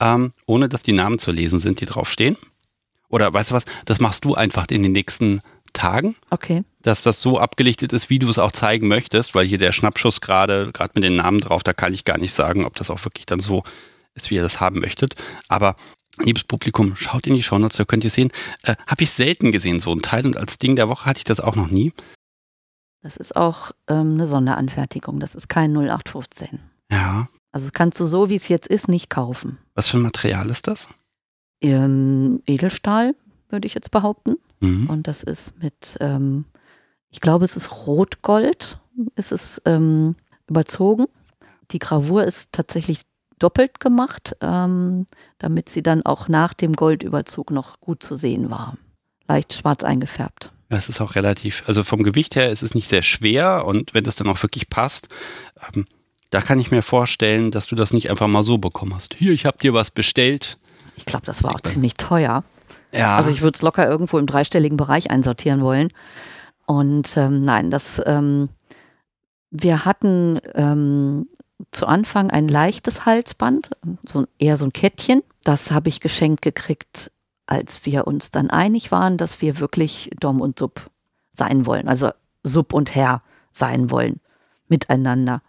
A: ähm, ohne dass die Namen zu lesen sind, die draufstehen. Oder weißt du was, das machst du einfach in den nächsten Tagen,
B: Okay.
A: Dass das so abgelichtet ist, wie du es auch zeigen möchtest, weil hier der Schnappschuss gerade, gerade mit den Namen drauf, da kann ich gar nicht sagen, ob das auch wirklich dann so ist, wie ihr das haben möchtet. Aber liebes Publikum, schaut in die Shownotes, da könnt ihr sehen. Äh, Habe ich selten gesehen, so ein Teil. Und als Ding der Woche hatte ich das auch noch nie.
B: Das ist auch ähm, eine Sonderanfertigung. Das ist kein 0815.
A: Ja.
B: Also kannst du so, wie es jetzt ist, nicht kaufen.
A: Was für ein Material ist das?
B: Ähm, Edelstahl, würde ich jetzt behaupten.
A: Mhm.
B: Und das ist mit, ähm, ich glaube, es ist Rotgold, ist es ähm, überzogen. Die Gravur ist tatsächlich doppelt gemacht, ähm, damit sie dann auch nach dem Goldüberzug noch gut zu sehen war. Leicht schwarz eingefärbt.
A: Es ist auch relativ, also vom Gewicht her ist es nicht sehr schwer und wenn das dann auch wirklich passt, ähm, da kann ich mir vorstellen, dass du das nicht einfach mal so bekommen hast. Hier, ich habe dir was bestellt.
B: Ich glaube, das war auch ziemlich teuer.
A: Ja.
B: Also ich würde es locker irgendwo im dreistelligen Bereich einsortieren wollen. Und ähm, nein, das ähm, wir hatten ähm, zu Anfang ein leichtes Halsband, so eher so ein Kettchen. Das habe ich geschenkt gekriegt, als wir uns dann einig waren, dass wir wirklich Dom und Sub sein wollen, also Sub und Herr sein wollen miteinander.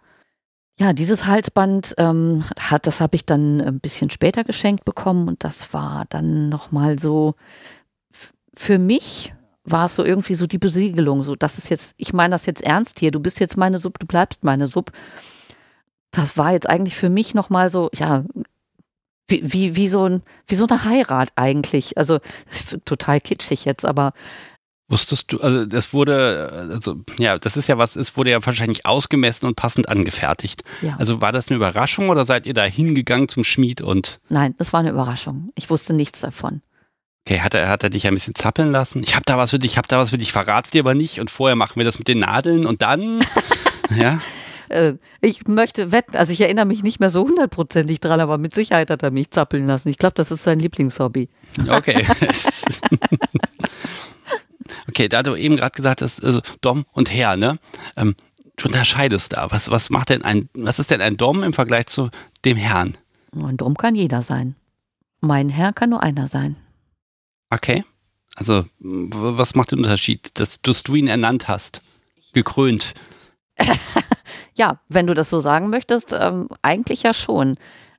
B: Ja, dieses Halsband ähm, hat, das habe ich dann ein bisschen später geschenkt bekommen und das war dann nochmal so, für mich war es so irgendwie so die Besiegelung, so das ist jetzt, ich meine das jetzt ernst hier, du bist jetzt meine Sub, du bleibst meine Sub. Das war jetzt eigentlich für mich nochmal so, ja, wie, wie, wie, so ein, wie so eine Heirat eigentlich. Also total kitschig jetzt, aber
A: Wusstest du, also das wurde, also ja, das ist ja was, es wurde ja wahrscheinlich ausgemessen und passend angefertigt.
B: ja.
A: Also war das eine Überraschung oder seid ihr da hingegangen zum Schmied und
B: Nein, das war eine Überraschung. Ich wusste nichts davon.
A: Okay, hat er, hat er dich ein bisschen zappeln lassen? Ich habe da was für dich, ich habe da was für dich, verrat's dir aber nicht und vorher machen wir das mit den Nadeln und dann, ja,
B: Äh, ich möchte wetten, also ich erinnere mich nicht mehr so hundertprozentig dran, aber mit Sicherheit hat er mich zappeln lassen. Ich glaube, das ist sein Lieblingshobby.
A: Okay. okay, da du eben gerade gesagt hast, also Dom und Herr, ne? Ähm, du unterscheidest da. Was, was macht denn ein, was ist denn ein Dom im Vergleich zu dem Herrn?
B: Und drum kann jeder sein. Mein Herr kann nur einer sein.
A: Okay. Also, was macht den Unterschied, dass, dass du ihn ernannt hast? Gekrönt.
B: Ja, wenn du das so sagen möchtest, ähm, eigentlich ja schon.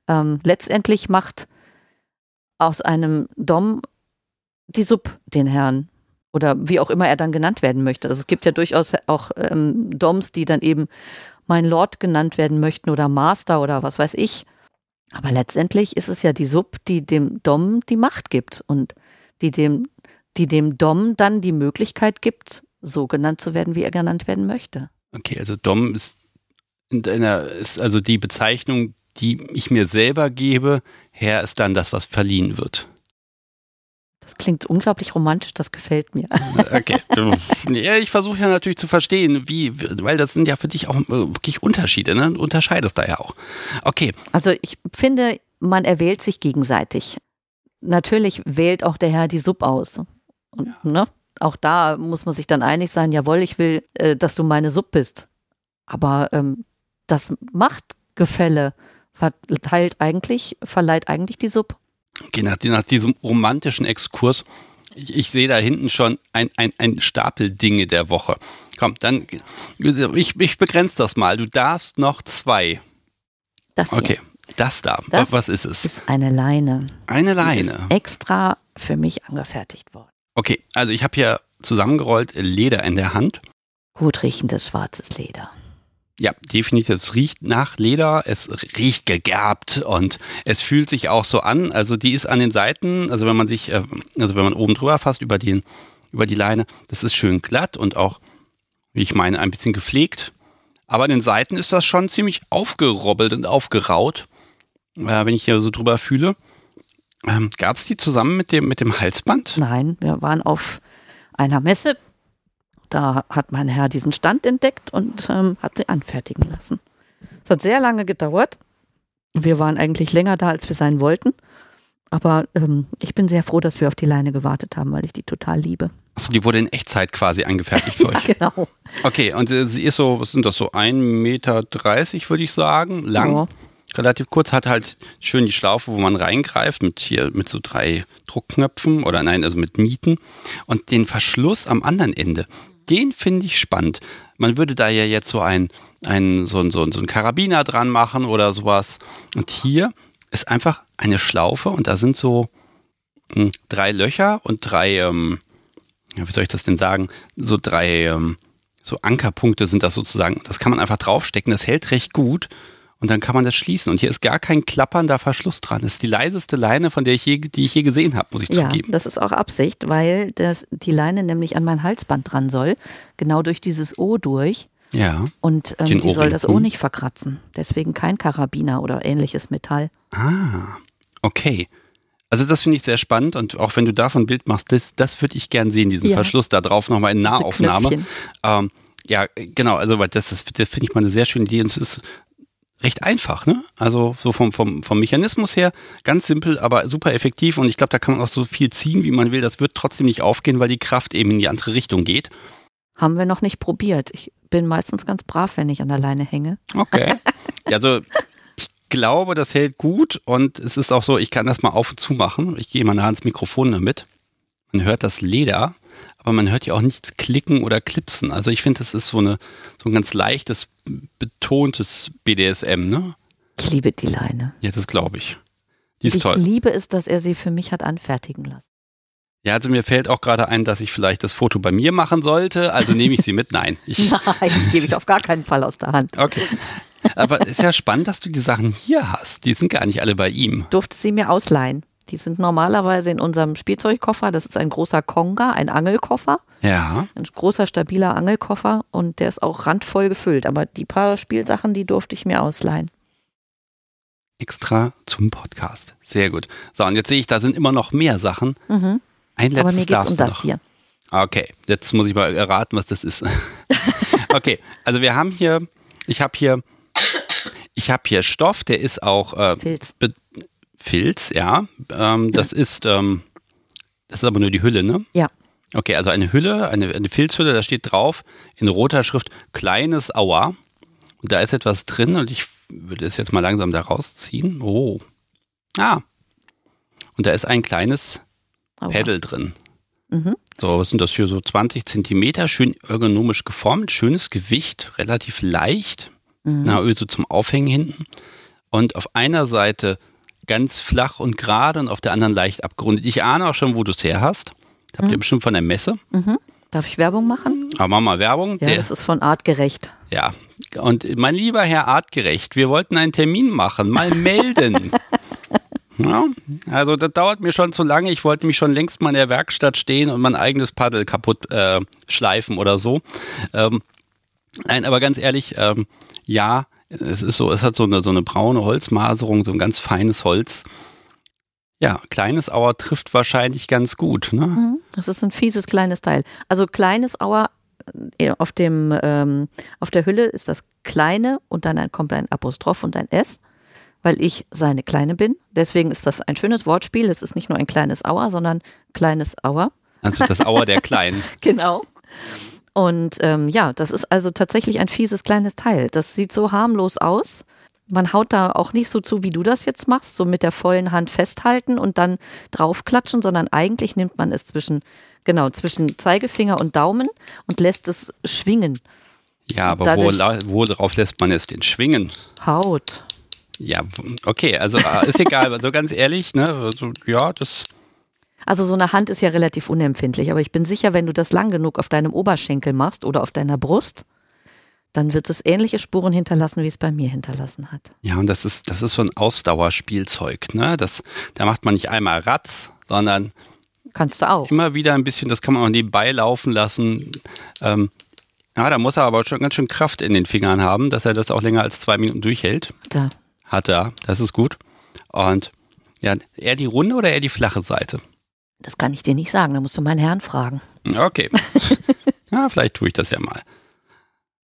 B: Ähm, letztendlich macht aus einem Dom die Sub den Herrn. Oder wie auch immer er dann genannt werden möchte. Also es gibt ja durchaus auch ähm, Doms, die dann eben mein Lord genannt werden möchten oder Master oder was weiß ich. Aber letztendlich ist es ja die Sub, die dem Dom die Macht gibt und die dem, die dem Dom dann die Möglichkeit gibt, so genannt zu werden, wie er genannt werden möchte.
A: Okay, also Dom ist in deiner, ist also die Bezeichnung, die ich mir selber gebe. Herr ist dann das, was verliehen wird.
B: Das klingt unglaublich romantisch, das gefällt mir.
A: Okay. ja, ich versuche ja natürlich zu verstehen, wie, weil das sind ja für dich auch äh, wirklich Unterschiede, ne? Du unterscheidest da ja auch. Okay,
B: Also ich finde, man erwählt sich gegenseitig. Natürlich wählt auch der Herr die Sub aus. Und ne, auch da muss man sich dann einig sein, jawohl, ich will, äh, dass du meine Sub bist. Aber ähm, das Machtgefälle verteilt eigentlich, verleiht eigentlich die Sub.
A: okay nach, nach diesem romantischen Exkurs, ich, ich sehe da hinten schon ein, ein, ein Stapel Dinge der Woche. Komm, dann, ich, ich begrenze das mal. Du darfst noch zwei.
B: Das hier
A: Okay, das da.
B: Das
A: Was ist es?
B: ist eine Leine.
A: Eine
B: Die
A: Leine.
B: ist extra für mich angefertigt worden.
A: Okay, also ich habe hier zusammengerollt Leder in der Hand.
B: Gut riechendes schwarzes Leder.
A: Ja, definitiv. Es riecht nach Leder, es riecht gegerbt und es fühlt sich auch so an. Also die ist an den Seiten, also wenn man sich, äh, also wenn man oben drüber fasst über den, über die Leine, das ist schön glatt und auch, wie ich meine, ein bisschen gepflegt. Aber an den Seiten ist das schon ziemlich aufgerobbelt und aufgeraut, wenn ich hier so drüber fühle. Ähm, Gab es die zusammen mit dem, mit dem Halsband?
B: Nein, wir waren auf einer Messe da hat mein Herr diesen Stand entdeckt und ähm, hat sie anfertigen lassen. Es hat sehr lange gedauert. Wir waren eigentlich länger da, als wir sein wollten. Aber ähm, ich bin sehr froh, dass wir auf die Leine gewartet haben, weil ich die total liebe.
A: Achso, die wurde in Echtzeit quasi angefertigt für euch.
B: ja, genau.
A: Okay, und äh, sie ist so, was sind das so, 1,30 Meter, würde ich sagen, lang. Ja. Relativ kurz, hat halt schön die Schlaufe, wo man reingreift, mit hier, mit so drei Druckknöpfen oder nein, also mit Nieten. Und den Verschluss am anderen Ende, den finde ich spannend. Man würde da ja jetzt so ein, ein, so, ein, so, ein, so ein Karabiner dran machen oder sowas. Und hier ist einfach eine Schlaufe und da sind so hm, drei Löcher und drei, ähm, wie soll ich das denn sagen, so drei ähm, so Ankerpunkte sind das sozusagen. Das kann man einfach draufstecken, das hält recht gut und dann kann man das schließen. Und hier ist gar kein klappernder Verschluss dran. Das ist die leiseste Leine, von der ich je, die ich je gesehen habe, muss ich
B: ja,
A: zugeben.
B: Das ist auch Absicht, weil das, die Leine nämlich an mein Halsband dran soll, genau durch dieses O durch.
A: Ja.
B: Und ähm, die soll das O nicht verkratzen. Deswegen kein Karabiner oder ähnliches Metall.
A: Ah, okay. Also das finde ich sehr spannend und auch wenn du davon ein Bild machst, das, das würde ich gern sehen, diesen ja. Verschluss da drauf nochmal in Nahaufnahme. Ähm, ja, genau, also das, das, das finde ich mal eine sehr schöne Idee und es ist recht einfach, ne? Also so vom, vom, vom Mechanismus her ganz simpel, aber super effektiv und ich glaube, da kann man auch so viel ziehen, wie man will. Das wird trotzdem nicht aufgehen, weil die Kraft eben in die andere Richtung geht.
B: Haben wir noch nicht probiert. Ich bin meistens ganz brav, wenn ich an der Leine hänge.
A: Okay. Also ich glaube, das hält gut und es ist auch so, ich kann das mal auf und zu machen. Ich gehe mal nah ans Mikrofon damit. Man hört das Leder aber man hört ja auch nichts klicken oder klipsen. Also ich finde, das ist so, eine, so ein ganz leichtes, betontes BDSM, ne?
B: Ich liebe die Leine.
A: Ja, das glaube ich. Die ist
B: ich
A: toll.
B: Ich liebe es, dass er sie für mich hat anfertigen lassen.
A: Ja, also mir fällt auch gerade ein, dass ich vielleicht das Foto bei mir machen sollte. Also nehme ich sie mit. Nein.
B: Ich Nein, gebe ich auf gar keinen Fall aus der Hand.
A: Okay. Aber ist ja spannend, dass du die Sachen hier hast. Die sind gar nicht alle bei ihm.
B: Durfte sie mir ausleihen. Die sind normalerweise in unserem Spielzeugkoffer. Das ist ein großer Konga, ein Angelkoffer.
A: Ja.
B: Ein großer, stabiler Angelkoffer und der ist auch randvoll gefüllt. Aber die paar Spielsachen, die durfte ich mir ausleihen.
A: Extra zum Podcast. Sehr gut. So, und jetzt sehe ich, da sind immer noch mehr Sachen. Mhm. Ein letztes Aber mir geht's um das noch. hier. Okay, jetzt muss ich mal erraten, was das ist. okay, also wir haben hier, ich habe hier, ich habe hier Stoff, der ist auch äh,
B: Filz.
A: Filz, ja. Ähm, das ist, ähm, das ist aber nur die Hülle, ne?
B: Ja.
A: Okay, also eine Hülle, eine, eine Filzhülle, da steht drauf in roter Schrift kleines Aua. Und da ist etwas drin und ich würde es jetzt mal langsam da rausziehen. Oh. Ah. Und da ist ein kleines Aua. Pedal drin. Mhm. So, was sind das für so 20 Zentimeter, schön ergonomisch geformt, schönes Gewicht, relativ leicht. Mhm. Na, so zum Aufhängen hinten. Und auf einer Seite ganz flach und gerade und auf der anderen leicht abgerundet. Ich ahne auch schon, wo du es her hast. Habt mhm. ihr bestimmt von der Messe.
B: Mhm. Darf ich Werbung machen?
A: Aber machen wir Werbung.
B: Ja, der, das ist von Artgerecht.
A: Ja, und mein lieber Herr Artgerecht, wir wollten einen Termin machen, mal melden. ja, also das dauert mir schon zu lange. Ich wollte mich schon längst mal in der Werkstatt stehen und mein eigenes Paddel kaputt äh, schleifen oder so. Ähm, nein, aber ganz ehrlich, ähm, ja, es ist so, es hat so eine, so eine braune Holzmaserung, so ein ganz feines Holz. Ja, kleines Auer trifft wahrscheinlich ganz gut. Ne? Mhm.
B: Das ist ein fieses kleines Teil. Also kleines Auer äh, auf dem ähm, auf der Hülle ist das kleine und dann kommt ein Apostroph und ein S, weil ich seine Kleine bin. Deswegen ist das ein schönes Wortspiel. Es ist nicht nur ein kleines Auer, sondern kleines Auer.
A: Also das Auer der Kleinen.
B: genau. Und ähm, ja, das ist also tatsächlich ein fieses kleines Teil. Das sieht so harmlos aus. Man haut da auch nicht so zu, wie du das jetzt machst, so mit der vollen Hand festhalten und dann draufklatschen, sondern eigentlich nimmt man es zwischen, genau, zwischen Zeigefinger und Daumen und lässt es schwingen.
A: Ja, aber Dadurch, wo, wo drauf lässt man es denn schwingen?
B: Haut.
A: Ja, okay, also äh, ist egal, also ganz ehrlich, ne, also, ja, das
B: also so eine Hand ist ja relativ unempfindlich, aber ich bin sicher, wenn du das lang genug auf deinem Oberschenkel machst oder auf deiner Brust, dann wird es ähnliche Spuren hinterlassen, wie es bei mir hinterlassen hat.
A: Ja, und das ist, das ist so ein Ausdauerspielzeug. Ne? Das, da macht man nicht einmal Ratz, sondern
B: Kannst du auch.
A: immer wieder ein bisschen, das kann man auch nebenbei laufen lassen. Ähm, ja, da muss er aber schon ganz schön Kraft in den Fingern haben, dass er das auch länger als zwei Minuten durchhält.
B: Da.
A: Hat er, das ist gut. Und ja, eher die runde oder eher die flache Seite?
B: Das kann ich dir nicht sagen, da musst du meinen Herrn fragen.
A: Okay. ja, vielleicht tue ich das ja mal.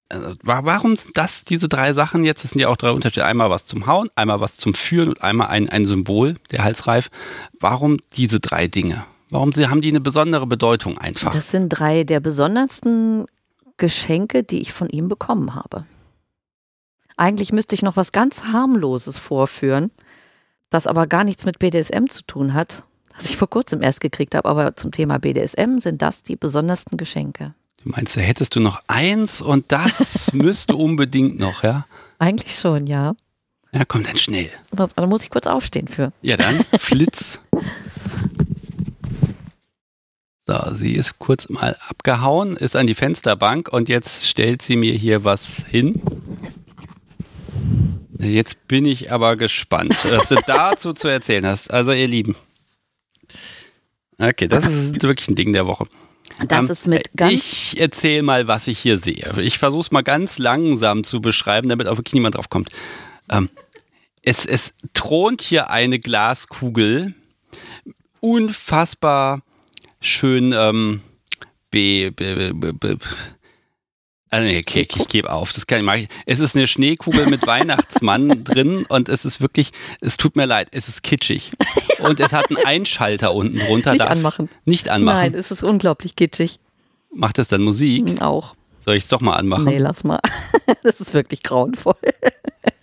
A: Also, wa- warum sind das diese drei Sachen jetzt? Das sind ja auch drei Unterschiede. Einmal was zum Hauen, einmal was zum Führen und einmal ein, ein Symbol, der Halsreif. Warum diese drei Dinge? Warum sie, haben die eine besondere Bedeutung einfach?
B: Das sind drei der besondersten Geschenke, die ich von ihm bekommen habe. Eigentlich müsste ich noch was ganz harmloses vorführen, das aber gar nichts mit BDSM zu tun hat, das ich vor kurzem erst gekriegt habe. Aber zum Thema BDSM sind das die besondersten Geschenke.
A: Du meinst, da hättest du noch eins und das müsste unbedingt noch, ja?
B: Eigentlich schon, ja.
A: Ja, komm dann schnell.
B: Da da muss ich kurz aufstehen für.
A: Ja, dann Flitz. So, sie ist kurz mal abgehauen, ist an die Fensterbank und jetzt stellt sie mir hier was hin. Jetzt bin ich aber gespannt, was du dazu zu erzählen hast. Also, ihr Lieben. Okay, das ist wirklich ein Ding der Woche.
B: Das
A: Ähm,
B: ist mit ganz.
A: Ich erzähle mal, was ich hier sehe. Ich versuche es mal ganz langsam zu beschreiben, damit auch wirklich niemand drauf kommt. Ähm, es, es thront hier eine Glaskugel, unfassbar schön ähm, be, be, be, be, also nee, okay, ich gebe auf. Das kann ich machen. Es ist eine Schneekugel mit Weihnachtsmann drin und es ist wirklich, es tut mir leid, es ist kitschig. Und es hat einen Einschalter unten drunter.
B: Nicht anmachen.
A: Nicht anmachen.
B: Nein, es ist unglaublich kitschig.
A: Macht das dann Musik?
B: Auch.
A: Soll ich es doch mal anmachen?
B: Nee, lass mal. Das ist wirklich grauenvoll.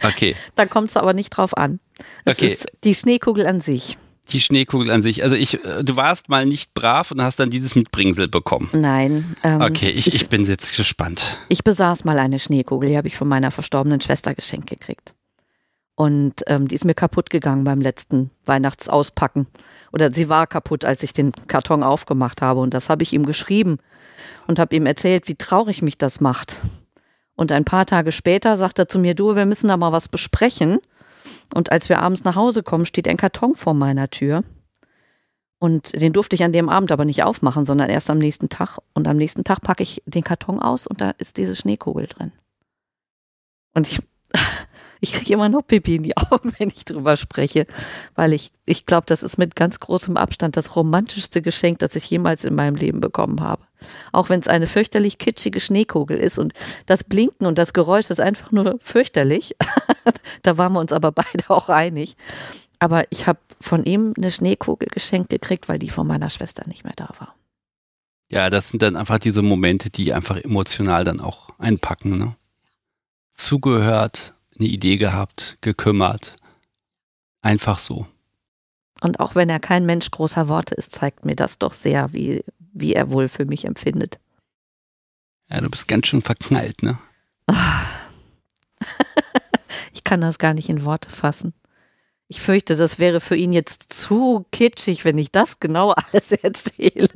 A: Okay,
B: Da kommt es aber nicht drauf an. Es
A: Okay.
B: ist die Schneekugel an sich.
A: Die Schneekugel an sich. Also ich, äh, du warst mal nicht brav und hast dann dieses Mitbringsel bekommen.
B: Nein. Ähm,
A: Okay, ich, ich bin jetzt gespannt.
B: Ich besaß mal eine Schneekugel, die habe ich von meiner verstorbenen Schwester geschenkt gekriegt. Und ähm, die ist mir kaputt gegangen beim letzten Weihnachtsauspacken. Oder sie war kaputt, als ich den Karton aufgemacht habe. Und das habe ich ihm geschrieben und habe ihm erzählt, wie traurig mich das macht. Und ein paar Tage später sagt er zu mir, du, wir müssen da mal was besprechen. Und als wir abends nach Hause kommen, steht ein Karton vor meiner Tür. Und den durfte ich an dem Abend aber nicht aufmachen, sondern erst am nächsten Tag. Und am nächsten Tag packe ich den Karton aus und da ist diese Schneekugel drin. Und ich, ich kriege immer noch Pipi in die Augen, wenn ich drüber spreche, weil ich, ich glaube, das ist mit ganz großem Abstand das romantischste Geschenk, das ich jemals in meinem Leben bekommen habe. Auch wenn es eine fürchterlich kitschige Schneekugel ist und das Blinken und das Geräusch ist einfach nur fürchterlich. da waren wir uns aber beide auch einig. Aber ich habe von ihm eine Schneekugel geschenkt gekriegt, weil die von meiner Schwester nicht mehr da war.
A: Ja, das sind dann einfach diese Momente, die einfach emotional dann auch einpacken. Ne? Zugehört, eine Idee gehabt, gekümmert. Einfach so.
B: Und auch wenn er kein Mensch großer Worte ist, zeigt mir das doch sehr, wie, wie er wohl für mich empfindet.
A: Ja, du bist ganz schön verknallt, ne?
B: Ich kann das gar nicht in Worte fassen. Ich fürchte, das wäre für ihn jetzt zu kitschig, wenn ich das genau alles erzähle.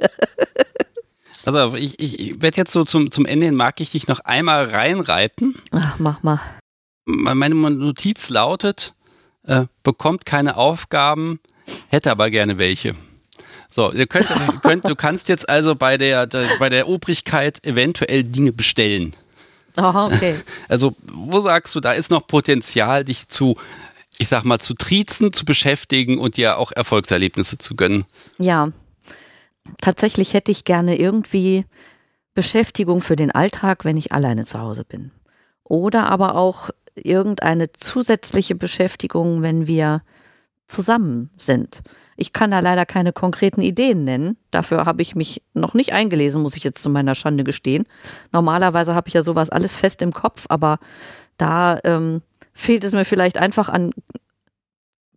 A: Also ich, ich, ich werde jetzt so zum, zum Ende hin, mag ich dich noch einmal reinreiten.
B: Ach, mach mal.
A: Meine Notiz lautet, äh, bekommt keine Aufgaben, hätte aber gerne welche. So, ihr könnt, könnt, du kannst jetzt also bei der, der, bei der Obrigkeit eventuell Dinge bestellen.
B: Aha, okay.
A: Also, wo sagst du, da ist noch Potenzial, dich zu, ich sag mal, zu triezen, zu beschäftigen und dir auch Erfolgserlebnisse zu gönnen?
B: Ja, tatsächlich hätte ich gerne irgendwie Beschäftigung für den Alltag, wenn ich alleine zu Hause bin. Oder aber auch irgendeine zusätzliche Beschäftigung, wenn wir zusammen sind. Ich kann da leider keine konkreten Ideen nennen. Dafür habe ich mich noch nicht eingelesen, muss ich jetzt zu meiner Schande gestehen. Normalerweise habe ich ja sowas alles fest im Kopf, aber da ähm, fehlt es mir vielleicht einfach an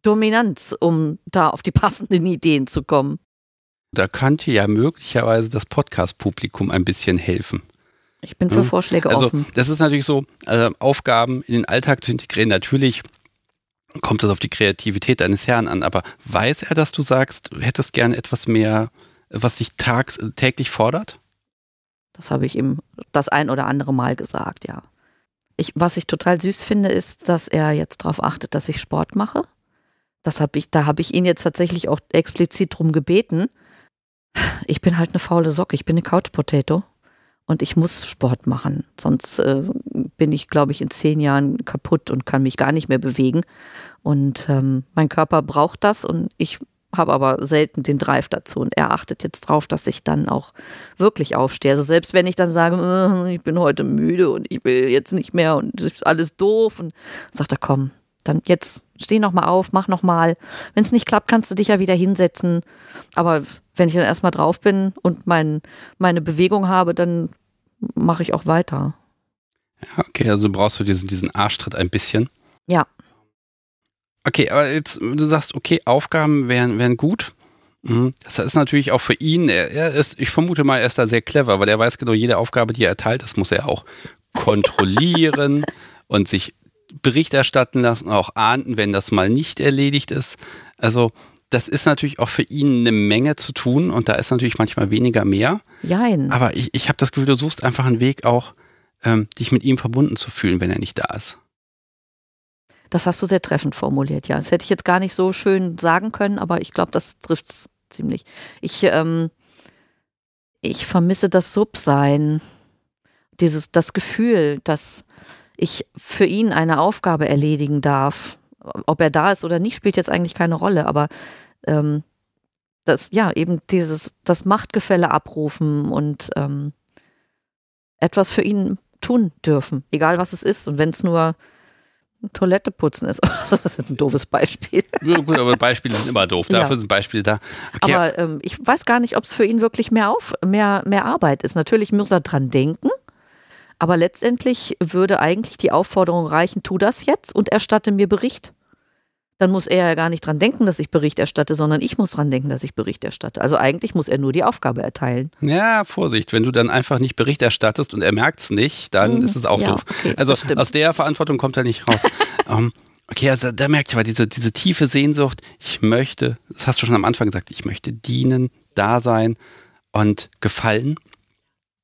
B: Dominanz, um da auf die passenden Ideen zu kommen.
A: Da könnte ja möglicherweise das Podcast-Publikum ein bisschen helfen.
B: Ich bin für
A: Ja.
B: Vorschläge
A: Also,
B: offen.
A: das ist natürlich so, also Aufgaben in den Alltag zu integrieren, natürlich kommt das auf die Kreativität deines Herrn an, aber weiß er, dass du sagst, hättest gerne etwas mehr, was dich tags, täglich fordert?
B: Das habe ich ihm das ein oder andere Mal gesagt, ja. ich, was ich total süß finde, ist, dass er jetzt darauf achtet, dass ich Sport mache. Das hab ich, da habe ich ihn jetzt tatsächlich auch explizit drum gebeten. Ich bin halt eine faule Socke, ich bin eine Couch Potato und ich muss Sport machen. Sonst äh, bin ich, glaube ich, in zehn Jahren kaputt und kann mich gar nicht mehr bewegen. Und ähm, mein Körper braucht das und ich habe aber selten den Drive dazu. Und er achtet jetzt drauf, dass ich dann auch wirklich aufstehe. Also selbst wenn ich dann sage, äh, ich bin heute müde und ich will jetzt nicht mehr und ist alles doof, und sagt er, komm, dann jetzt steh noch mal auf, mach noch mal. Wenn es nicht klappt, kannst du dich ja wieder hinsetzen. Aber wenn ich dann erstmal drauf bin und mein, meine Bewegung habe, dann mache ich auch weiter.
A: Ja, okay, also brauchst du diesen, diesen Arschtritt ein bisschen.
B: Ja.
A: Okay, aber jetzt, du sagst, okay, Aufgaben wären, wären gut. Mhm. Das ist natürlich auch für ihn, er, er ist, ich vermute mal, er ist da sehr clever, weil er weiß genau, jede Aufgabe, die er erteilt, das muss er auch kontrollieren und sich Bericht erstatten lassen, auch ahnden, wenn das mal nicht erledigt ist. Also das ist natürlich auch für ihn eine Menge zu tun und da ist natürlich manchmal weniger mehr.
B: Jein.
A: Aber ich, ich habe das Gefühl, du suchst einfach einen Weg auch, ähm, dich mit ihm verbunden zu fühlen, wenn er nicht da ist.
B: Das hast du sehr treffend formuliert, ja. Das hätte ich jetzt gar nicht so schön sagen können, aber ich glaube, das trifft es ziemlich. Ich, ähm, ich vermisse das Subsein, dieses, das Gefühl, dass ich für ihn eine Aufgabe erledigen darf. Ob er da ist oder nicht, spielt jetzt eigentlich keine Rolle, aber ähm, das, ja, eben dieses, das Machtgefälle abrufen und ähm, etwas für ihn tun dürfen, egal was es ist. Und wenn es nur Toilette putzen ist. das ist jetzt ein doofes Beispiel.
A: Ja, gut, aber Beispiele sind immer doof. Dafür ja. sind Beispiele da.
B: Okay. Aber ähm, ich weiß gar nicht, ob es für ihn wirklich mehr, auf, mehr, mehr Arbeit ist. Natürlich muss er dran denken. Aber letztendlich würde eigentlich die Aufforderung reichen, tu das jetzt und erstatte mir Bericht. Dann muss er ja gar nicht dran denken, dass ich Bericht erstatte, sondern ich muss dran denken, dass ich Bericht erstatte. Also eigentlich muss er nur die Aufgabe erteilen.
A: Ja, Vorsicht, wenn du dann einfach nicht Bericht erstattest und er merkt es nicht, dann mhm. ist es auch ja, doof. Okay, also aus der Verantwortung kommt er nicht raus. um, ähm, okay, also da merkt ihr aber diese, diese tiefe Sehnsucht, ich möchte, das hast du schon am Anfang gesagt, ich möchte dienen, da sein und gefallen.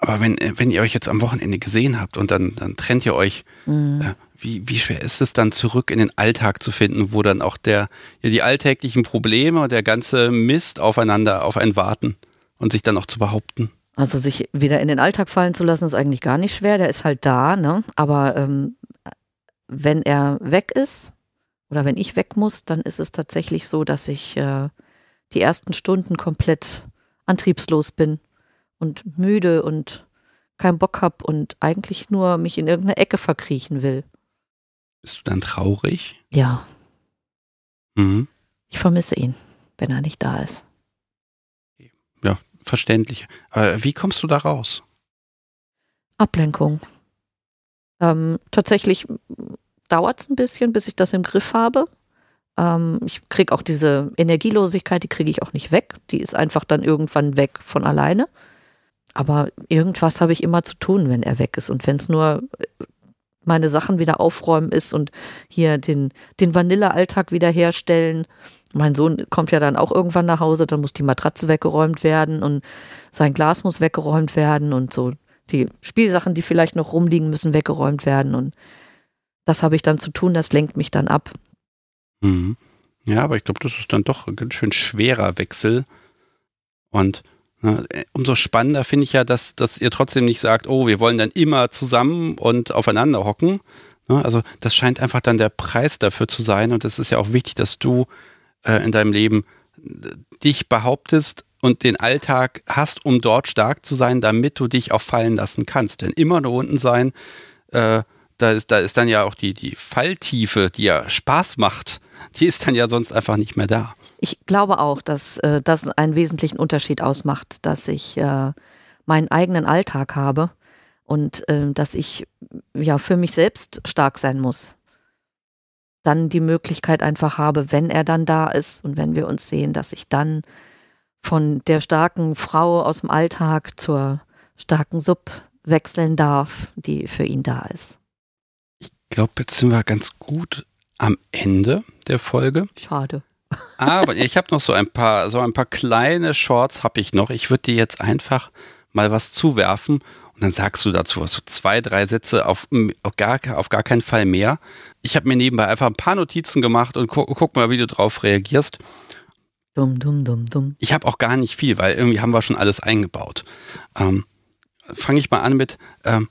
A: Aber wenn, äh, wenn ihr euch jetzt am Wochenende gesehen habt und dann, dann trennt ihr euch, mhm. äh, wie, wie schwer ist es dann zurück in den Alltag zu finden, wo dann auch der, ja, die alltäglichen Probleme und der ganze Mist aufeinander, auf einen warten und sich dann auch zu behaupten?
B: Also sich wieder in den Alltag fallen zu lassen, ist eigentlich gar nicht schwer. Der ist halt da, ne? Aber ähm, wenn er weg ist oder wenn ich weg muss, dann ist es tatsächlich so, dass ich äh, die ersten Stunden komplett antriebslos bin und müde und keinen Bock hab und eigentlich nur mich in irgendeine Ecke verkriechen will.
A: Bist du dann traurig?
B: Ja.
A: Mhm.
B: Ich vermisse ihn, wenn er nicht da ist.
A: Ja, verständlich. Aber wie kommst du da raus?
B: Ablenkung. Ähm, tatsächlich dauert es ein bisschen, bis ich das im Griff habe. Ähm, ich kriege auch diese Energielosigkeit, die kriege ich auch nicht weg. Die ist einfach dann irgendwann weg von alleine. Aber irgendwas habe ich immer zu tun, wenn er weg ist. Und wenn es nur äh, meine Sachen wieder aufräumen ist und hier den, den Vanillealltag wiederherstellen. Mein Sohn kommt ja dann auch irgendwann nach Hause, dann muss die Matratze weggeräumt werden und sein Glas muss weggeräumt werden und so die Spielsachen, die vielleicht noch rumliegen, müssen weggeräumt werden und das habe ich dann zu tun, das lenkt mich dann ab.
A: Mhm. Ja, aber ich glaube, das ist dann doch ein ganz schön schwerer Wechsel und umso spannender finde ich ja, dass, dass ihr trotzdem nicht sagt, oh, wir wollen dann immer zusammen und aufeinander hocken. Ne, also das scheint einfach dann der Preis dafür zu sein und es ist ja auch wichtig, dass du äh, in deinem Leben äh, dich behauptest und den Alltag hast, um dort stark zu sein, damit du dich auch fallen lassen kannst. Denn immer nur unten sein, äh, da, ist, da ist dann ja auch die, die Falltiefe, die ja Spaß macht, die ist dann ja sonst einfach nicht mehr da.
B: Ich glaube auch, dass äh, das einen wesentlichen Unterschied ausmacht, dass ich äh, meinen eigenen Alltag habe und äh, dass ich ja für mich selbst stark sein muss. Dann die Möglichkeit einfach habe, wenn er dann da ist und wenn wir uns sehen, dass ich dann von der starken Frau aus dem Alltag zur starken Sub wechseln darf, die für ihn da ist.
A: Ich glaube, jetzt sind wir ganz gut am Ende der Folge.
B: Schade.
A: Aber ich habe noch so ein paar, so ein paar kleine Shorts habe ich noch. Ich würde dir jetzt einfach mal was zuwerfen und dann sagst du dazu so zwei, drei Sätze, auf, auf, gar, auf gar keinen Fall mehr. Ich habe mir nebenbei einfach ein paar Notizen gemacht und gu guck mal, wie du drauf reagierst.
B: Dumm, dumm, dumm, dumm.
A: Ich habe auch gar nicht viel, weil irgendwie haben wir schon alles eingebaut. Ähm, Fange ich mal an mit, ähm,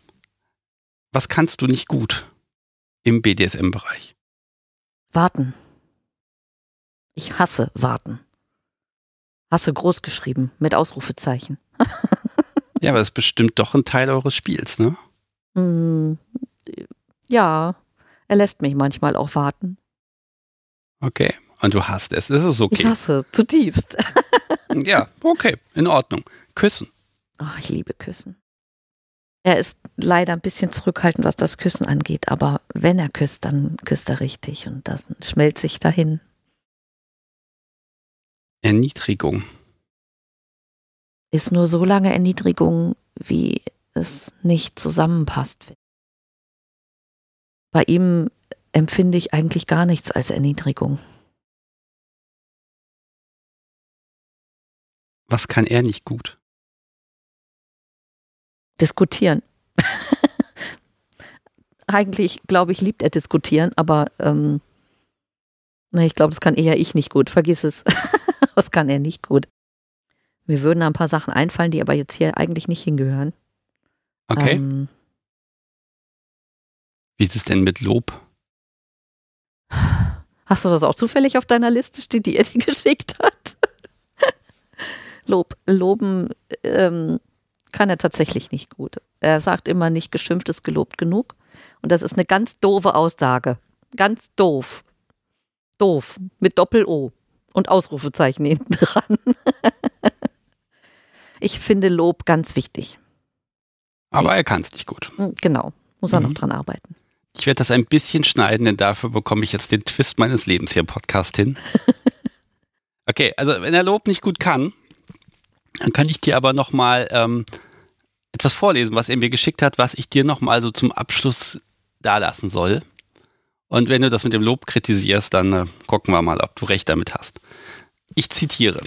A: was kannst du nicht gut im BDSM-Bereich?
B: Warten. Ich hasse warten. Hasse groß geschrieben mit Ausrufezeichen.
A: ja, aber das ist bestimmt doch ein Teil eures Spiels, ne?
B: Mm, ja, er lässt mich manchmal auch warten.
A: Okay, und du hast es. Es ist okay.
B: Ich hasse zutiefst.
A: ja, okay, in Ordnung. Küssen.
B: Oh, ich liebe Küssen. Er ist leider ein bisschen zurückhaltend, was das Küssen angeht, aber wenn er küsst, dann küsst er richtig und das schmelzt sich dahin.
A: Erniedrigung.
B: Ist nur so lange Erniedrigung, wie es nicht zusammenpasst. Bei ihm empfinde ich eigentlich gar nichts als Erniedrigung.
A: Was kann er nicht gut?
B: Diskutieren. eigentlich, glaube ich, liebt er diskutieren, aber ähm, nee, ich glaube, das kann eher ich nicht gut. Vergiss es. das kann er nicht gut. Mir würden ein paar Sachen einfallen, die aber jetzt hier eigentlich nicht hingehören.
A: Okay. Ähm, Wie ist es denn mit Lob?
B: Hast du das auch zufällig auf deiner Liste steht, die er dir geschickt hat? Lob, loben ähm, kann er tatsächlich nicht gut. Er sagt immer nicht, geschimpft ist gelobt genug. Und das ist eine ganz doofe Aussage. Ganz doof. Doof. Mit Doppel-O und Ausrufezeichen hinten dran. ich finde Lob ganz wichtig.
A: Aber er kann es nicht gut.
B: Hm, genau. Muss er mhm. noch dran arbeiten.
A: Ich werde das ein bisschen schneiden, denn dafür bekomme ich jetzt den Twist meines Lebens hier im Podcast hin. Okay, also wenn er Lob nicht gut kann, dann kann ich dir aber nochmal ähm, etwas vorlesen, was er mir geschickt hat, was ich dir nochmal so zum Abschluss dalassen soll. Und wenn du das mit dem Lob kritisierst, dann äh, gucken wir mal, ob du recht damit hast. Ich zitiere.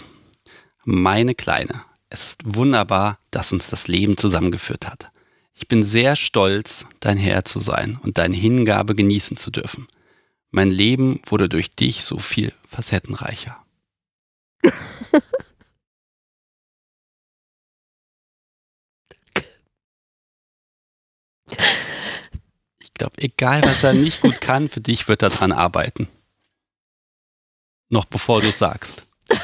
A: Meine Kleine, es ist wunderbar, dass uns das Leben zusammengeführt hat. Ich bin sehr stolz, dein Herr zu sein und deine Hingabe genießen zu dürfen. Mein Leben wurde durch dich so viel facettenreicher. Ich glaube, egal was er nicht gut kann, für dich wird er dran arbeiten. Noch bevor du es sagst.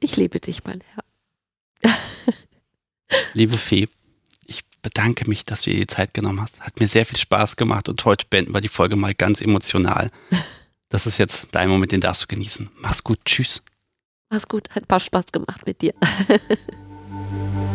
B: Ich liebe dich, mein Herr.
A: Liebe Fee, ich bedanke mich, dass du dir die Zeit genommen hast. Hat mir sehr viel Spaß gemacht und heute beenden wir die Folge mal ganz emotional. Das ist jetzt dein Moment, den darfst du genießen. Mach's gut, tschüss.
B: Mach's gut, hat ein paar Spaß gemacht mit dir.